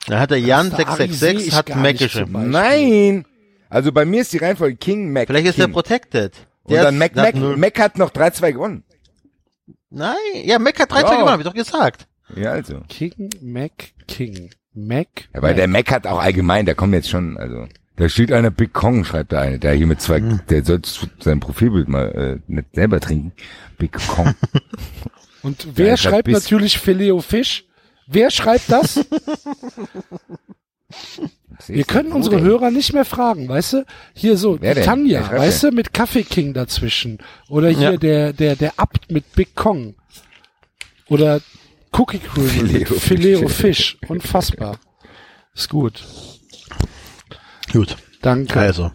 Dann hat der Jan
Rasta Ari sehe
666
ich
hat Mac geschrieben.
Nein! Also bei mir ist die Reihenfolge King, Mac,
Vielleicht ist
King.
der protected.
Und
Der
dann
ist-
Mac,
der
Mac, Mac hat noch 3-2 gewonnen.
Nein, ja, Mac hat 3-2
Ja.
gewonnen, hab ich doch gesagt.
Ja, also.
King, Mac, King. Mac.
Ja, weil der Mac hat auch allgemein, da kommt jetzt schon, also, da steht einer Big Kong, schreibt da einer, der hier mit zwei,
Hm.
der soll sein Profilbild mal äh, nicht selber trinken. Big Kong.
Und wer
Ja,
schreibt natürlich Filet Fisch? Wer schreibt das? Wir können unsere Hörer nicht mehr fragen, weißt du? Hier so,
Wer
die
denn?
Tanja, weißt du, mit Kaffee King dazwischen. Oder hier
Ja.
der, der, der Abt mit Big Kong. Oder Cookie Crew mit. Filet Fisch. Unfassbar. Ist gut.
Gut.
Danke.
Also.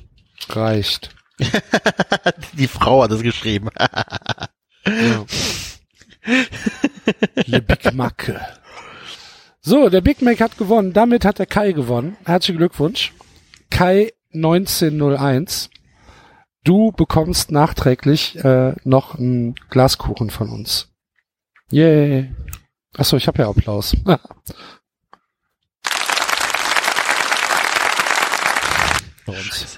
Reicht.
Die Frau hat es geschrieben.
Ja. Le Big Mac. So, der Big Mac hat gewonnen. Damit hat der Kai gewonnen. Herzlichen Glückwunsch. Kai 1901. Du bekommst nachträglich äh, noch ein Glaskuchen von uns. Yay. Achso, ich habe ja Applaus. Für uns.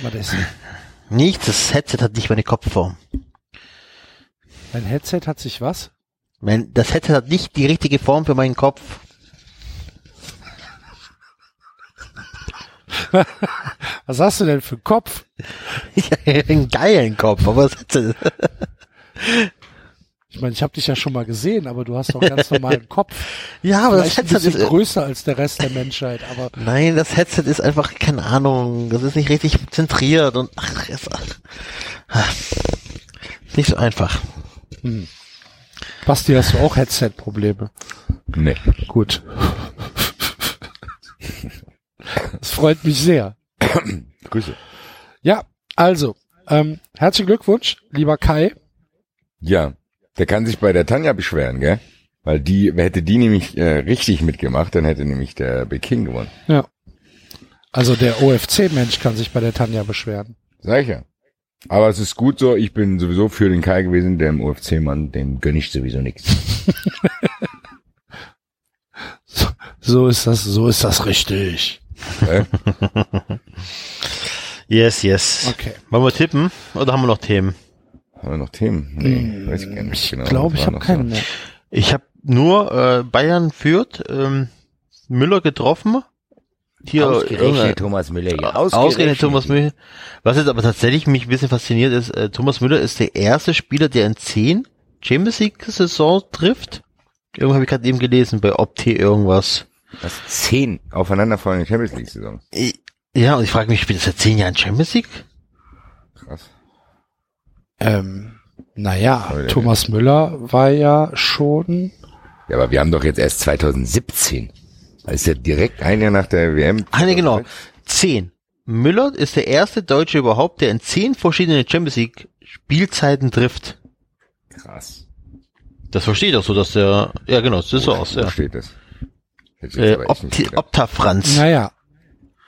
Was ist?
Nicht, das Headset hat nicht meine Kopfform.
Dein Headset hat sich was?
Mein, das Headset hat nicht die richtige Form für meinen Kopf.
Was hast du denn für einen Kopf?
Ich habe einen geilen Kopf, aber das Headset,
Ich meine, ich habe dich ja schon mal gesehen, aber du hast doch einen ganz normalen Kopf.
ja, aber das
Vielleicht ein
Headset ist,
größer als der Rest der Menschheit, aber
nein, das Headset ist einfach, keine Ahnung, das ist nicht richtig zentriert und, ach, ist, ach, ist nicht so einfach.
Basti, hast du auch Headset-Probleme?
nee.
Gut. Das freut mich sehr.
Grüße.
Ja, also, ähm, herzlichen Glückwunsch, lieber Kai.
Ja. Der kann sich bei der Tanja beschweren, gell? Weil die, hätte die nämlich äh, richtig mitgemacht, dann hätte nämlich der Big King gewonnen.
Ja. Also der OFC-Mensch kann sich bei der Tanja beschweren.
Sag ich ja. Aber es ist gut so, ich bin sowieso für den Kai gewesen, der im UFC-Mann, dem gönn ich sowieso nichts.
So, so ist das, so ist das richtig.
Äh?
Yes, yes.
Okay.
Wollen wir tippen oder haben wir noch Themen?
Haben wir noch Themen? Nee, weiß ich gar nicht
Ich
genau.
glaube,
Was
ich habe
noch
keine mehr.
Ich habe nur äh, Bayern führt, ähm, Müller getroffen, hier
Ausgerechnet Thomas Müller hier.
Ausgerechnet Thomas Müller. Was jetzt aber tatsächlich mich ein bisschen fasziniert ist, äh, Thomas Müller ist der erste Spieler, der in zehn Champions League Saison trifft. Irgendwo habe ich gerade eben gelesen bei Opti irgendwas.
Das zehn aufeinanderfolgende Champions League Saison.
Ja, und ich frage mich, spielt er seit zehn Jahren Champions League?
Ähm, naja,
der-
Thomas Müller war ja schon.
Ja, aber wir haben doch jetzt erst 2017. Das ist ja direkt ein Jahr nach der WM.
Ah, nee, genau. Zehn. Müller ist der erste Deutsche überhaupt, der in zehn verschiedene Champions League Spielzeiten trifft.
Krass.
Das versteht auch so, dass der, ja genau, das ist so aus,
Wo
ja.
steht das?
Äh, Opti. Opta Franz.
Naja,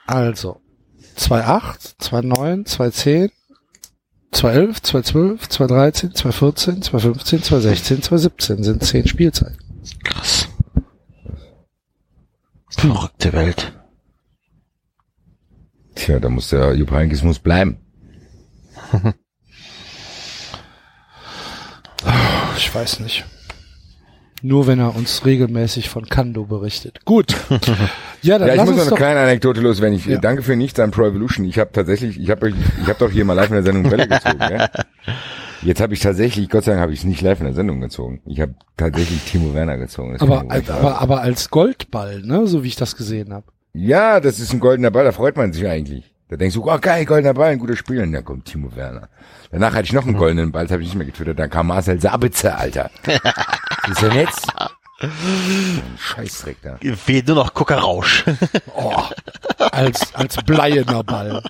also 2.8, 2.9, 2.10, 2.11, 2.12, 2.13, 2.14, 2.15, 2.16, 2.17 sind zehn Spielzeiten.
Krass. Verrückte Welt.
Tja, da muss der Jupp Heynckes muss bleiben.
Ich weiß nicht. Nur wenn er uns regelmäßig von Kando berichtet. Gut. Ja, dann
Ja, ich muss noch eine kleine Anekdote loswerden. Ich
Ja.
danke für nichts an Pro Evolution. Ich habe tatsächlich, ich habe ich hab doch hier mal live in der Sendung Bälle gezogen. ja? Jetzt habe ich tatsächlich, Gott sei Dank habe ich es nicht live in der Sendung gezogen. Ich habe tatsächlich Timo Werner gezogen.
Aber, als, aber, aber als Goldball, ne, so wie ich das gesehen habe.
ja, das ist ein goldener Ball, da freut man sich eigentlich. Da denkst du, oh geil, goldener Ball, ein guter Spieler. Und dann kommt Timo Werner. Danach hatte ich noch einen goldenen Ball, das habe ich nicht mehr getwittert. Dann kam Marcel Sabitzer, Alter. ist er jetzt? Ein Scheißdreck da.
Fehlt nur noch Kuckerausch.
Oh, als, als bleiener Ball.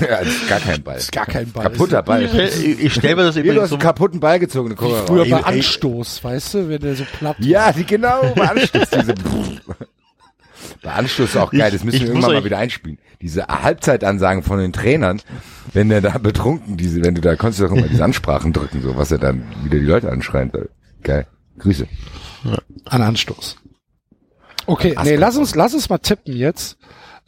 Ja, das ist gar kein Ball.
Das ist gar kein Ball.
Kaputter Ball.
ich ich stell mir das
Hier, du
übrigens
hast
so,
einen kaputten Ball gezogen, Kamera.
Früher bei. Anstoß, weißt du, wenn der so platt
Ja, die genau, bei Anstoß, diese Bei Anstoß ist auch geil, das müssen
Ich-
wir
ich
irgendwann mal wieder einspielen. Diese Halbzeitansagen von den Trainern, wenn der da betrunken, diese, wenn du da konntest du doch immer diese Ansprachen drücken, so was er dann wieder die Leute anschreien soll. Geil. Grüße.
an Anstoß. Okay, nee, lass uns, lass uns mal tippen jetzt.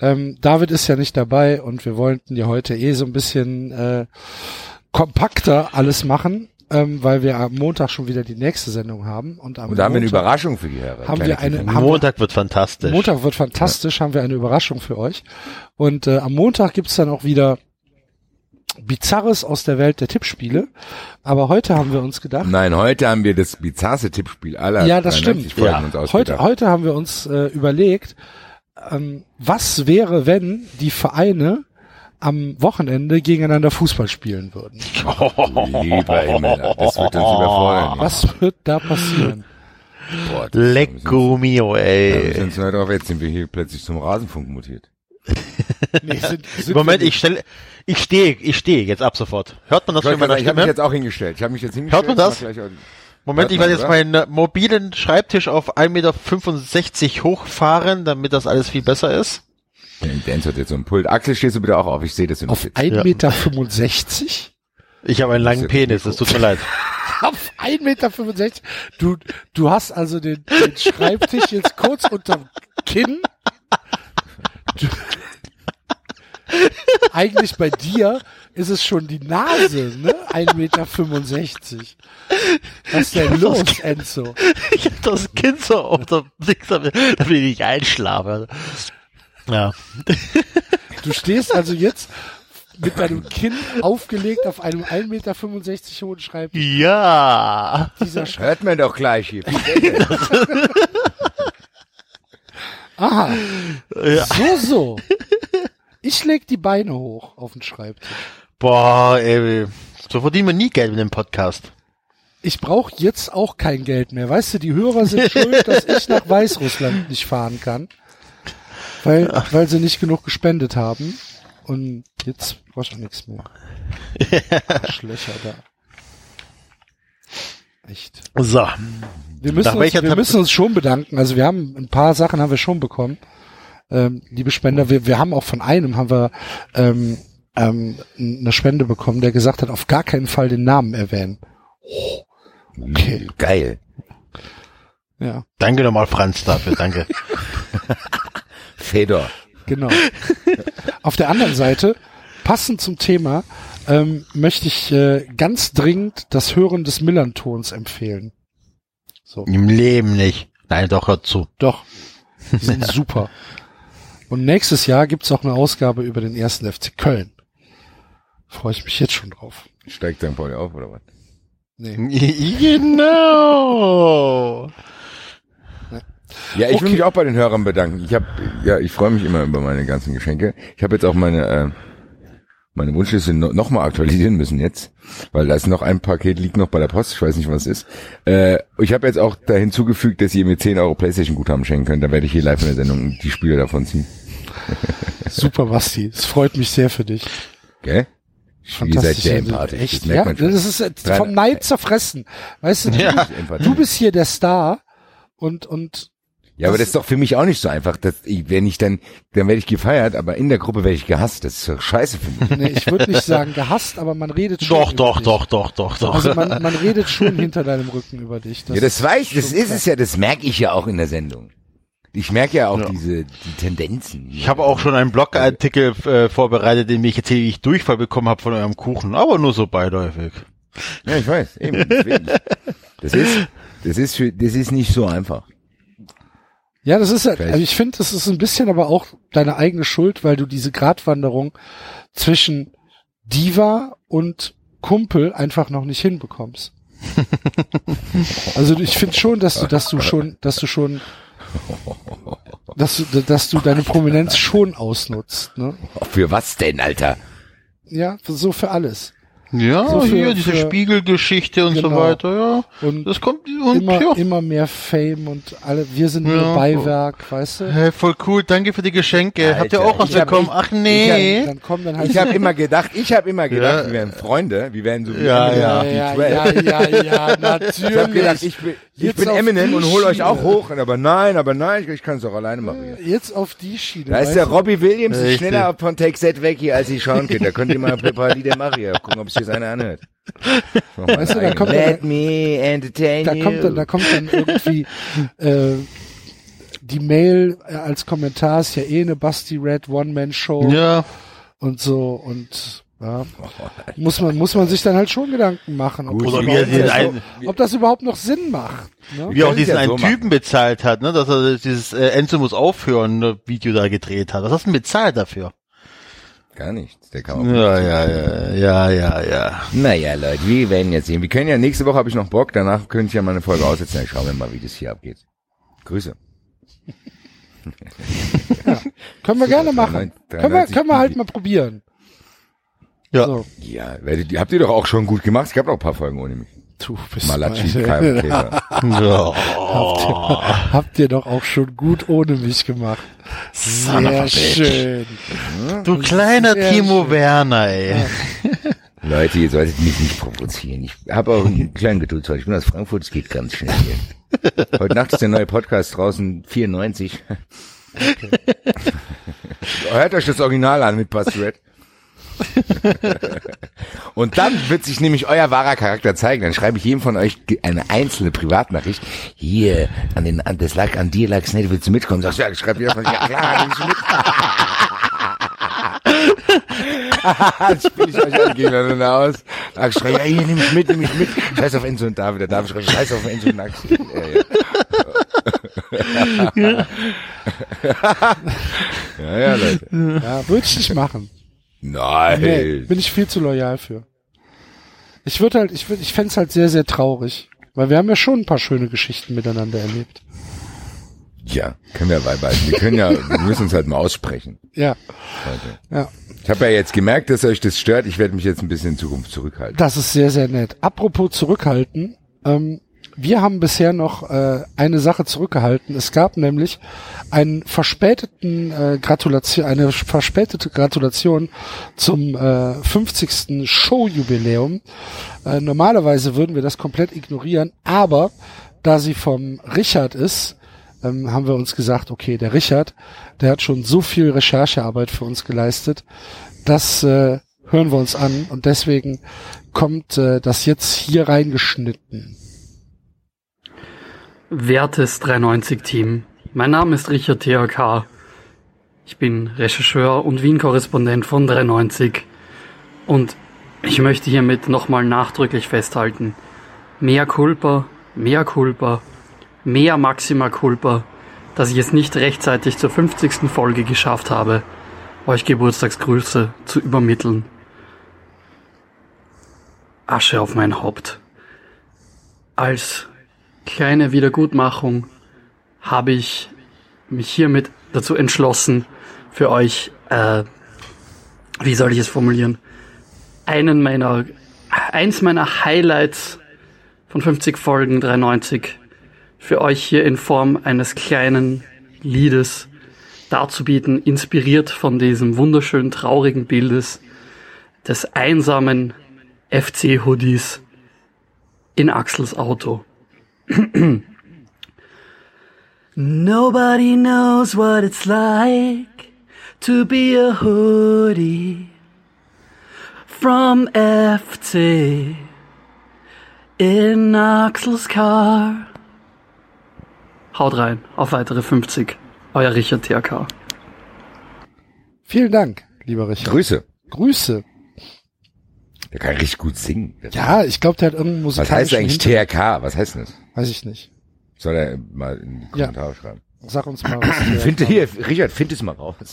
Ähm, David ist ja nicht dabei und wir wollten ja heute eh so ein bisschen äh, kompakter alles machen, ähm, weil wir am Montag schon wieder die nächste Sendung haben. Und am
Und da haben wir eine
Montag,
Überraschung für die Herren.
Haben wir eine- haben
Montag wird fantastisch.
Montag wird fantastisch, haben wir eine Überraschung für euch. Und äh, am Montag gibt's dann auch wieder Bizarres aus der Welt der Tippspiele. Aber heute haben wir uns gedacht,
Nein, heute haben wir das bizarrste Tippspiel aller
Ja, das
93
stimmt.
Ja.
heute, heute haben wir uns äh, überlegt, ähm, was wäre, wenn die Vereine am Wochenende gegeneinander Fußball spielen würden?
Lieber Himmel, das wird uns überfordern.
Was wird da passieren?
Boah,
Lecco mio,
Da
ey.
müssen wir neu drauf, jetzt sind wir hier plötzlich zum Rasenfunk mutiert.
Nee, sind, sind
Moment, ich stelle, ich stehe, ich stehe jetzt ab sofort. Hört man das
Ich,
schon meiner
sagen, ich habe mich
Stimme?
jetzt auch hingestellt. Ich habe mich jetzt hingestellt.
Hört man das? Moment, ich werde jetzt meinen äh, mobilen Schreibtisch auf 1,65 Meter hochfahren, damit das alles viel besser ist.
Der Enzo hat jetzt so ein Pult. Axel, stehst du bitte auch auf? Ich sehe das in
auf
Fit.
1,65
Ja.
Meter? 65?
Ich habe einen langen Penis, das tut mir leid.
Auf 1,65 Meter? Du, du hast also den, den Schreibtisch jetzt kurz unterm Kinn. Du, eigentlich bei dir ist es schon die Nase, ne? 1,65 Meter. Was ist denn los, Enzo?
Ich hab das Kind so auf der Dings, damit damit ich nicht einschlafe. Ja.
Du stehst also jetzt mit deinem Kinn aufgelegt auf einem 1,65 Meter hohen Schreibtisch.
Ja.
Dieser Schreibtisch.
Hört man doch gleich hier.
Aha,
ja.
so, so. Ich leg die Beine hoch auf den Schreibtisch.
Boah, ey. So verdienen wir nie Geld mit dem Podcast.
Ich brauche jetzt auch kein Geld mehr. Weißt du, die Hörer sind schuld, dass ich nach Weißrussland nicht fahren kann. Weil, weil sie nicht genug gespendet haben. Und jetzt brauche ich auch nichts mehr. Schlöcher da. Echt.
So.
Wir müssen, uns, wir müssen uns schon bedanken. Also wir haben ein paar Sachen haben wir schon bekommen. Ähm, liebe Spender, wir, wir haben auch von einem haben wir ähm, ähm, eine Spende bekommen, der gesagt hat, auf gar keinen Fall den Namen erwähnen. Okay.
Geil.
Ja,
Danke nochmal, Franz, dafür. Danke.
Fedor.
genau. auf der anderen Seite, passend zum Thema, ähm, möchte ich äh, ganz dringend das Hören des Millern-Tons empfehlen. So.
Im Leben nicht. Nein, doch, hört zu.
Doch. Die sind super. Und nächstes Jahr gibt's auch eine Ausgabe über den ersten FC Köln. Freue ich mich jetzt schon drauf.
Steigt St. Pauli auf, oder was?
Nee.
genau.
Ja, ich will
Okay.
mich auch bei den Hörern bedanken. Ich habe, ja, ich freue mich immer über meine ganzen Geschenke. Ich habe jetzt auch meine äh, meine Wunschliste no, noch mal aktualisieren müssen jetzt, weil da ist noch ein Paket liegt noch bei der Post. Ich weiß nicht, was es ist. Äh, ich habe jetzt auch da hinzugefügt, dass ihr mir 10 Euro PlayStation Guthaben schenken könnt. Da werde ich hier live in der Sendung die Spiele davon ziehen.
Super, Basti. Es freut mich sehr für dich.
Gell? Ihr seid sehr empathisch.
Echt,
das
ja? Das ist äh, vom Neid zerfressen. Weißt du, du,
Ja.
Empathie.
du bist hier der Star und, und
Ja, aber
Das-
das ist doch für mich auch nicht so einfach. Dass ich, wenn ich dann, dann werde ich gefeiert, aber in der Gruppe werde ich gehasst. Das ist doch scheiße für mich.
nee, ich würde nicht sagen gehasst, aber man redet schon.
Doch,
über
doch,
dich.
doch, doch, doch, doch.
Also man, man redet schon hinter deinem Rücken über dich.
ja, das weiß ich, das ist es ja, das merke ich ja auch in der Sendung. Ich merke ja auch
Ja.
diese die Tendenzen.
Ich habe auch schon einen Blogartikel äh, vorbereitet, dem ich erzähle, wie ich Durchfall bekommen habe von eurem Kuchen, aber nur so beiläufig.
Ja, ich weiß. Eben, deswegen. Das ist, das ist für, das ist nicht so einfach.
Ja, das ist also ich finde, das ist ein bisschen aber auch deine eigene Schuld, weil du diese Gratwanderung zwischen Diva und Kumpel einfach noch nicht hinbekommst. also ich finde schon, dass du, dass du schon, dass du schon, dass du, dass du deine Prominenz schon ausnutzt, ne?
Für was denn, Alter?
Ja, so für alles.
Ja,
So für-
hier diese
für-
Spiegelgeschichte und so
Genau.
weiter, ja.
Und
Das kommt und
immer,
ja.
immer mehr Fame und alle, wir sind nur
Ja.
Beiwerk, weißt du?
Hey, voll cool, danke für die Geschenke. Habt ihr
Alter,
auch was
ich
bekommen? Ach nee.
Dann kommen dann halt
Ich habe immer gedacht, ich habe immer gedacht,
Ja.
wir wären Freunde, wir wären so wie
Ja, ja.
ja,
12.
ja, ja, ja, natürlich.
Ich habe gedacht, ich bin, ich
Jetzt
bin Eminem und hol euch auch hoch, aber nein, aber nein, ich kann es auch alleine machen.
Jetzt auf die Schiene.
Da ist
weißt
der
du?
Robbie Williams
Richtig.
schneller von Take Set weg hier, als ich schauen könnte. Da könnt ihr mal ein paar Lieder machen, ja. gucken, ob es hier einer anhört.
Weißt du, da kommt
Let
dann-
me entertain
da
you.
kommt dann, da kommt dann irgendwie äh, die Mail äh, als Kommentar ist ja eh eine Basti Red One-Man-Show
Ja,
und so und ja, muss man muss man sich dann halt schon Gedanken machen, ob,
Gut,
das, überhaupt,
er
noch-
einen,
ob das überhaupt noch Sinn macht. Ne?
wie auch diesen
ja
einen
so machen.
Typen bezahlt hat, ne, dass er dieses äh, Enzo muss aufhören äh, Video da gedreht hat. Was hast du denn bezahlt dafür?
Gar nichts. Der kam auch
Ja, ja, ja, ja, ja, ja.
Naja, Leute, wir werden jetzt sehen. Wir können ja, nächste Woche habe ich noch Bock, danach könnte ich ja mal eine Folge aussetzen. Dann schauen wir mal, wie das hier abgeht. Grüße.
Können wir gerne machen.
93
Können wir, können wir halt mal probieren.
Ja.
So,
Ja, werdet ihr- habt ihr doch auch schon gut gemacht. Es gab noch ein paar Folgen ohne mich.
Du bist
Malachi,
meine-
Käfer.
ja.
habt, ihr, habt ihr doch auch schon gut ohne mich gemacht. Sehr schön.
Du kleiner
Sehr
Timo
schön.
Werner, ey.
Leute, ihr solltet mich nicht provozieren. Ich habe auch einen kleinen Geduldsfall. Ich bin aus Frankfurt, es geht ganz schnell hier. Heute Nacht ist der neue Podcast draußen, 94. Hört euch das Original an mit Red. Und dann wird sich nämlich euer wahrer Charakter zeigen. Dann schreibe ich jedem von euch eine einzelne Privatnachricht. Hier, an den, an, das lag an dir, lag's nicht, willst du mitkommen? Sagst du, ja, ich schreibe dir von, ja klar, willst du mit? das spiele ich euch alle gegeneinander aus. Ach, ich schreibe, ja, hier, nimm mich mit, nimm mich mit. Scheiß auf Enzo und David. Der David schreibt, scheiß auf Enzo und Axel. Ja, ja. ja, ja, Leute.
Ja, würde ich nicht machen.
Nein.
Nee, bin ich viel zu loyal für. Ich würde halt, ich würde, ich fänd's halt sehr, sehr traurig. Weil wir haben ja schon ein paar schöne Geschichten miteinander erlebt.
Ja, können wir beibehalten. Wir können ja, wir müssen uns halt mal aussprechen.
Ja,
Leute.
ja.
Ich habe ja jetzt gemerkt, dass euch das stört. Ich werde mich jetzt ein bisschen in Zukunft zurückhalten.
Das ist sehr, sehr nett. Apropos zurückhalten, ähm, wir haben bisher noch äh, eine Sache zurückgehalten. Es gab nämlich einen verspäteten äh, Gratulation, eine verspätete Gratulation zum äh, 50. Showjubiläum. Äh, normalerweise würden wir das komplett ignorieren, aber da sie vom Richard ist, ähm, haben wir uns gesagt, okay, der Richard, der hat schon so viel Recherchearbeit für uns geleistet, das äh, hören wir uns an und deswegen kommt äh, das jetzt hier reingeschnitten.
Wertes 390-Team. Mein Name ist Richard THK. Ich bin Rechercheur und Wien-Korrespondent von 390. Und ich möchte hiermit nochmal nachdrücklich festhalten. Mehr Culpa, mehr Culpa, mehr Maxima Culpa. dass ich es nicht rechtzeitig zur 50. Folge geschafft habe, euch Geburtstagsgrüße zu übermitteln. Asche auf mein Haupt. Als kleine Wiedergutmachung habe ich mich hiermit dazu entschlossen, für euch, äh, wie soll ich es formulieren, einen meiner, eins meiner Highlights von 50 Folgen 93 für euch hier in Form eines kleinen Liedes darzubieten, inspiriert von diesem wunderschön traurigen Bildes des einsamen FC-Hoodies in Axels Auto. Nobody knows what it's like to be a hoodie from FC in Axels car. Haut rein, auf weitere 50. Euer Richard TRK.
Vielen Dank, lieber Richard.
Grüße.
Grüße.
Der kann richtig gut singen.
Ja, ich glaube, der hat irgendeinen
Was
musikalischen
heißt eigentlich. TRK? Was heißt das?
Weiß ich nicht.
Soll er mal in die
Ja.
Kommentare schreiben?
Sag uns mal was. der-
Find hier, Richard, find es mal raus.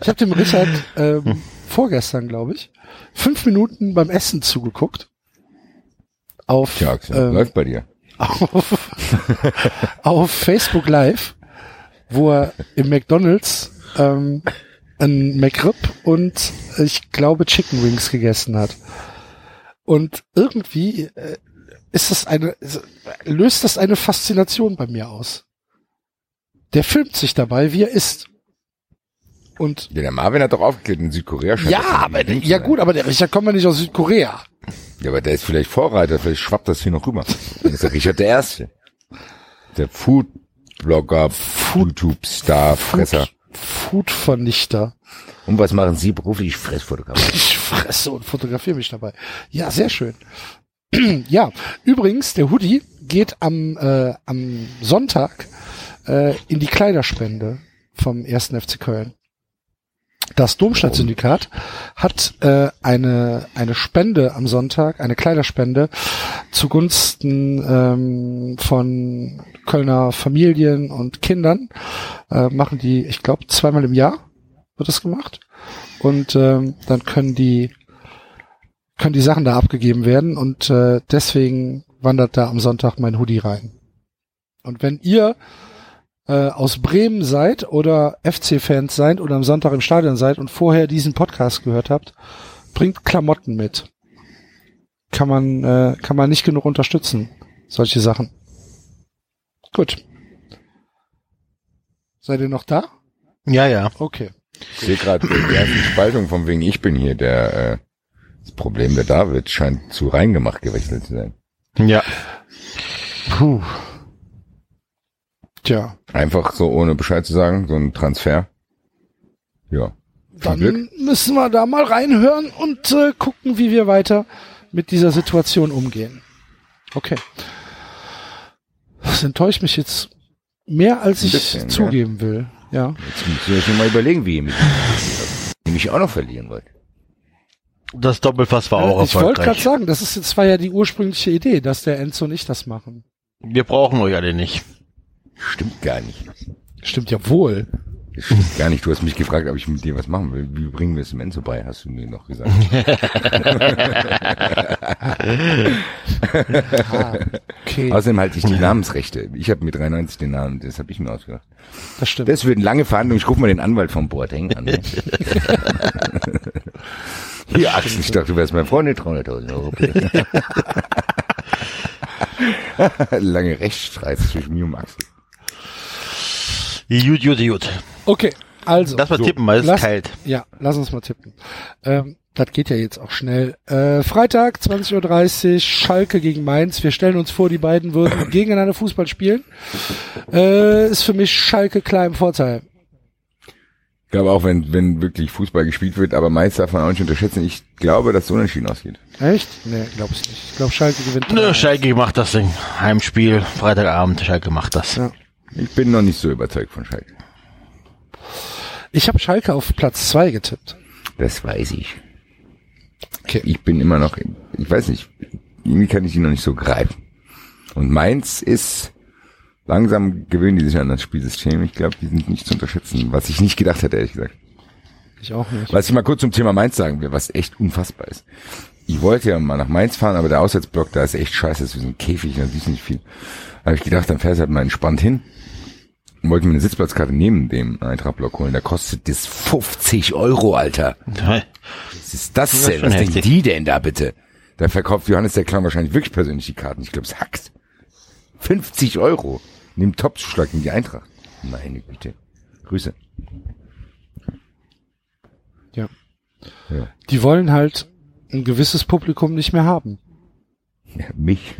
Ich habe dem Richard ähm, vorgestern, glaube ich, fünf Minuten beim Essen zugeguckt. Auf,
Tja,
ähm,
läuft bei dir.
auf, auf Facebook Live, wo er im McDonalds ähm, ein McRib und ich glaube Chicken Wings gegessen hat. Und irgendwie äh, ist das eine, löst das eine Faszination bei mir aus. Der filmt sich dabei, wie er isst. Und
Ja, der Marvin hat doch aufgeklärt in Südkorea. scheint
ja, aber
zu
ja gut, aber der Richard kommt ja nicht aus Südkorea.
Ja, aber der ist vielleicht Vorreiter, vielleicht schwappt das hier noch rüber. Dann ist der Richard der Erste. Der Food-Blogger, YouTube-Star, Fresser.
Food-Vernichter.
Und was machen Sie beruflich? Fressfotograf.
Ich fresse und fotografiere mich dabei. Ja, sehr schön. ja, übrigens, der Hoodie geht am, äh, am Sonntag äh, in die Kleiderspende vom 1. FC Köln. Das Domstadtsyndikat hat äh, eine, eine Spende am Sonntag, eine Kleiderspende zugunsten ähm, von Kölner Familien und Kindern. Äh, machen die, ich glaube, zweimal im Jahr wird das gemacht. Und ähm, dann können die können die Sachen da abgegeben werden und äh, deswegen wandert da am Sonntag mein Hoodie rein. Und wenn ihr äh, aus Bremen seid oder FC-Fans seid oder am Sonntag im Stadion seid und vorher diesen Podcast gehört habt, bringt Klamotten mit. Kann man äh, kann man nicht genug unterstützen. Solche Sachen. Gut. Seid ihr noch da?
Ja, ja.
Okay.
Ich sehe gerade die erste Spaltung von wegen ich bin hier der äh, das Problem der David scheint zu reingemacht gewechselt zu sein.
Ja.
Puh. Tja,
Einfach so ohne Bescheid zu sagen, so ein Transfer. Ja.
Dann
Glück.
müssen wir da mal reinhören und äh, gucken, wie wir weiter mit dieser Situation umgehen. Okay. Das enttäuscht mich jetzt mehr, als ich
bisschen,
zugeben will. Ja.
Jetzt müsst ihr euch nur mal überlegen, wie ihr mich nämlich auch noch verlieren wollt.
Das Doppelfass war auch
Äh, ich wollte gerade
erfolgreich.
sagen, das ist jetzt war ja die ursprüngliche Idee, dass der Enzo nicht das machen.
Wir brauchen euch alle nicht.
Stimmt gar nicht.
Stimmt ja wohl.
Das stimmt gar nicht. Du hast mich gefragt, ob ich mit dir was machen will. Wie bringen wir es im Enzo bei, hast du mir noch gesagt.
Ah, okay,
Außerdem halte ich die Namensrechte. Ich habe mit 93 den Namen, das habe ich mir ausgedacht.
das stimmt.
Das wird eine lange Verhandlung. Ich rufe mal den Anwalt vom Boateng an. Ne? Hier, Axel, ich dachte, du wärst mein Freund, 300.000 Euro. bitte. lange Rechtsstreit zwischen mir und Axel.
Gut, gut, gut.
Okay, also.
Lass mal
So,
tippen, weil es
lass-
ist kalt.
Ja, lass uns mal tippen. Ähm, das geht ja jetzt auch schnell. Äh, Freitag, 20.30 Uhr, Schalke gegen Mainz. Wir stellen uns vor, die beiden würden gegeneinander Fußball spielen. Äh, ist für mich Schalke klar im Vorteil.
Ich glaube auch, wenn, wenn wirklich Fußball gespielt wird, aber meist darf man auch nicht unterschätzen. Ich glaube, dass es unentschieden ausgeht.
Echt? Nee, glaub ich nicht. Ich glaube, Schalke gewinnt.
Nö,
3-1.
Schalke macht das Ding. Heimspiel, Freitagabend, Schalke macht das.
Ja.
Ich bin noch nicht so überzeugt von Schalke.
Ich habe Schalke auf Platz zwei getippt.
Das weiß ich.
Okay.
Ich bin immer noch, ich weiß nicht, irgendwie kann ich die noch nicht so greifen. Und Mainz ist langsam gewöhnen die sich an das Spielsystem. Ich glaube, die sind nicht zu unterschätzen, was ich nicht gedacht hätte, ehrlich gesagt.
Ich auch nicht.
Was ich mal kurz zum Thema Mainz sagen will, was echt unfassbar ist. Ich wollte ja mal nach Mainz fahren, aber der Auswärtsblock, da ist echt scheiße, das ist wie so ein Käfig, da siehst nicht viel. Da habe ich gedacht, dann fährst du halt mal entspannt hin und wollte mir eine Sitzplatzkarte neben dem Eintrachtblock holen. Da kostet das 50 Euro, Alter. Was ist das
Das
denn? Was denken die denn da bitte? Da verkauft Johannes der Clown wahrscheinlich wirklich persönlich die Karten. Ich glaube, es hackt. 50 Euro. Nimm Topzuschlag in die Eintracht. Meine Güte. Grüße.
Ja.
Ja.
Die wollen halt ein gewisses Publikum nicht mehr haben.
Ja, mich.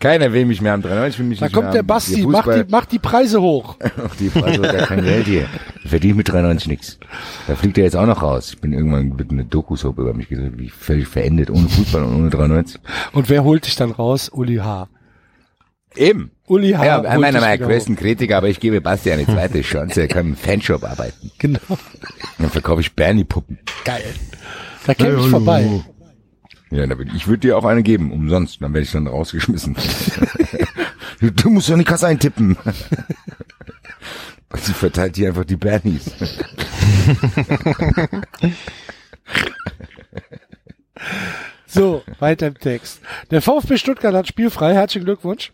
Keiner will mich mehr haben. 93 will mich
Da
nicht mehr
kommt der
haben.
Basti,
Ihr
macht
Fußball-
die, macht die Preise hoch.
Die Preise hat ja kein Geld hier. Ich verdiene mit 93 nix. Da fliegt er jetzt auch noch raus. Ich bin irgendwann wird eine Doku-Soap über mich gedreht, wie völlig verendet, ohne Fußball und ohne 93.
Und wer holt dich dann raus? Uli H.
Eben.
Uli H.
Ja, einer meiner größten Kritiker, aber ich gebe Basti eine zweite Chance. Er kann im Fanshop arbeiten.
Genau.
Dann verkaufe ich Bernie-Puppen.
Geil. Da käme ich vorbei.
Ja, da würd, ich würde dir auch eine geben, umsonst. Dann werde ich dann rausgeschmissen. du, musst doch in die Kasse eintippen. Sie verteilt hier einfach die Bernies.
So, weiter im Text. Der VfB Stuttgart hat spielfrei. Herzlichen Glückwunsch.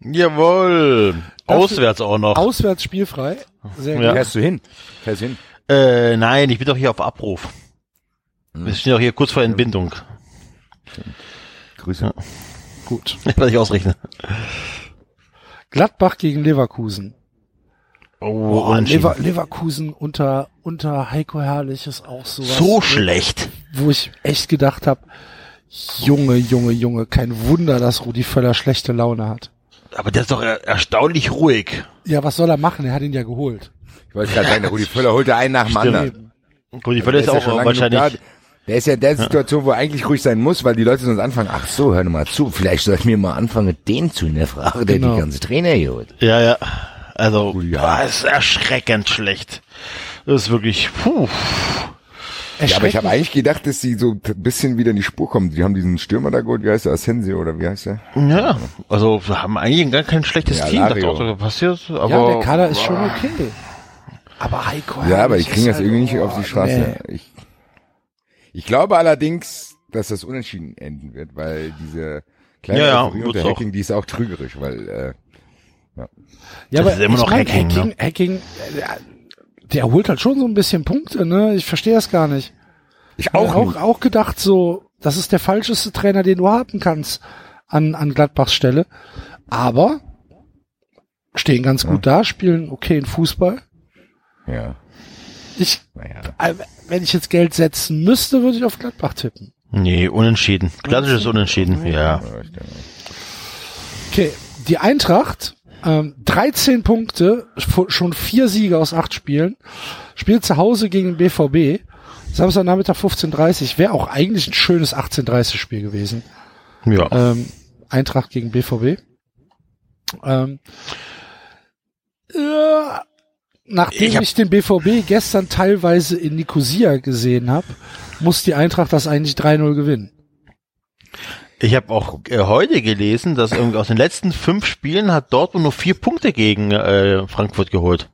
Jawohl. Auswärts auch noch.
Auswärts spielfrei. Sehr
Ja.
gut.
Fährst du hin? Fährst du hin?
Äh, nein, ich bin doch hier auf Abruf. Wir stehen doch hier kurz vor Entbindung.
Grüße.
Gut.
Was ich ausrechne.
Gladbach gegen Leverkusen.
Oh,
Boah,
unentschieden.
Lever Leverkusen unter, unter Heiko Herrlich ist auch sowas.
so schlecht.
Wo ich echt gedacht habe, Junge, Junge, Junge, kein Wunder, dass Rudi Völler schlechte Laune hat.
Aber der ist doch er erstaunlich ruhig.
Ja, was soll er machen? Er hat ihn ja geholt.
Ich wollte gerade sagen, der Rudi Völler holte einen nach dem
Stimmt.
anderen.
Ich
Der
würde jetzt
ja
auch wahrscheinlich.
Der ist ja in der Situation, wo er eigentlich ruhig sein muss, weil die Leute sonst anfangen, ach so, hör mal zu, vielleicht soll ich mir mal anfangen, den zu hinterfragen, der
Genau.
die ganze Trainer hier holt.
Ja, ja. Also,
ja.
boah, ist erschreckend schlecht. Das ist wirklich, puh.
Ja, aber ich habe eigentlich gedacht, dass sie so ein bisschen wieder in die Spur kommen. Die haben diesen Stürmer da geholt, wie heißt der, Asensio oder wie heißt der?
Ja, also wir haben eigentlich gar kein schlechtes
Ja,
Team. Dachte auch, so passiert, aber
ja, der Kader ist schon okay. Aber Heiko
Ja, aber kriegen
ist
das
halt
irgendwie nicht
auch-
auf die Straße. Ich, ich glaube allerdings, dass das unentschieden enden wird, weil diese kleine
Ja, ja, auch.
Hacking, die ist auch trügerisch, weil äh,
Ja,
Das
aber
ist immer
ich
noch
mein,
Hacking,
Hacking,
ne?
Hacking äh, der holt halt schon so ein bisschen Punkte, ne? Ich verstehe das gar nicht.
ich
Auch,
auch,
auch,
nicht.
auch gedacht so, das ist der falscheste Trainer, den du haben kannst an, an Gladbachs Stelle. Aber stehen ganz gut da, spielen okay in Fußball.
Ja,
Ich,
naja.
äh, wenn ich jetzt Geld setzen müsste, würde ich auf Gladbach tippen.
Nee, unentschieden. Klassisches Unentschieden, ja.
Ja.
Okay, die Eintracht, ähm, 13 Punkte, schon vier Siege aus acht Spielen, spielt zu Hause gegen BVB. Samstagnachmittag 15.30 wäre auch eigentlich ein schönes 18.30 Spiel gewesen.
Ja.
Ähm, Eintracht gegen BVB. Ähm, äh, nachdem
Ich
ich, den BVB gestern teilweise in Nicosia gesehen habe, muss die Eintracht das eigentlich 3-0 gewinnen.
Ich habe auch äh, heute gelesen, dass irgendwie aus den letzten fünf Spielen hat Dortmund nur vier Punkte gegen äh, Frankfurt geholt.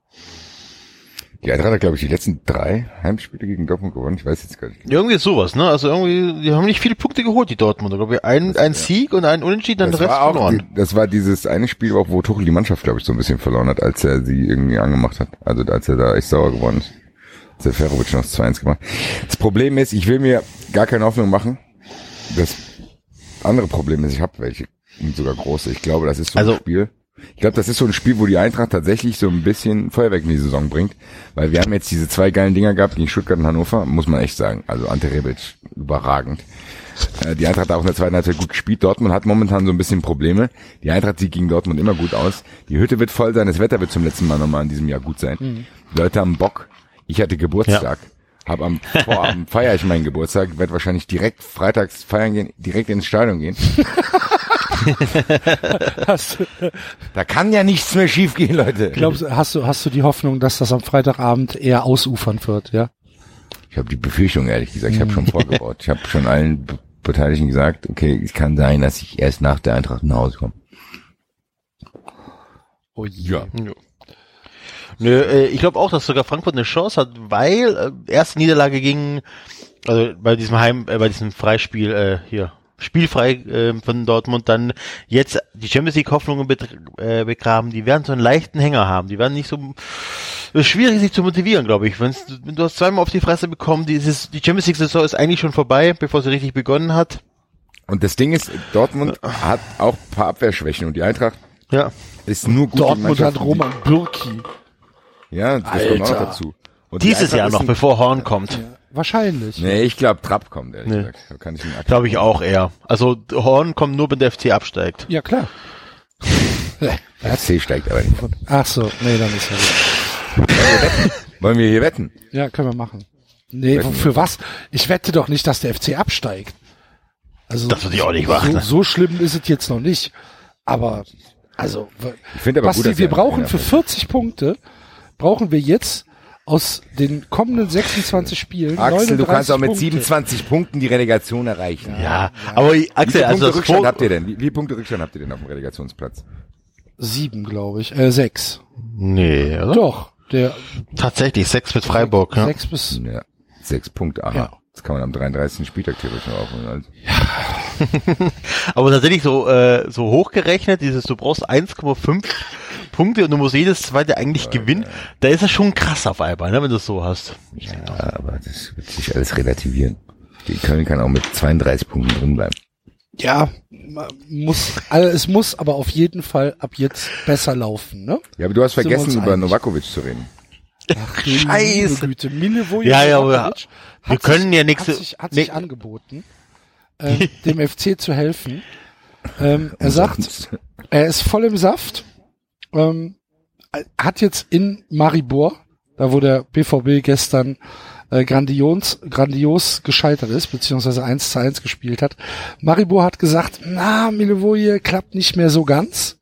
Die Eintracht hat, glaube ich, die letzten drei Heimspiele gegen Dortmund gewonnen. Ich weiß jetzt gar nicht.
Irgendwie sowas, ne? Also irgendwie, die haben nicht viele Punkte geholt, die Dortmunder. Glaube ich, ein, ein Sieg und ein Unentschieden, dann
Das
Rest verloren.
die, das war dieses eine Spiel, auch wo Tuchel die Mannschaft, glaube ich, so ein bisschen verloren hat, als er sie irgendwie angemacht hat. Also als er da echt sauer geworden ist. Als der Ferovic noch 2-1 gemacht. Das Problem ist, ich will mir gar keine Hoffnung machen. Das andere Problem ist, ich habe welche, und sogar große. Ich glaube, das ist so
Also-
ein Spiel. Ich glaube, das ist so ein Spiel, wo die Eintracht tatsächlich so ein bisschen Feuerwerk in die Saison bringt. Weil wir haben jetzt diese zwei geilen Dinger gehabt gegen Stuttgart und Hannover, muss man echt sagen. Also Ante Rebic, überragend. Äh, Die Eintracht hat auch in der zweiten Halbzeit gut gespielt. Dortmund hat momentan so ein bisschen Probleme. Die Eintracht sieht gegen Dortmund immer gut aus. Die Hütte wird voll sein. Das Wetter wird zum letzten Mal nochmal in diesem Jahr gut sein. Die Leute haben Bock. Ich hatte Geburtstag. Hab am Vorabend feiere ich meinen Geburtstag, werde wahrscheinlich direkt freitags feiern gehen, direkt ins Stadion gehen.
Hast, du-
Da kann ja nichts mehr schiefgehen, Leute.
glaubst, du- hast du, hast du die Hoffnung, dass das am Freitagabend eher ausufern wird, ja?
Ich habe die Befürchtung, ehrlich gesagt, ich habe schon vorgebaut. Ich habe schon allen Be- Beteiligten gesagt, okay, es kann sein, dass ich erst nach der Eintracht nach Hause komme.
Oh je.
Ja.
Nö, äh, ich glaube auch, dass sogar Frankfurt eine Chance hat, weil äh, erste Niederlage gegen, also bei diesem Heim, äh, bei diesem Freispiel äh, hier, spielfrei äh, von Dortmund, dann jetzt die Champions League Hoffnungen äh, begraben, die werden so einen leichten Hänger haben, die werden nicht so es ist schwierig, sich zu motivieren, glaube ich. Wenn's, wenn du hast zweimal auf die Fresse bekommen, dieses, die Champions League Saison ist eigentlich schon vorbei, bevor sie richtig begonnen hat.
Und das Ding ist, Dortmund hat auch ein paar Abwehrschwächen und die Eintracht
Ja.
ist nur gut
Dortmund hat Roman Bürki.
Die, ja, das kommt auch noch
Alter.
dazu. Und die
Dieses
Eintracht
Jahr noch, bevor Horn kommt.
Wahrscheinlich.
Nee, ich glaube Trapp kommt, ehrlich
Nee.
gesagt. Da kann ich
Glaube ich auch eher. Also Horn kommt nur, wenn der FC absteigt.
Ja, klar.
Der FC steigt aber nicht.
Ach so, nee, dann ist ja gut.
Wollen wir hier wetten?
Ja, können wir machen. Nee,
Wetten
für was? Ich wette doch nicht, dass der FC absteigt. Also
Das würde ich auch nicht
so,
machen.
so schlimm ist es jetzt noch nicht. Aber also,
Ich finde aber
Basti,
gut,
wir
er-
brauchen
ja,
für 40 Punkte brauchen wir jetzt aus den kommenden 26 Spielen
Axel, du
39
kannst auch mit
Punkte.
27 Punkten die Relegation erreichen.
Ja, aber
Wie
Axel,
viele
also
Punkte
das
Rückstand
Vor
habt ihr denn? Wie, wie viele Punkte Rückstand habt ihr denn auf dem Relegationsplatz?
sieben, glaube ich, äh, sechs.
Nee, oder?
Doch, der
Tatsächlich, sechs mit Freiburg, ja.
sechs bis
Ja, sechs Punkte, aha.
Ja.
Das kann man am 33. Spieltag theoretisch noch aufholen. Also,
Aber tatsächlich so, äh, so hochgerechnet, dieses, du brauchst 1,5 Punkte und du musst jedes zweite eigentlich gewinnen, da ist das schon krass auf einmal, ne, wenn du es so hast.
ja, aber das wird sich alles relativieren. Die Köln kann auch mit 32 Punkten drin bleiben.
ja muss also es muss aber auf jeden Fall ab jetzt besser laufen, ne?
Ja, aber du hast
Sind
vergessen, über? Novakovic zu reden.
Ach,
Scheiße.
Güte. Milivoje
Ja, ja, aber
Novakovic
wir
hat
können
sich,
ja nächste-
hat sich, hat sich
nee.
angeboten, ähm, dem FC zu helfen. Ähm, er sagt, er ist voll im Saft. Ähm, hat jetzt in Maribor, da wo der BVB gestern äh, grandios, grandios gescheitert ist, beziehungsweise 1 zu 1 gespielt hat. Maribor hat gesagt, na, Milivoje klappt nicht mehr so ganz.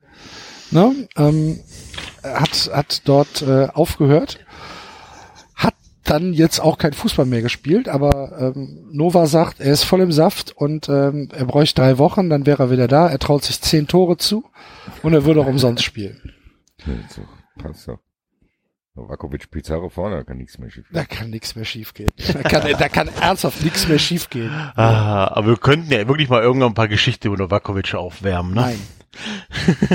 Ne? Ähm, hat, hat dort äh, aufgehört. Hat dann jetzt auch kein Fußball mehr gespielt, aber ähm, Nova sagt, er ist voll im Saft und ähm, er bräuchte drei Wochen, dann wäre er wieder da. Er traut sich zehn Tore zu und er würde auch umsonst spielen.
So, passt doch. Novakovic, Pizarro vorne, da kann nichts mehr schief
Da kann nichts mehr schiefgehen. Da kann, da kann ernsthaft nichts mehr schiefgehen.
Ah, aber wir könnten ja wirklich mal irgendwann ein paar Geschichten über Novakovic aufwärmen, ne?
Nein.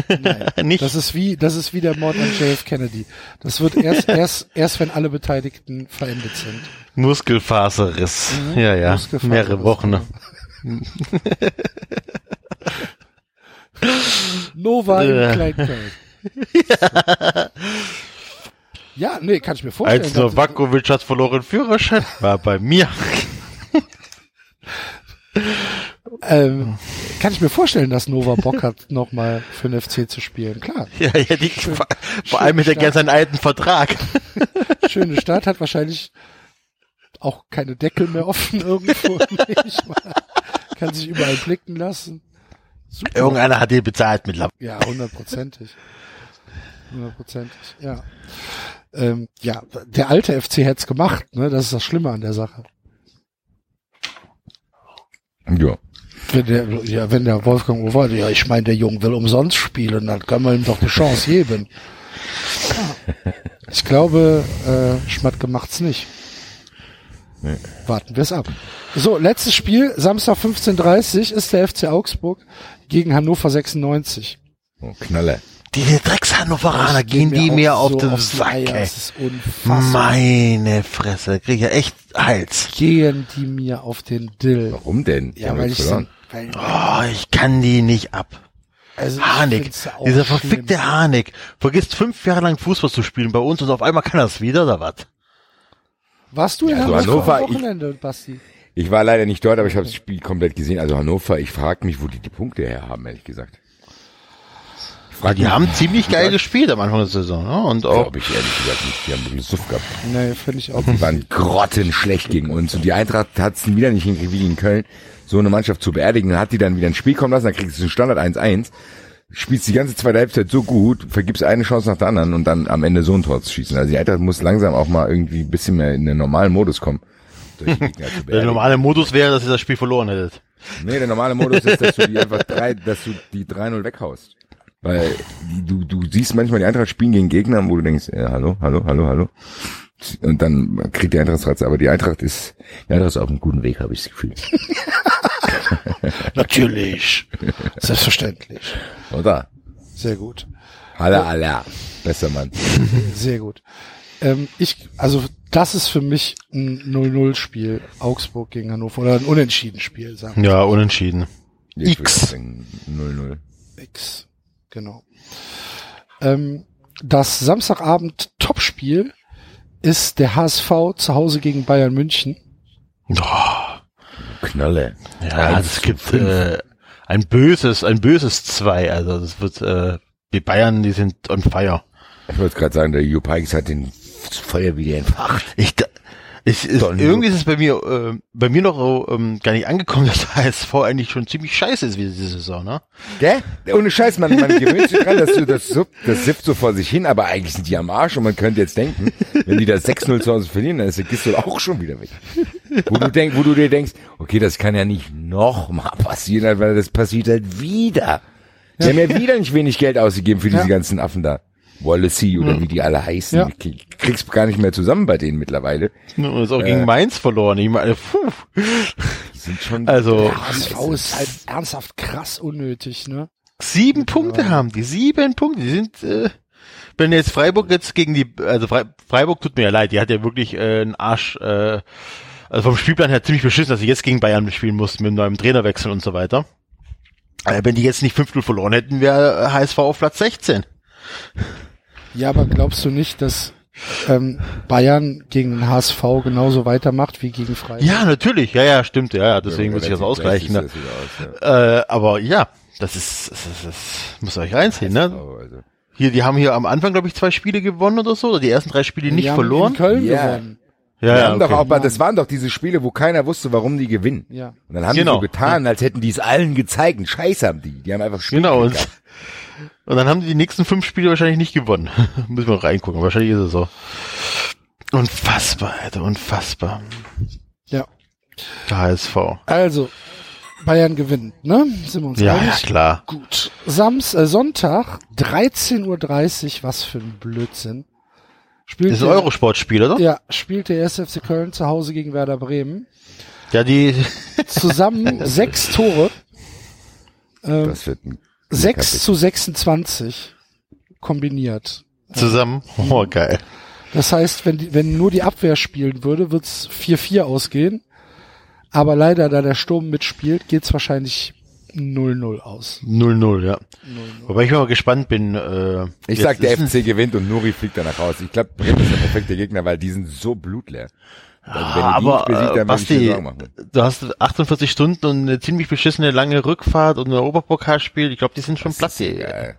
Nein.
Nicht?
Das ist wie, das ist wie der Mord an JF Kennedy. Das wird erst, erst, erst wenn alle Beteiligten verendet sind.
Muskelfaserriss.
Mhm.
Ja, ja.
Muskelfaserriss.
Mehrere Wochen. Ne?
Nova
Äh.
in Ja, nee, kann ich mir vorstellen.
Als Novakovic hat verloren Führerschein, war bei mir.
ähm, kann ich mir vorstellen, dass Nova Bock hat, nochmal für den FC zu spielen. Klar.
Ja, ja, die, vor, vor allem mit der
stark.
ganzen alten Vertrag.
Schöne Stadt, hat wahrscheinlich auch keine Deckel mehr offen irgendwo. Kann sich überall blicken lassen. Super.
Irgendeiner hat den bezahlt mittlerweile.
Ja, hundertprozentig. Hundertprozentig, ja. Ähm, ja, der alte FC hätte es gemacht, ne? Das ist das Schlimme an der Sache.
Ja.
Wenn der, ja, wenn der Wolfgang Uwe, ja, ich meine, der Junge will umsonst spielen, dann kann man ihm doch eine Chance geben. Ja. Ich glaube, äh, Schmatke macht's nicht.
Nee.
Warten wir es ab. So, letztes Spiel, Samstag 15.30 ist der FC Augsburg gegen Hannover 96.
Oh, Knaller.
Diese Dreckshannoveraner gehen die mir auf
so
den Sack,
Eier,
ey.
Es ist unfassbar.
Meine Fresse, krieg ich ja echt Hals.
Gehen die mir auf den Dill.
Warum denn?
Ja,
haben
weil ich so,
verloren.
weil,
Oh, ich kann die nicht ab.
also ich
Harnik,
ja
dieser
schlimm.
verfickte Harnik, vergisst fünf Jahre lang Fußball zu spielen bei uns und auf einmal kann er es wieder, oder was?
Warst du in
also
Hannover am Wochenende, Basti?
Ich war leider nicht dort, aber ich habe das Spiel komplett gesehen. Also Hannover, ich frage mich, wo die die Punkte her haben, ehrlich gesagt. Frage
die haben ziemlich geil gespielt am Anfang der Saison, ne? Und auch,
Glaube ich ehrlich gesagt nicht. Die haben wirklich Suff gehabt.
Nee, finde ich auch.
Die waren grottenschlecht gegen uns. Und die Eintracht hat es wieder nicht hingekriegt, wie in Köln, so eine Mannschaft zu beerdigen. Dann hat die dann wieder ein Spiel kommen lassen, dann kriegst du einen Standard 1-1, spielst die ganze zweite Halbzeit so gut, vergibst eine Chance nach der anderen und dann am Ende so ein Tor zu schießen. Also die Eintracht muss langsam auch mal irgendwie ein bisschen mehr in den normalen Modus kommen. Solche Gegner zu
der normale Modus wäre, dass ihr das Spiel verloren hättet.
Nee, der normale Modus ist, dass du die einfach drei, dass du die 3-0 weghaust. Weil du, du siehst manchmal die Eintracht spielen gegen Gegner, wo du denkst, äh, hallo, hallo, hallo, hallo. Und dann kriegt die Eintracht Ratze. Aber die Eintracht ist, die Eintracht ist auf einem guten Weg, habe ich das Gefühl.
Natürlich. Selbstverständlich.
Oder?
Sehr gut.
Alla, alla. Besser Mann.
Sehr gut. Ähm, ich, also das ist für mich ein 0-0-Spiel, Augsburg gegen Hannover oder ein Unentschieden-Spiel, sagen wir
Ja, unentschieden. X.
auch sagen 0-0.
X. Genau. Ähm, das Samstagabend Topspiel ist der HSV zu Hause gegen Bayern München.
Oh,
Knalle.
ja, es gibt äh, ein böses, ein böses zwei. Also das wird äh, die Bayern, die sind on fire.
Ich wollte gerade sagen, der Jupp Heynckes hat den Feuer wieder entfacht.
Ich, da- ich ist,
Don
irgendwie ist es bei mir, äh, bei mir noch ähm, gar nicht angekommen, dass HSV eigentlich schon ziemlich scheiße ist wie diese Saison, ne?
Gell? Ohne Scheiß, man, man gewöhnt sich dran, dass du das, so, das sippt so vor sich hin, aber eigentlich sind die am Arsch und man könnte jetzt denken, wenn die das 6-0 zu Hause verlieren, dann ist der Gistel auch schon wieder weg. Wo du denk, wo du dir denkst, okay, das kann ja nicht noch mal passieren, weil das passiert halt wieder. Die haben ja wieder nicht wenig Geld ausgegeben für diese
Ja.
ganzen Affen da. Wallacey oder wie die alle heißen.
Ja.
Du kriegst gar nicht mehr zusammen bei denen mittlerweile.
Und ist auch gegen Mainz verloren. Ich meine, puh.
Die sind schon
Also
HSV ist halt ernsthaft krass unnötig, ne?
sieben Punkte haben die, sieben Punkte. Die sind, äh, wenn jetzt Freiburg jetzt gegen die, also Frei, Freiburg tut mir ja leid, die hat ja wirklich äh, einen Arsch, äh, also vom Spielplan her ziemlich beschissen, dass sie jetzt gegen Bayern spielen mussten mit einem neuen Trainerwechsel und so weiter. Äh, wenn die jetzt nicht 5-0 verloren hätten, wäre HSV auf Platz 16.
Ja, aber glaubst du nicht, dass ähm, Bayern gegen den HSV genauso weitermacht wie gegen Freiburg?
Ja, natürlich, ja, ja, stimmt, ja, ja deswegen muss ich das ausgleichen.
gleich
Ne?
das aus, ja.
Äh, aber ja, das ist, das, ist, das muss euch reinziehen, ne?
Also.
Hier, die haben hier am Anfang, glaube ich, zwei Spiele gewonnen oder so, oder die ersten drei Spiele nicht
Die haben
verloren.
In Köln
Ja.
gewonnen.
Ja,
Wir
ja,
haben doch
okay.
auch, mal- das waren doch diese Spiele, wo keiner wusste, warum die gewinnen.
Ja.
Und dann haben die
Genau.
so getan, als hätten die es allen gezeigt. Einen Scheiß haben die. Die haben einfach Spiel
Genau, und, dann haben die die nächsten fünf Spiele wahrscheinlich nicht gewonnen. Müssen wir noch reingucken, wahrscheinlich ist es so. Unfassbar, Alter, unfassbar.
Ja.
Der HSV.
Also, Bayern gewinnt, ne? Sind wir uns
Ja, ja,
einig?
klar.
Gut. Sams äh, Sonntag, 13.30 Uhr, was für ein Blödsinn. Spielt
Das ist ein
der-
Eurosportspiel, oder?
Ja, spielt der SFC Köln zu Hause gegen Werder Bremen.
Ja, die,
Zusammen sechs Tore. Ähm,
Das wird ein
6 zu 26 kombiniert.
zusammen. Oh, geil.
Das heißt, wenn, die, wenn nur die Abwehr spielen würde, wird's 4-4 ausgehen. Aber leider, da der Sturm mitspielt, geht's wahrscheinlich 0-0 aus.
0-0, ja. Wobei ich mal gespannt bin. Äh,
Ich sag, der FC gewinnt und Nuri fliegt danach raus. Ich glaube, Bremen ist der perfekte Gegner, weil die sind so blutleer. Also,
aber
besiegt,
äh, Basti, du hast 48 Stunden und eine ziemlich beschissene lange Rückfahrt und ein Europapokalspiel. Ich glaube, die sind schon platt.
Das ist egal.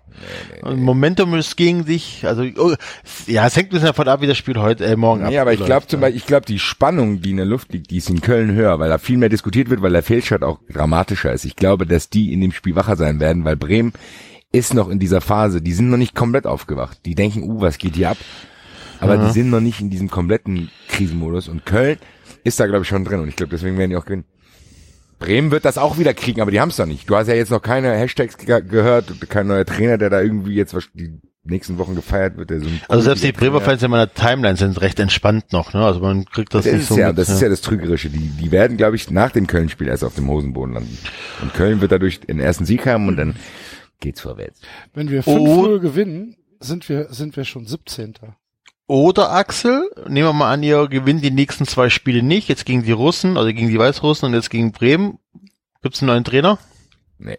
Und Momentum ist gegen dich. Also oh, ja, es hängt ein bisschen davon ab, wie das Spiel heute äh, morgen
Nee, aber ich glaube zum Beispiel, ich glaube, die Spannung, die in der Luft liegt, die ist in Köln höher, weil da viel mehr diskutiert wird, weil der Fehlstart auch dramatischer ist. Ich glaube, dass die in dem Spiel wacher sein werden, weil Bremen ist noch in dieser Phase, die sind noch nicht komplett aufgewacht. Die denken, uh, was geht hier ab? Aber die sind noch nicht in diesem kompletten Krisenmodus und Köln ist da, glaube ich, schon drin und ich glaube, deswegen werden die auch gewinnen. Bremen wird das auch wieder kriegen, aber die haben es noch nicht. Du hast ja jetzt noch keine Hashtags ge gehört, kein neuer Trainer, der da irgendwie jetzt was die nächsten Wochen gefeiert wird. Der so
Also selbst die Bremer Fans in meiner Timeline sind recht entspannt noch. Ne? Also man kriegt das,
Das,
nicht
ist
so
ja,
mit,
das ist
ne?
ja das Trügerische. Die, die werden, glaube ich, nach dem Köln-Spiel erst auf dem Hosenboden landen. Und Köln wird dadurch den ersten Sieg haben und dann geht's vorwärts.
Wenn wir
Oh.
5-0 gewinnen, sind wir, sind wir schon 17.
Oder Axel, nehmen wir mal an, ihr gewinnt die nächsten zwei Spiele nicht. Jetzt gegen die Russen, also gegen die Weißrussen und jetzt gegen Bremen. Gibt's einen neuen Trainer?
Nee.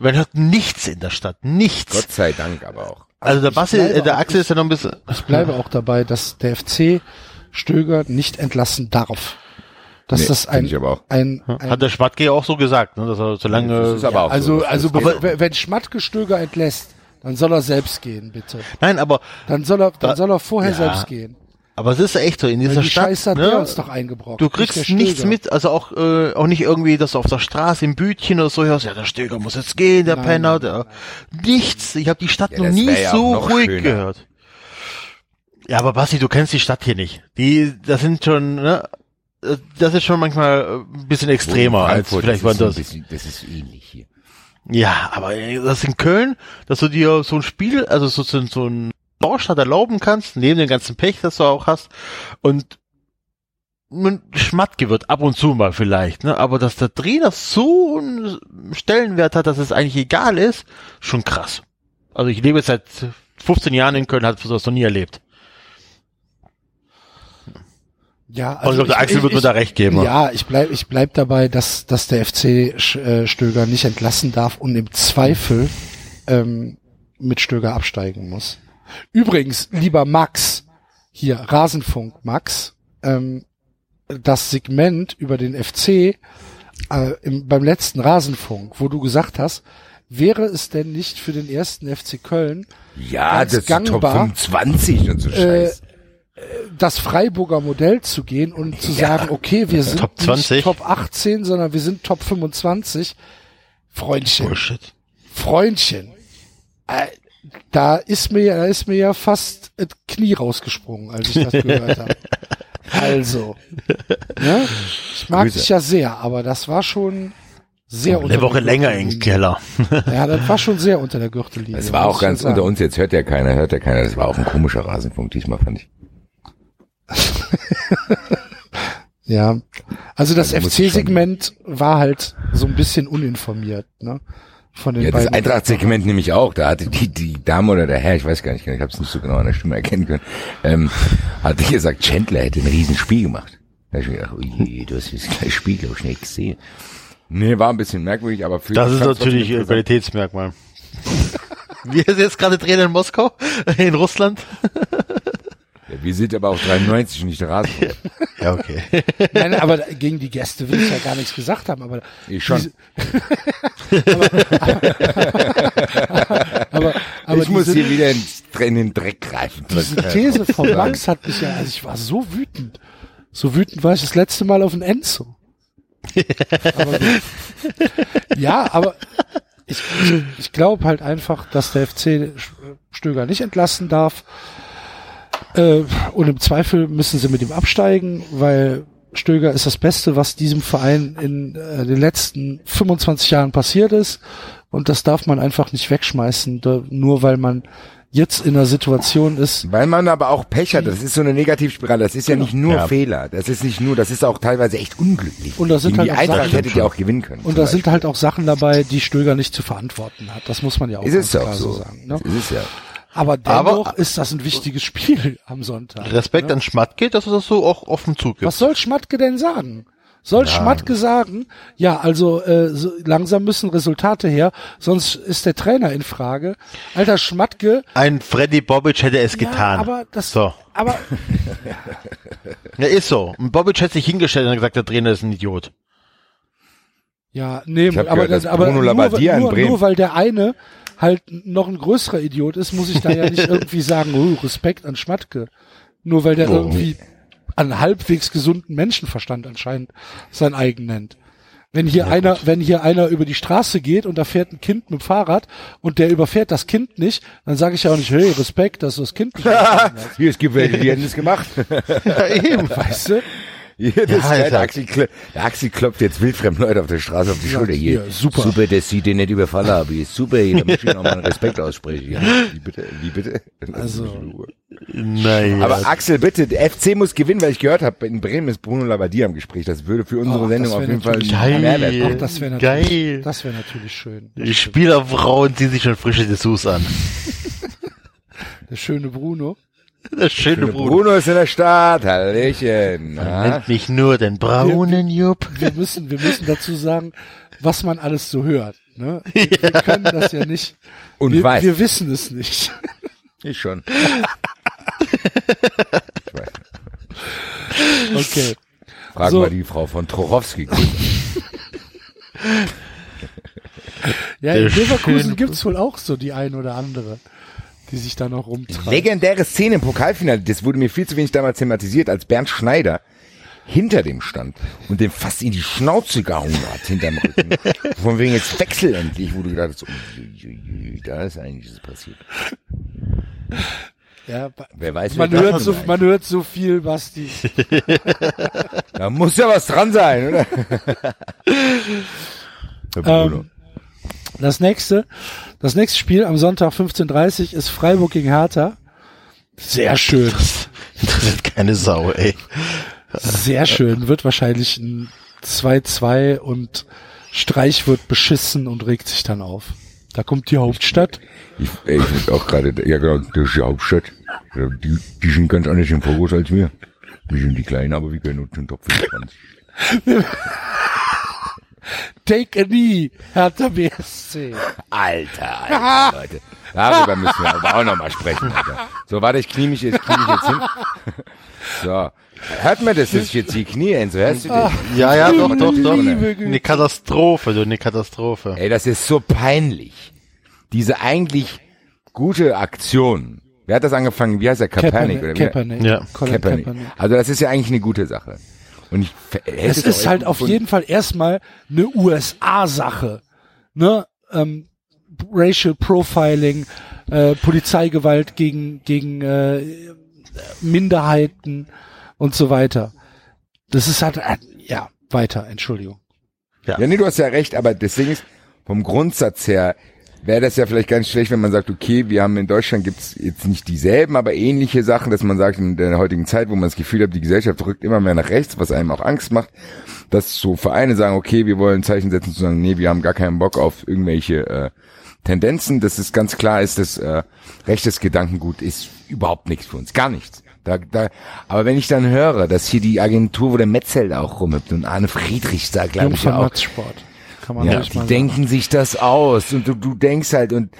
Man hört nichts in der Stadt. Nichts.
Gott sei Dank aber auch.
also der Basti, äh, der
auch-
Axel ist ja noch ein bisschen.
Ich bleibe auch dabei, dass der FC Stöger nicht entlassen darf. Dass
Nee,
das ein,
ich aber auch.
ein, ein
Hat der Schmatke ja auch so gesagt, ne, dass er
ist aber auch
also,
so.
also wenn wenn Schmatke Stöger entlässt, dann soll er selbst gehen, bitte.
Nein, aber
Dann soll er, dann
Da-
soll er vorher
ja.
selbst gehen.
aber es ist ja echt so in dieser
die
Stadt.
Scheiße hat
ne,
der uns doch eingebrockt.
Du kriegst nichts mit, also auch äh, auch nicht irgendwie, dass du auf der Straße im Bütchen oder so hörst, ja, der Stöger muss jetzt gehen, der
Nein,
Penner,
nein,
der nichts. Ich habe die Stadt
Ja,
noch
das
nie
ja
so
noch
ruhig
schöner.
gehört. Ja, aber Basti, du kennst die Stadt hier nicht. Die, das sind schon, ne, äh, das ist schon manchmal ein bisschen extremer als vielleicht
das ein
woanders.
bisschen, das ist ähnlich hier.
Ja, aber das in Köln, dass du dir so ein Spiel, also so, so, so ein Vorstadt erlauben kannst, neben dem ganzen Pech, das du auch hast, und Schmatke wird ab und zu mal vielleicht, ne? Aber dass der Trainer so einen Stellenwert hat, dass es eigentlich egal ist, schon krass. Also ich lebe seit 15 Jahren in Köln, hat sowas noch nie erlebt.
Ja,
Also ich glaube, der Axel wird mir da recht geben.
Ja, ich bleib, ich bleib dabei, dass, dass der FC äh, Stöger nicht entlassen darf und im Zweifel ähm, mit Stöger absteigen muss. Übrigens, lieber Max, hier Rasenfunk Max, ähm, das Segment über den FC äh, im, beim letzten Rasenfunk, wo du gesagt hast, wäre es denn nicht für den ersten FC Köln
Ja, das ist Top
gangbar.
25 und so
Äh,
Scheiß.
Das Freiburger Modell zu gehen und zu sagen, okay, wir sind
Top 20.
nicht Top 18, sondern wir sind Top 25. Freundchen,
Bullshit.
Freundchen. Äh, da ist mir, da ist mir ja fast das Knie rausgesprungen, als ich das gehört habe. Also, ne? ich mag
Grüße.
dich ja sehr, aber das war schon sehr unter
Eine Woche
der
länger im. Keller.
Ja, das war schon sehr unter der Gürtellinie.
Das war auch ganz unter uns, jetzt hört ja keiner, hört ja keiner. Das war auch ein komischer Rasenfunk diesmal, fand ich.
Ja, also das
Also
FC-Segment war halt so ein bisschen uninformiert, ne? Von den
Ja, das
beiden.
Eintracht-Segment nämlich auch. Da hatte die, die Dame oder der Herr, ich weiß gar nicht, ich habe es nicht so genau an der Stimme erkennen können, ähm, hatte gesagt, Chandler hätte ein Riesenspiel gemacht. Da hab ich mir gedacht, oh je, du hast das gleiche Spiel, glaub ich, nicht gesehen. Nee, war ein bisschen merkwürdig, aber für
Das ist natürlich ein. Qualitätsmerkmal. Wie ist jetzt gerade Trainer in Moskau? In Russland?
Ja, wir sind aber auch 93 und nicht der Rasenfunk.
Ja, okay.
Nein, aber gegen die Gäste will ich ja gar nichts gesagt haben, aber
Ich schon.
Diese- aber, aber
ich muss
diese,
hier wieder in, in den Dreck greifen.
diese These von Max hat mich ja, also ich war so wütend. So wütend war ich das letzte Mal auf den Enzo. aber ja, aber ich, ich, ich glaube halt einfach, dass der FC Stöger nicht entlassen darf. Äh, und im Zweifel müssen sie mit ihm absteigen, weil Stöger ist das Beste, was diesem Verein in äh, den letzten 25 Jahren passiert ist. Und das darf man einfach nicht wegschmeißen, da, nur weil man jetzt in einer Situation ist.
Weil man aber auch Pech hat, das ist so eine Negativspirale, das ist ja
Genau.
nicht nur
Ja.
Fehler, das ist nicht nur, das ist auch teilweise echt unglücklich.
Und da sind halt
die
auch
Eintracht
Sachen-
hättet ihr auch gewinnen können.
Und da sind
Beispiel.
halt auch Sachen dabei, die Stöger nicht zu verantworten hat. Das muss man ja auch
Ist
ganz
es ja auch
klar so
so.
sagen. Ne?
Ist es ja.
Aber dennoch
Aber-
ist das ein wichtiges Spiel am Sonntag.
Respekt an Schmatke, dass er das so auch offen zugibt.
Was soll Schmatke denn sagen? Soll Schmatke sagen, ja, also äh, so, langsam müssen Resultate her, sonst ist der Trainer in Frage. Alter Schmatke,
Ein Freddy Bobic hätte es getan.
Ja, aber das,
So.
aber
Ja, ist so. Und Bobic hat sich hingestellt und hat gesagt, der Trainer ist ein Idiot.
ja, nee, aber,
gehört, dass
aber
Bruno
nur, nur, nur weil der eine halt noch ein größerer Idiot ist, muss ich da ja nicht irgendwie sagen, oh, Respekt an Schmatke. Nur weil der
Oh.
irgendwie an halbwegs gesunden Menschenverstand anscheinend sein eigen nennt. Wenn hier einer, wenn hier einer über die Straße geht und da fährt ein Kind mit dem Fahrrad und der überfährt das Kind nicht, dann sage ich ja auch nicht, hey, Respekt, dass du das Kind nicht.
Hier, es gibt welche, die hätten es gemacht.
Ja, eben.
Weißt du?
Das
Ja, Alter.
Axel, kl- der Axel klopft jetzt wildfremden Leute auf der Straße auf die Schulter. Hier,
hier, super.
Super, dass sie den nicht überfallen haben. Hier, super, hier, da muss ich noch mal einen Respekt aussprechen. Ja, wie bitte, wie bitte?
Also,
Naja.
Aber Axel, bitte, der FC muss gewinnen, weil ich gehört habe, in Bremen ist Bruno Labbadia im Gespräch. Das würde für unsere
Oh,
Sendung auf jeden Fall
geil.
Mehrwert
Ach, das wäre natürlich,
Geil.
das wäre natürlich schön.
Die Spielerfrauen ziehen sich schon frische Dessous an.
Der schöne Bruno.
Das schöne
Bruno.
Bruder.
Bruno ist in der Stadt, Hallöchen.
Man nennt mich nur den braunen Jupp.
wir müssen, wir müssen dazu sagen, was man alles so hört. Ne? Wir, wir können das ja nicht.
Und
wir,
weiß.
wir wissen es nicht.
Ich schon. ich weiß.
Okay.
Frag
So.
mal die Frau von Trochowski.
Ja,
Der
in Leverkusen
schöne-
gibt's wohl auch so die ein oder andere, die sich da noch rumtreiben.
Legendäre Szene im Pokalfinale, das wurde mir viel zu wenig damals thematisiert, als Bernd Schneider hinter dem stand und dem fast in die Schnauze gehauen hat, hinterm Rücken. Von wegen jetzt Wechsel endlich, wo du gedacht hast, ui, da ist eigentlich das passiert.
Ja,
Wer weiß,
man
wer
hört so, man hört so viel, was die.
Da muss ja was dran sein, oder?
Ähm, Das nächste, das nächste Spiel am Sonntag 15.30 ist Freiburg gegen Hertha. Sehr schön,
Interessiert keine Sau, ey.
sehr schön. Wird wahrscheinlich ein 2-2 und Streich wird beschissen und regt sich dann auf. Da kommt die Hauptstadt.
Ich, ey, ich find auch gerade, ja genau, das ist die Hauptstadt. Die, die sind ganz anders im Fokus als wir. Wir sind die Kleinen, aber wir können uns den Top 25.
Take a knee, Hertha BSC.
Alter, Alter, Leute. Darüber müssen wir aber auch nochmal sprechen, Alter. So, warte, ich knie mich jetzt, knie mich jetzt hin. So. Hört man das, dass ich jetzt die Knie hin? So hörst du das?
Ja, ja, doch, doch, doch. Eine Katastrophe, du, eine Katastrophe.
Ey, das ist so peinlich. Diese eigentlich gute Aktion. Wer hat das angefangen? Wie heißt der? Kaepernick? oder wie?
Kaepernick.
Ja.
Kaepernick.
Kaepernick.
Also das ist ja eigentlich eine gute Sache. Und ich
Es ist halt auf jeden Fall erstmal eine USA-Sache. Ne? Ähm, Racial Profiling, äh, Polizeigewalt gegen, gegen äh, Minderheiten und so weiter. Das ist halt, äh, ja, weiter, Entschuldigung.
Ja, nee, du hast ja recht, aber das Ding ist, vom Grundsatz her wäre das ja vielleicht ganz schlecht, wenn man sagt, okay, wir haben in Deutschland gibt's jetzt nicht dieselben, aber ähnliche Sachen, dass man sagt, in der heutigen Zeit, wo man das Gefühl hat, die Gesellschaft rückt immer mehr nach rechts, was einem auch Angst macht, dass so Vereine sagen, okay, wir wollen ein Zeichen setzen, zu sagen, nee, wir haben gar keinen Bock auf irgendwelche äh, Tendenzen, dass es ganz klar ist, dass äh, rechtes Gedankengut ist überhaupt nichts für uns, gar nichts. Da, da, aber wenn ich dann höre, dass hier die Agentur, wo der Metzel auch rumhüpft und Arne Friedrich da, glaube ich, auch,
Sport. Kann man
ja, die
mal
denken sich das aus und du, du denkst halt und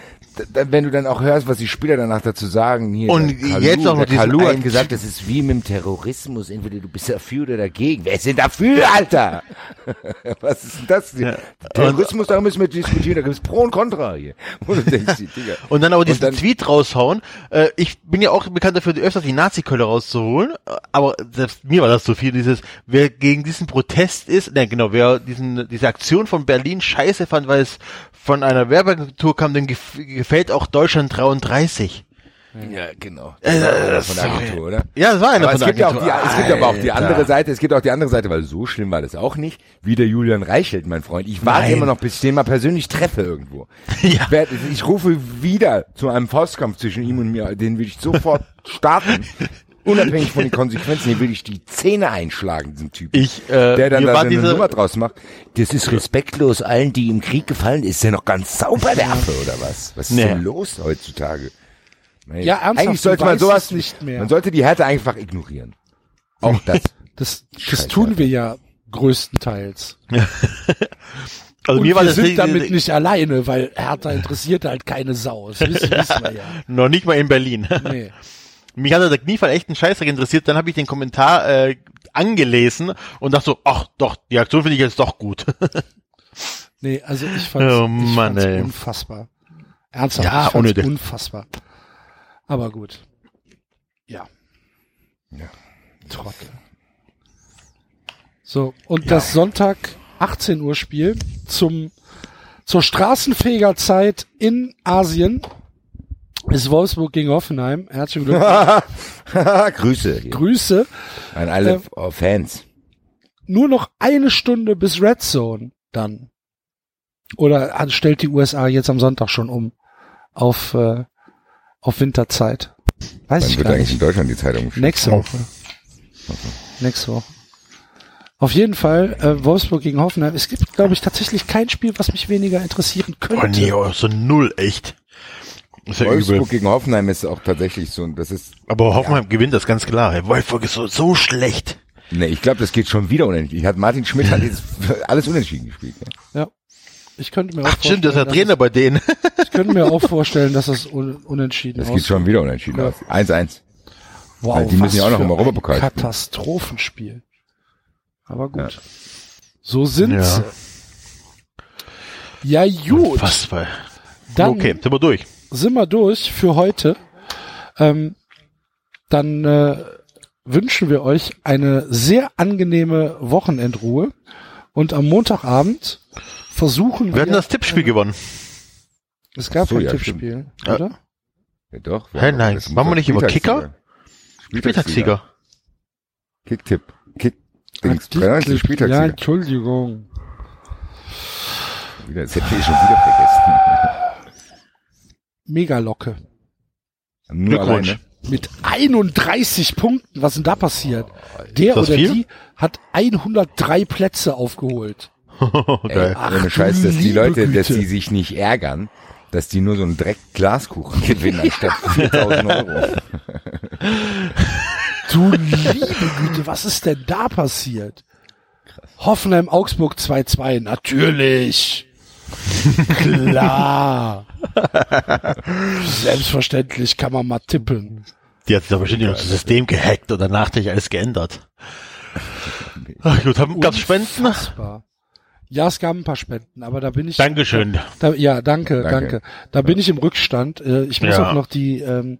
wenn du dann auch hörst, was die Spieler danach dazu sagen, hier
Und
Kalu,
jetzt auch noch
der Kalu hat gesagt, das ist wie mit dem Terrorismus, entweder du bist dafür oder dagegen. Wer ist denn dafür, Alter? was ist denn das? hier? Terrorismus, da müssen wir diskutieren, da gibt es Pro und Contra hier. Du denkst.
Und dann aber diesen
dann-
Tweet raushauen. Äh, ich bin ja auch bekannt dafür, öfters die Nazi-Keule rauszuholen. Aber selbst mir war das so viel, dieses, wer gegen diesen Protest ist, ne, genau, wer diesen, diese Aktion von Berlin scheiße fand, weil es von einer Werbeagentur kam, gef gefällt auch Deutschland 33.
Ja, genau.
Äh,
Das von der. Agentur, oder?
Ja, das war einer
Aber
von
es
der
gibt, ja auch die,
Agentur.
es gibt aber auch die andere Seite, es gibt auch die andere Seite, weil so schlimm war das auch nicht, wie der Julian Reichelt, mein Freund. Ich warte
Nein.
immer noch, bis ich den mal persönlich treffe irgendwo.
Ja.
Ich rufe wieder zu einem Faustkampf zwischen ihm und mir, den will ich sofort starten. Unabhängig von den Konsequenzen, den will ich die Zähne einschlagen, diesem Typen.
Ich, äh,
der dann da so eine
diese-
Nummer draus macht. Das ist respektlos allen, die im Krieg gefallen ist. Ist der noch ganz sauber, der Affe, oder was? Was ist
Nee.
denn los heutzutage? Ey,
Ja, ernsthaft,
Eigentlich sollte man sowas
nicht mehr.
Man sollte die Härte einfach ignorieren. Auch das.
Das, das tun wir ja größtenteils.
Also
Und
mir war
wir
das
sind damit nicht alleine, weil Hertha interessiert halt keine Sau. Das wissen, wissen wir ja.
noch nicht mal in Berlin.
Nee.
Mich hatte der Kniefall echt einen Scheißdreck interessiert. Dann habe ich den Kommentar äh, angelesen und dachte so, ach doch, die Aktion finde ich jetzt doch gut.
Nee, also ich fand's,
Oh
ich
Mann,
fand's unfassbar. Ernsthaft,
Ja,
ich fand's
unnötig.
unfassbar. Aber gut. Ja.
Ja.
Trottel. So, und das Sonntag 18 Uhr Spiel zum, zur Straßenfegerzeit in Asien ist Wolfsburg gegen Hoffenheim. Herzlichen Glückwunsch.
Grüße
Grüße.
an alle äh, Fans.
Nur noch eine Stunde bis Red Zone dann. Oder äh, stellt die USA jetzt am Sonntag schon um auf, äh, auf Winterzeit. Weiß
Dann
ich
wird
gar
eigentlich
nicht.
in Deutschland die Zeitung.
Nächste Woche. Nächste Woche. Auf jeden Fall äh, Wolfsburg gegen Hoffenheim. Es gibt, glaube ich, tatsächlich kein Spiel, was mich weniger interessieren könnte.
Oh nee, oh, so null, echt. Ist ja
Wolfsburg
übel.
gegen Hoffenheim ist auch tatsächlich so, das ist,
Aber Hoffenheim gewinnt das ganz klar. Hey, Wolfsburg ist so, so schlecht.
ne, ich glaube, das geht schon wieder unentschieden. Hat Martin Schmidt hat jetzt alles unentschieden gespielt. Ne?
Ja. Ich könnte mir auch
Ach stimmt, das ist der Trainer bei denen.
Ich könnte mir auch vorstellen, dass das un unentschieden
Das
aus.
geht schon wieder unentschieden
Ja.
aus. 1-1.
Wow,
Weil die müssen ja auch noch
für
im
ein
Europapokal.
Katastrophenspiel. Aber gut. So sind
Ja.
sie. Ja, gut. Dann
Okay, sind wir durch.
Sind wir durch für heute. Ähm, dann äh, wünschen wir euch eine sehr angenehme Wochenendruhe. Und am Montagabend versuchen
Wir
wir.
hatten das Tippspiel gewonnen.
es gab
so,
ein
ja,
Tippspiel,
Ja.
oder?
Ja, doch.
Hä, nein. Waren wir nicht über
Spieltagssieger.
Spieltagssieger.
Kicktipp. Kick. Dings.
Ach, die
93
Clip- Ja,
Spieltagssieger.
Entschuldigung.
Wieder, das hätte ich schon wieder vergessen.
Megalocke.
Nur
Glückwunsch.
alleine.
Mit 31 Punkten. Was ist denn da passiert? Der oder
viel?
die hat 103 Plätze aufgeholt.
Ey.
Ach,
ohne Scheiß, dass die
liebe
Leute, dass
Güte.
die sich nicht ärgern, dass die nur so einen Dreck Glaskuchen gewinnen anstatt 4000 Euro.
Du liebe Güte, was ist denn da passiert? Hoffenheim Augsburg 2-2, natürlich. Klar. Selbstverständlich kann man mal tippen.
Die hat sich da bestimmt in unser System gehackt und danach hat sich alles geändert. Ach gut, haben, gab's Spenden?
Ja, es gab ein paar Spenden, aber da bin ich.
Dankeschön.
Da, ja, danke, danke,
Danke.
Da bin ich im Rückstand. Äh, ich muss
Ja.
auch noch die ähm,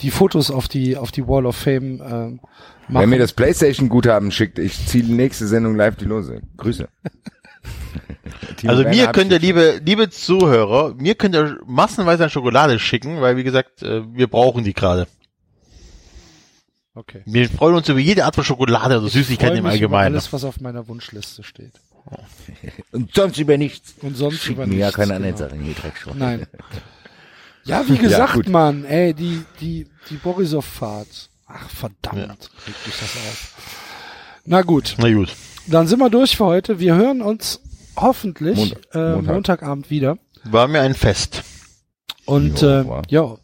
die Fotos auf die auf die Wall of Fame ähm,
Wer
machen.
mir das Playstation-Guthaben schickt, ich ziehe die nächste Sendung live die Lose. Grüße.
Also mir könnt ihr, liebe, liebe Zuhörer, mir könnt ihr massenweise an Schokolade schicken, weil wie gesagt, äh, wir brauchen die gerade.
okay.
Wir freuen uns über jede Art von Schokolade oder Süßigkeiten im Allgemeinen.
Alles, was auf meiner Wunschliste steht.
Und sonst über nichts.
Und sonst
Schick
über
mir ja
nichts,
keine anderen
genau.
Sachen, die Dreckschweine.
Nein. Ja, wie gesagt,
gut.
Mann, ey, die, die, die Borisov-Fahrt. Ach, verdammt, regt mich das auf. Na gut,
Na gut.
Dann sind wir durch für heute. Wir hören uns hoffentlich
Montag.
Äh,
Montag.
Montagabend wieder.
War mir ein Fest.
Und
Jo,
äh, ja,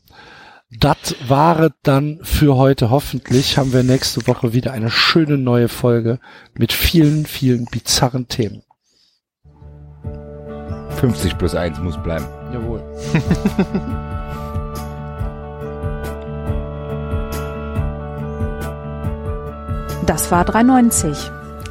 das war dann für heute. Hoffentlich haben wir nächste Woche wieder eine schöne neue Folge mit vielen, vielen bizarren Themen.
50 plus 1 muss bleiben.
Jawohl.
Das war 390.